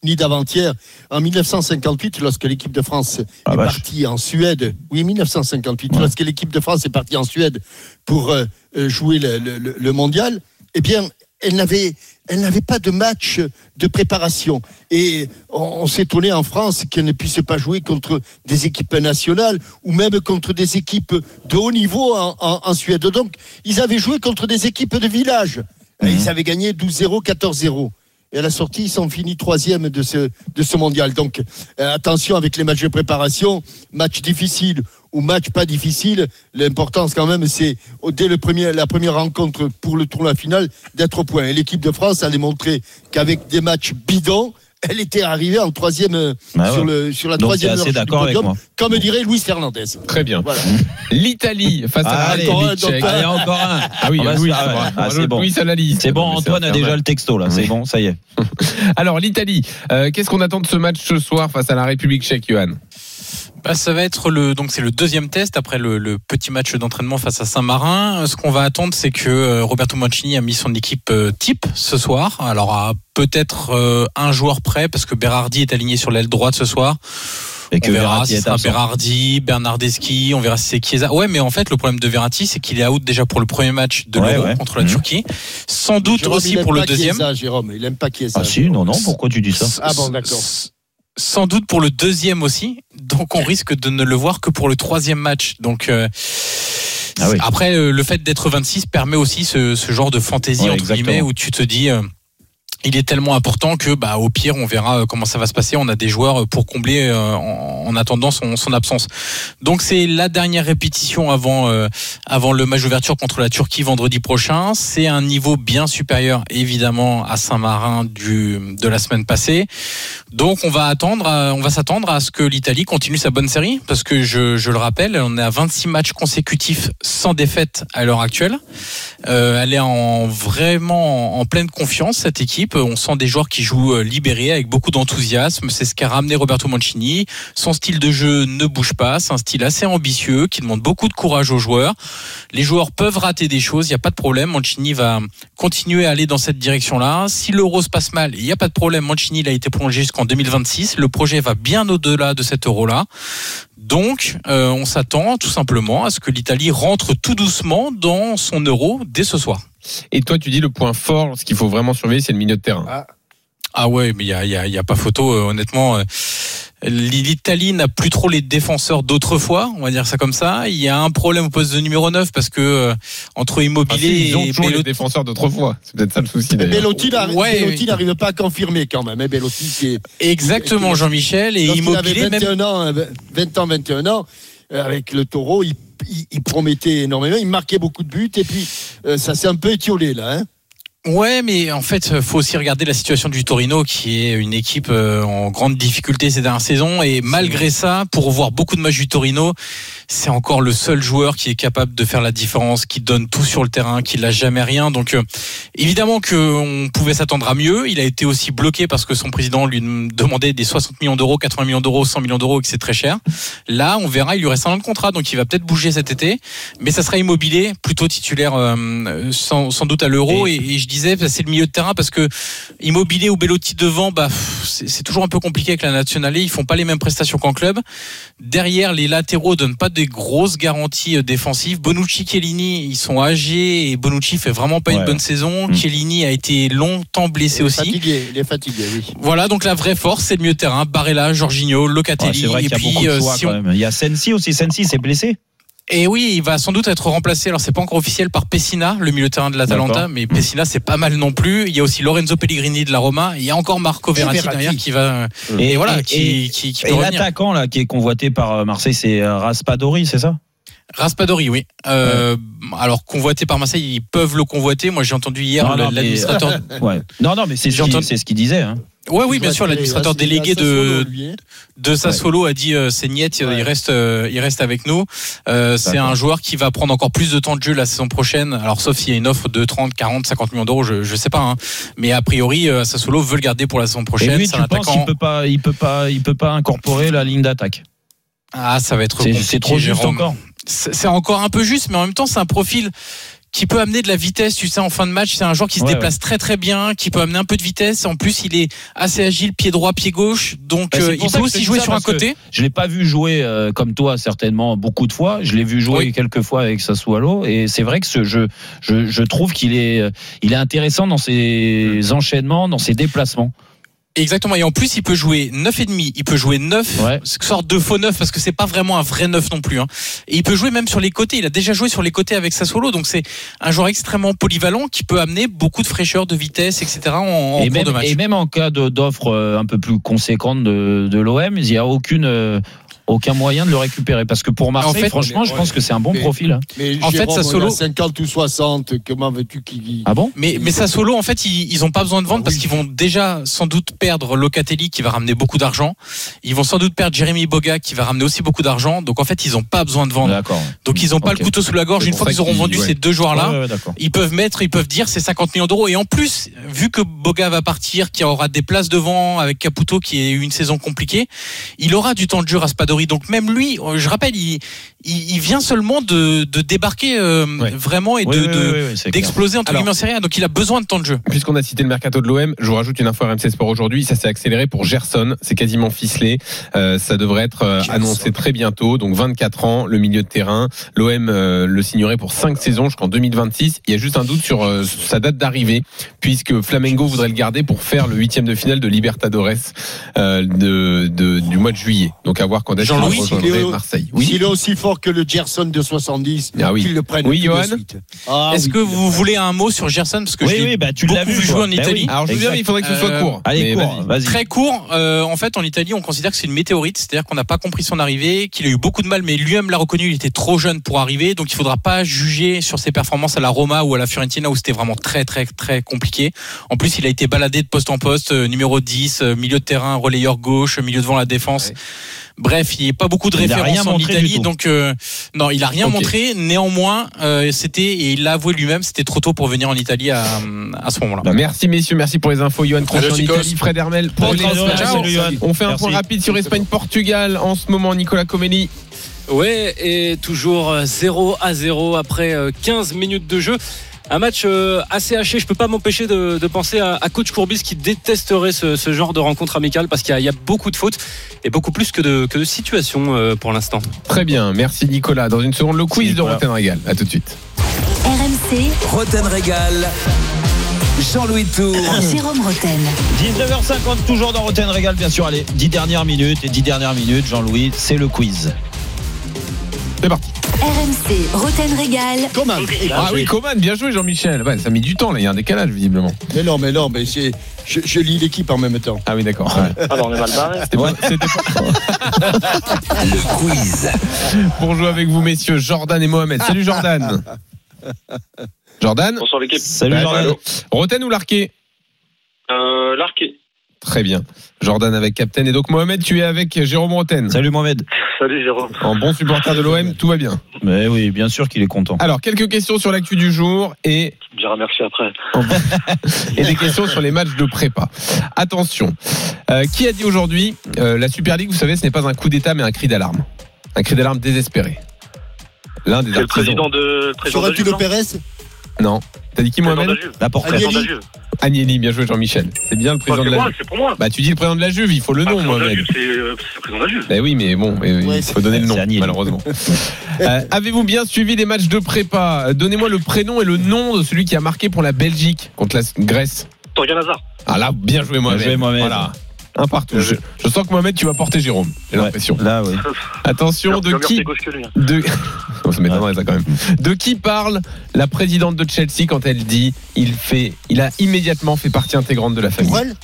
Ni d'avant-hier. En 1958, lorsque l'équipe de France est partie en Suède, oui, 1958, lorsque l'équipe de France est partie en Suède pour euh, euh, jouer le, le- le- le mondial, eh bien, elle n'avait, elle n'avait pas de match de préparation. Et on, on s'étonnait en France qu'elle ne puisse pas jouer contre des équipes nationales ou même contre des équipes de haut niveau en, en- en Suède. Donc, ils avaient joué contre des équipes de village. Et Ils avaient gagné 12-0, 14-0. Et à la sortie, ils sont finis troisième de ce, mondial. Donc, euh, attention avec les matchs de préparation, match difficile ou match pas difficile. L'importance quand même, c'est au- dès la première rencontre pour le tournoi final d'être au point. Et l'équipe de France a démontré qu'avec des matchs bidons, elle était arrivée en troisième euh, Ah sur, ouais. le, sur la Donc, troisième du d'accord avec podium, moi. comme dirait Luis Fernandez. Très bien. Voilà. [laughs] L'Italie face à la Allez, République donc, tchèque. Allez, encore un. Ah oui, Louis, ah ouais. ah, Ah, c'est bon. Louis à la liste. C'est bon, Antoine a déjà le texto là, c'est bon, ça y est. [laughs] Alors l'Italie, euh, qu'est-ce qu'on attend de ce match ce soir face à la République tchèque, Johan? Bah, ça va être le donc c'est le deuxième test après le, le petit match d'entraînement face à Saint-Marin. Euh, Ce qu'on va attendre, c'est que euh, Roberto Mancini a mis son équipe euh, type ce soir. Alors à peut-être euh, un joueur près parce que Berardi est aligné sur l'aile droite ce soir. Et que on verra Verratti si sera. Berardi, Bernardeschi, on verra si c'est Chiesa. Ouais, mais en fait le problème de Verratti, c'est qu'il est out déjà pour le premier match de Ouais, l'Euro ouais. contre la Mhm. Turquie. Sans doute Jérôme, aussi pour le pas deuxième. Chiesa, Jérôme, il aime pas Chiesa. Ah si, non, non, pourquoi tu dis ça Ah bon, d'accord. Sans doute pour le deuxième aussi. Donc on risque de ne le voir que pour le troisième match. Donc euh, Ah oui. après euh, le fait d'être 26 permet aussi ce, ce genre de fantaisie Ouais, entre exactement. guillemets où tu te dis euh, il est tellement important que bah au pire on verra euh, comment ça va se passer. On a des joueurs euh, pour combler euh, en, en attendant son, son absence. Donc c'est la dernière répétition avant euh, avant le match d'ouverture contre la Turquie vendredi prochain. C'est un niveau bien supérieur évidemment à Saint-Marin du de la semaine passée. Donc on va attendre, à- on va s'attendre à ce que l'Italie continue sa bonne série parce que je, je le rappelle, on est à 26 matchs consécutifs sans défaite à l'heure actuelle. Euh, elle est en vraiment en, en pleine confiance cette équipe. On sent des joueurs qui jouent euh, libérés avec beaucoup d'enthousiasme. C'est ce qu'a ramené Roberto Mancini. Son style de jeu ne bouge pas. C'est un style assez ambitieux qui demande beaucoup de courage aux joueurs. Les joueurs peuvent rater des choses, il n'y a pas de problème. Mancini va continuer à aller dans cette direction-là. Si l'euro se passe mal, il n'y a pas de problème. Mancini a été prolongé jusqu'en 2026. Le projet va bien au-delà de cet euro-là. Donc, euh, on s'attend tout simplement à ce que l'Italie rentre tout doucement dans son euro dès ce soir. Et toi, tu dis le point fort, ce qu'il faut vraiment surveiller, c'est le milieu de terrain. Ah ouais, mais il y a, il y a- il y a pas photo, euh, honnêtement. euh, L'Italie n'a plus trop les défenseurs d'autrefois, on va dire ça comme ça. Il y a un problème au poste de numéro 9 parce que euh, entre Ah, Immobilier si, ils ont et toujours les Belotti- défenseurs d'autrefois. C'est peut-être ça le souci. Belotti n'arrive Ouais, oui. pas à confirmer quand même. hein. Belotti, c'est Exactement, Jean-Michel. Et Lorsqu'il avait Immobilier, même 21 ans, hein, 20 ans, 21 ans, euh, avec le taureau, il promettait énormément, il marquait beaucoup de buts, et puis euh, ça s'est un peu étiolé là. Hein. Ouais, mais en fait, faut aussi regarder la situation du Torino, qui est une équipe euh, en grande difficulté ces dernières saisons. Et malgré ça, pour voir beaucoup de matchs du Torino, c'est encore le seul joueur qui est capable de faire la différence, qui donne tout sur le terrain, qui lâche jamais rien. Donc, euh, évidemment qu'on pouvait s'attendre à mieux. Il a été aussi bloqué parce que son président lui demandait des 60 millions d'euros, 80 millions d'euros, 100 millions d'euros, et que c'est très cher. Là, on verra, il lui reste un an de contrat, donc il va peut-être bouger cet été. Mais ça sera immobilier, plutôt titulaire, euh, sans, sans doute à l'euro. Et, et je disais, bah, c'est le milieu de terrain parce que immobilier ou Bellotti devant, bah, c'est toujours un peu compliqué avec la nationale. Ils font pas les mêmes prestations qu'en club. Derrière, les latéraux donnent pas des grosses garanties euh, défensives. Bonucci, Chiellini, ils sont âgés et Bonucci fait vraiment pas une bonne saison. Mm. Chiellini a été longtemps blessé Il est aussi. fatigué, il est fatigué, oui. Voilà, donc la vraie force, c'est le milieu de terrain. Barella, Jorginho, Ouais, Locatelli. c'est vrai et qu'il y a puis, beaucoup de euh, choix si quand on- même. Il y a Sensi aussi, Sensi s'est blessé. Et oui, il va sans doute être remplacé. Alors c'est pas encore officiel par Pessina, le milieu de terrain de l'Atalanta, mais Pessina c'est pas mal non plus. Il y a aussi Lorenzo Pellegrini de la Roma. Il y a encore Marco Et Verratti, Verratti. derrière qui va et, voilà qui, qui, qui peut et revenir. l'attaquant là qui est convoité par euh, Marseille, c'est euh, Raspadori, c'est ça? Raspadori, oui. Euh, Alors convoité par Marseille, ils peuvent le convoiter. Moi j'ai entendu hier mais- l'administrateur. [laughs] Ouais. Non, non, mais c'est ce J'ai qu'il entendu- c'est ce qu'il disait. hein. Ouais, oui, bien sûr, l'administrateur délégué de, de Sassuolo a dit euh, c'est niet, il reste, euh, il reste avec nous. Euh, c'est un joueur qui va prendre encore plus de temps de jeu la saison prochaine. Alors sauf s'il y a une offre de 30, 40, 50 millions d'euros, je, je sais pas. hein. Mais a priori, Sassuolo veut le garder pour la saison Et prochaine. lui, C'est tu un penses qu'il attaquant. peut pas, il peut pas, il peut pas incorporer la ligne d'attaque? Ah, ça va être C'est- trop juste Jérôme. encore. C'est encore un peu juste, mais en même temps, c'est un profil qui peut amener de la vitesse, tu sais, en fin de match. C'est un joueur qui se Ouais, déplace très très bien, qui peut amener un peu de vitesse. En plus, il est assez agile, pied droit, pied gauche. Donc, Bah, euh, il peut aussi jouer sur un côté. Je l'ai pas vu jouer euh, comme toi certainement beaucoup de fois. Je l'ai vu jouer quelques fois avec Sassuolo et c'est vrai que ce jeu, je, je trouve qu'il est, euh, il est intéressant dans ses enchaînements, dans ses déplacements. Exactement. Et en plus, il peut jouer 9 et demi. Il peut jouer 9, sorte de faux 9 parce que c'est pas vraiment un vrai 9 non plus. hein. Et il peut jouer même sur les côtés. Il a déjà joué sur les côtés avec Sassuolo. Donc c'est un joueur extrêmement polyvalent qui peut amener beaucoup de fraîcheur, de vitesse, etc. en, en et, cours même, de match. et même en cas d'offre euh, un peu plus conséquente de, de l'OM, il n'y a aucune, euh, aucun moyen de le récupérer. Parce que pour Marseille, fait, franchement, mais- je pense que c'est un bon Mais- profil. hein. Mais En fait, Jérôme, on a 50 ou 60, comment veux-tu qu'il. Ah bon Mais, mais Sassuolo, en fait, ils, ils ont pas besoin de Ah vendre parce qu'ils vont déjà sans doute perdre Locatelli qui va ramener beaucoup d'argent. Ils vont sans doute perdre Jérémy Boga qui va ramener aussi beaucoup d'argent. Donc en fait, ils ont pas besoin de vendre. D'accord. Donc ils ont pas le couteau sous la gorge. Une fois qu'ils auront vendu ouais. ces deux joueurs-là, Ouais, ouais, d'accord. ils peuvent mettre, ils peuvent dire c'est 50 millions d'euros. Et en plus, vu que Boga va partir, qui aura des places devant avec Caputo qui a eu une saison compliquée, il aura du temps de jeu Donc même lui, euh, je rappelle, il, il, il vient seulement de, de débarquer euh, vraiment et de, de- d'exploser entre guillemets en Serie A. Donc il a besoin de temps de jeu. Puisqu'on a cité le mercato de l'OM, je vous rajoute une info RMC Sport aujourd'hui. Ça s'est accéléré pour Gerson. C'est quasiment ficelé. Euh, ça devrait être euh, annoncé très bientôt. Donc 24 ans, le milieu de terrain. L'OM euh, le signerait pour 5 saisons jusqu'en 2026. Il y a juste un doute sur euh, sa date d'arrivée, puisque Flamengo voudrait le garder pour faire le huitième de finale de Libertadores euh, de, de- du mois de juillet. Donc à voir quand est-ce qu'il Marseille. S'il est aussi fort que le Gerson de 70, Ah oui. qu'il le prenne Oui, tout de Johan suite. Ah Est-ce oui, que vous voulez un mot sur Gerson? Parce que Oui, je oui, bah, tu l'as vu, jouer en Bah Italie. oui. Alors, je veux bien, il faudrait que ce soit court. Allez, cours, vas-y. Très court. euh, en fait, en Italie, on considère que c'est une météorite, c'est-à-dire qu'on n'a pas compris son arrivée, qu'il a eu beaucoup de mal, mais lui-même l'a reconnu. Il était trop jeune pour arriver, donc il faudra pas juger sur ses performances à la Roma ou à la Fiorentina où c'était vraiment très très très compliqué. En plus, il a été baladé de poste en poste, euh, numéro 10, euh, milieu de terrain, relayeur gauche, milieu devant la défense. Bref, il n'y a pas beaucoup de références en Italie, donc euh, non, il a rien montré. Néanmoins, euh, c'était et il l'a avoué lui-même, c'était trop tôt pour venir en Italie à, à ce moment-là. Merci messieurs, merci pour les infos. Johan Crochet en. Italie, Fred Hermel pour les. On fait un Merci. point rapide sur Espagne-Portugal en ce moment. Nicolas Comelli. Ouais, et toujours euh, 0 à 0 après euh, 15 minutes de jeu. Un match euh, assez haché. Je peux pas m'empêcher de, de penser à, à coach Courbis qui détesterait ce, ce genre de rencontre amicale parce qu'il y, a- il y a beaucoup de fautes et beaucoup plus que de, que de situations euh, pour l'instant. Très bien, merci Nicolas. Dans une seconde, le quiz de. Rotten Régal. À tout de suite. RMC, Roten Régal. Jean-Louis Tour. [coughs] Jérôme Roten. 19h50, toujours dans Roten Régal, bien sûr. Allez, 10 dernières minutes et 10 dernières minutes, Jean-Louis, c'est le quiz. C'est parti. RMC, Roten Régal. Comment Ah oui, Coman, bien joué Jean-Michel. Ouais, ça met du temps là, il y a un décalage visiblement. Mais non, mais non, mais c'est, je, je lis l'équipe en même temps. Ah oui, d'accord. ouais. Alors on est mal barré. C'était pas- c'était pas- [laughs] Le quiz. Pour jouer avec vous, messieurs, Jordan et Mohamed. Salut Jordan. Jordan Bonsoir l'équipe. Salut Jordan. Roten ou Larquet? Euh, Larqué. Très bien. Jordan avec Captain. Et donc Mohamed, tu es avec Jérôme Roten. Salut Mohamed. Salut Jérôme. En bon supporter de l'OM, tout va bien. Mais oui, bien sûr qu'il est content. Alors, quelques questions sur l'actu du jour et, Je dirai merci après. [laughs] et des questions sur les matchs de prépa. Attention. Euh, qui a dit aujourd'hui, euh, la Super League, vous savez, ce n'est pas un coup d'État, mais un cri d'alarme. Un cri d'alarme désespéré. L'un des le président de. le Pérez? Non. T'as dit qui, Mohamed. La portrait. Agnelli bien joué Jean-Michel. C'est bien le Bah, président de la moi, Juve. c'est pour moi. Bah, tu dis le président de la Juve, il faut le Ah, nom, Mohamed. Juve, c'est euh, c'est le président de la Juve. Ben oui, mais bon, Ouais, il faut donner le nom, malheureusement. [laughs] Euh, Avez-vous bien suivi les matchs de prépa? Donnez-moi le prénom et le nom de celui qui a marqué pour la Belgique contre la Grèce. Torgan Hazard. Ah là, bien joué Mohamed. Bien joué, Mohamed. Voilà. Un partout. Je, je sens que Mohamed, tu vas porter Jérôme. J'ai Ouais, l'impression. Là, oui. Attention, de qui de... Oh, ça m'étonnerait ça quand même. De qui parle la présidente de Chelsea quand elle dit il fait, il a immédiatement fait partie intégrante de la famille? Tourelle.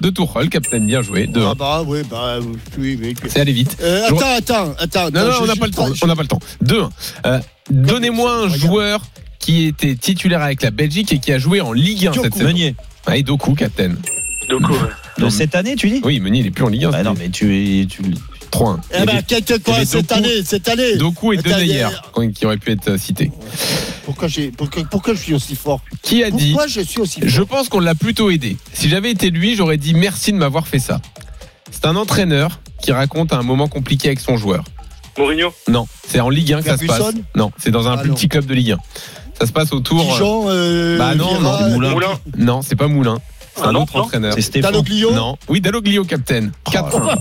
De Tourelle, capitaine, bien joué. De Ah bah oui, bah oui, mais... C'est allé vite. Euh, Je- attends, attends, attends. Non, non, je- on n'a pas le temps. On n'a pas le temps. Deux. euh, Donnez-moi un Regarde. joueur qui était titulaire avec la Belgique et qui a joué en Ligue 1 cette saison. Meunier. Ah, et Doku, capitaine. Doku, ouais. De cette année, tu dis Oui, Meunier, il est plus en Ligue 1. Bah non, mais tu, tu 3-1. Eh ben, quelque quoi cette année, cette année. Doku et Attends, Denayer euh, qui auraient pu être cités. Pourquoi, pourquoi, pourquoi je suis aussi fort Qui a dit Pourquoi je suis aussi fort Je pense qu'on l'a plutôt aidé. Si j'avais été lui, j'aurais dit merci de m'avoir fait ça. C'est un entraîneur qui raconte un moment compliqué avec son joueur. Mourinho Non, c'est en Ligue 1 que ça se passe. Non, c'est dans un Ah plus petit club de Ligue 1. Ça se passe autour. Dijon, euh, bah non, non, Moulin. Moulin. non, c'est pas Moulin. C'est Ah un non, autre non. entraîneur. C'est Stéphane. Daloglio Non, oui, Daloglio, capitaine. 4-1.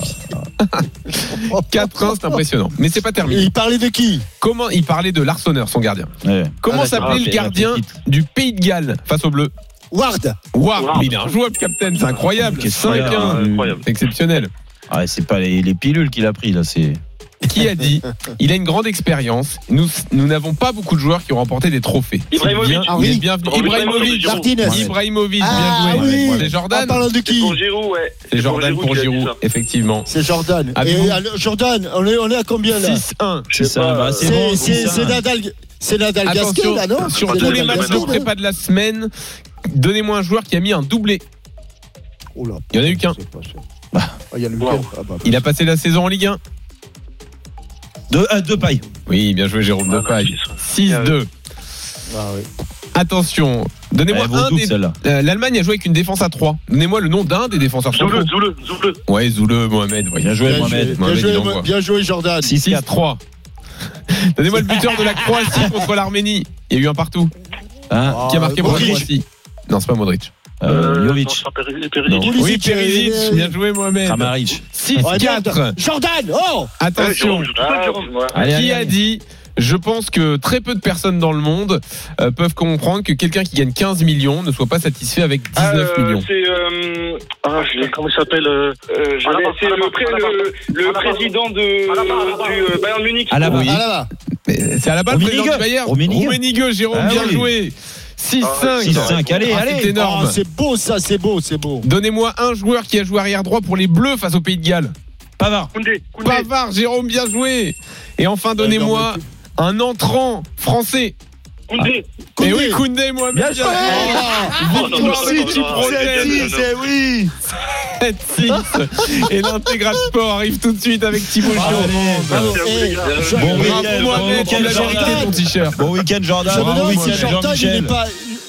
4-1, c'est impressionnant. Mais c'est pas Et terminé. il parlait de qui? Comment il parlait de l'Arseneur, son gardien Ouais. Comment Ah, s'appelait Ah, le gardien du Pays de Galles face au Bleu? Ward. Waouh, mais il est injouable, capitaine, c'est incroyable. Qu'est-ce 5 qu'il y a, 1 incroyable. C'est exceptionnel. Ah ouais, c'est pas les, les pilules qu'il a pris là, c'est. [laughs] Qui a dit Il a une grande expérience. Nous nous n'avons pas beaucoup de joueurs qui ont remporté des trophées. Ibrahimovic. Bien- Ah il est oui. bienvenu. Ibrahimovic. Ibrahimovic. Martinez. Ibrahimovic, Ah bien joué. oui. C'est Jordan. En parlant de C'est qui pour Giroud, ouais. C'est Jordan pour Giroud, effectivement. C'est Jordan. Et alors, Jordan, on est, on est à combien là 6-1. Je sais C'est bah, bon, c'est- Nadal, c'est Nadal Gasquet là, non sur tous les matchs de prépa de la semaine, donnez-moi un joueur qui a mis un doublé. Oh là, Il y en a eu qu'un. Ah, il. Ah, bah, Il a passé la saison en Ligue 1. Deux, euh, deux pailles. Oui, bien joué Jérôme Depaille. bah, 6-2. ah, ouais. Attention, donnez-moi un des... Euh, L'Allemagne a joué avec une défense à 3. Donnez-moi le nom d'un des défenseurs. Zoule, Zoule, Zoule. Ouais, Zoule, Mohamed. ouais. Bien joué, Bien Mohamed. joué, bien Mohamed, joué, bien joué, Jordan. 6-3. [laughs] Donnez-moi le buteur de la Croatie contre l'Arménie. Il y a eu un partout. Hein Ah, Qui a marqué pour la. Croatie Non, c'est pas Modric. Euh, Jovic. non, Non. Pulisic, Oui, Perisic. euh, Bien joué, Mohamed. Kramaric. Ouais, 6-4. merde. Jordan, oh Attention. Allez, Qui a dit je pense que très peu de personnes dans le monde euh, peuvent comprendre que quelqu'un qui gagne 15 millions ne soit pas satisfait avec 19 Ah, euh, millions. C'est euh, ah, comment il s'appelle euh, euh, C'est le, pré- le, le président de, du euh, Bayern Munich. À la Oui. Ah. Mais C'est à la balle, Rummenigge. président du Bayern. Rummenigge. Jérôme, Ah bien joué. 6-5. 6-5, allez, Ah, allez. C'est énorme. Oh, c'est beau ça, c'est beau, c'est beau. Donnez-moi un joueur qui a joué arrière droit pour les Bleus face au Pays de Galles. Pavard. Koundé, Koundé. Pavard, Jérôme, bien joué. Et enfin, donnez-moi un entrant français. Koundé. Et oui, Koundé, Mohamed. Bien joué. Oh, Victoire non, non, non. oui. 7-6. Et l'intégral sport arrive tout de suite avec Thibaut Giroud. Eh, Bon week-end, Mohamed, bon tu l'as week-end, mérité Jordan. ton t-shirt. Bon week-end, Jordan. Je me Bravo, demande si Mohamed. Jordan, il Jean-Michel. est pas.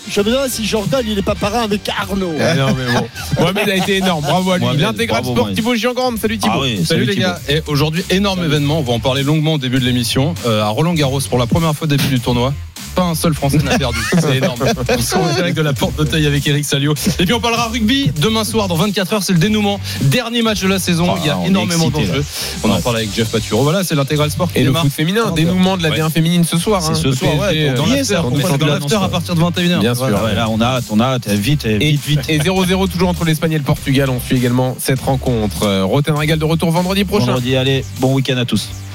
Je me demande si Jordan, il est pas parrain avec Arnaud. Ah non, mais bon. [laughs] Mohamed a été énorme. Bravo à lui. L'intégral bravo, sport. Thibaut Giangrande. Salut Thibaut. Ah oui, Salut, les gars. Et aujourd'hui, énorme événement. On va en parler longuement au début de l'émission. Euh, à Roland Garros, pour la première fois au début du tournoi. Pas un seul Français n'a perdu. [laughs] C'est énorme. On sera en direct de la porte d'Auteuil avec Eric Salio. Et puis on parlera rugby demain soir, dans 24 heures. C'est le dénouement. Dernier match de la saison. Ah, Il y a énormément d'enjeux. On en parle avec Jeff Paturo. Voilà, c'est l'intégral sport qui Et le foot féminin, 40 dénouement de la Ouais. D1 féminine ce soir. Hein. ce soir, ouais, dans euh, l'after, dans l'after à partir de 21h. Bien sûr. Là, on a hâte, on a hâte. Vite, Et, vite, vite. et 0-0 toujours entre l'Espagne et le Portugal. On suit également cette rencontre. Euh, Roten Régal de retour vendredi prochain. Vendredi, allez, bon week-end à tous.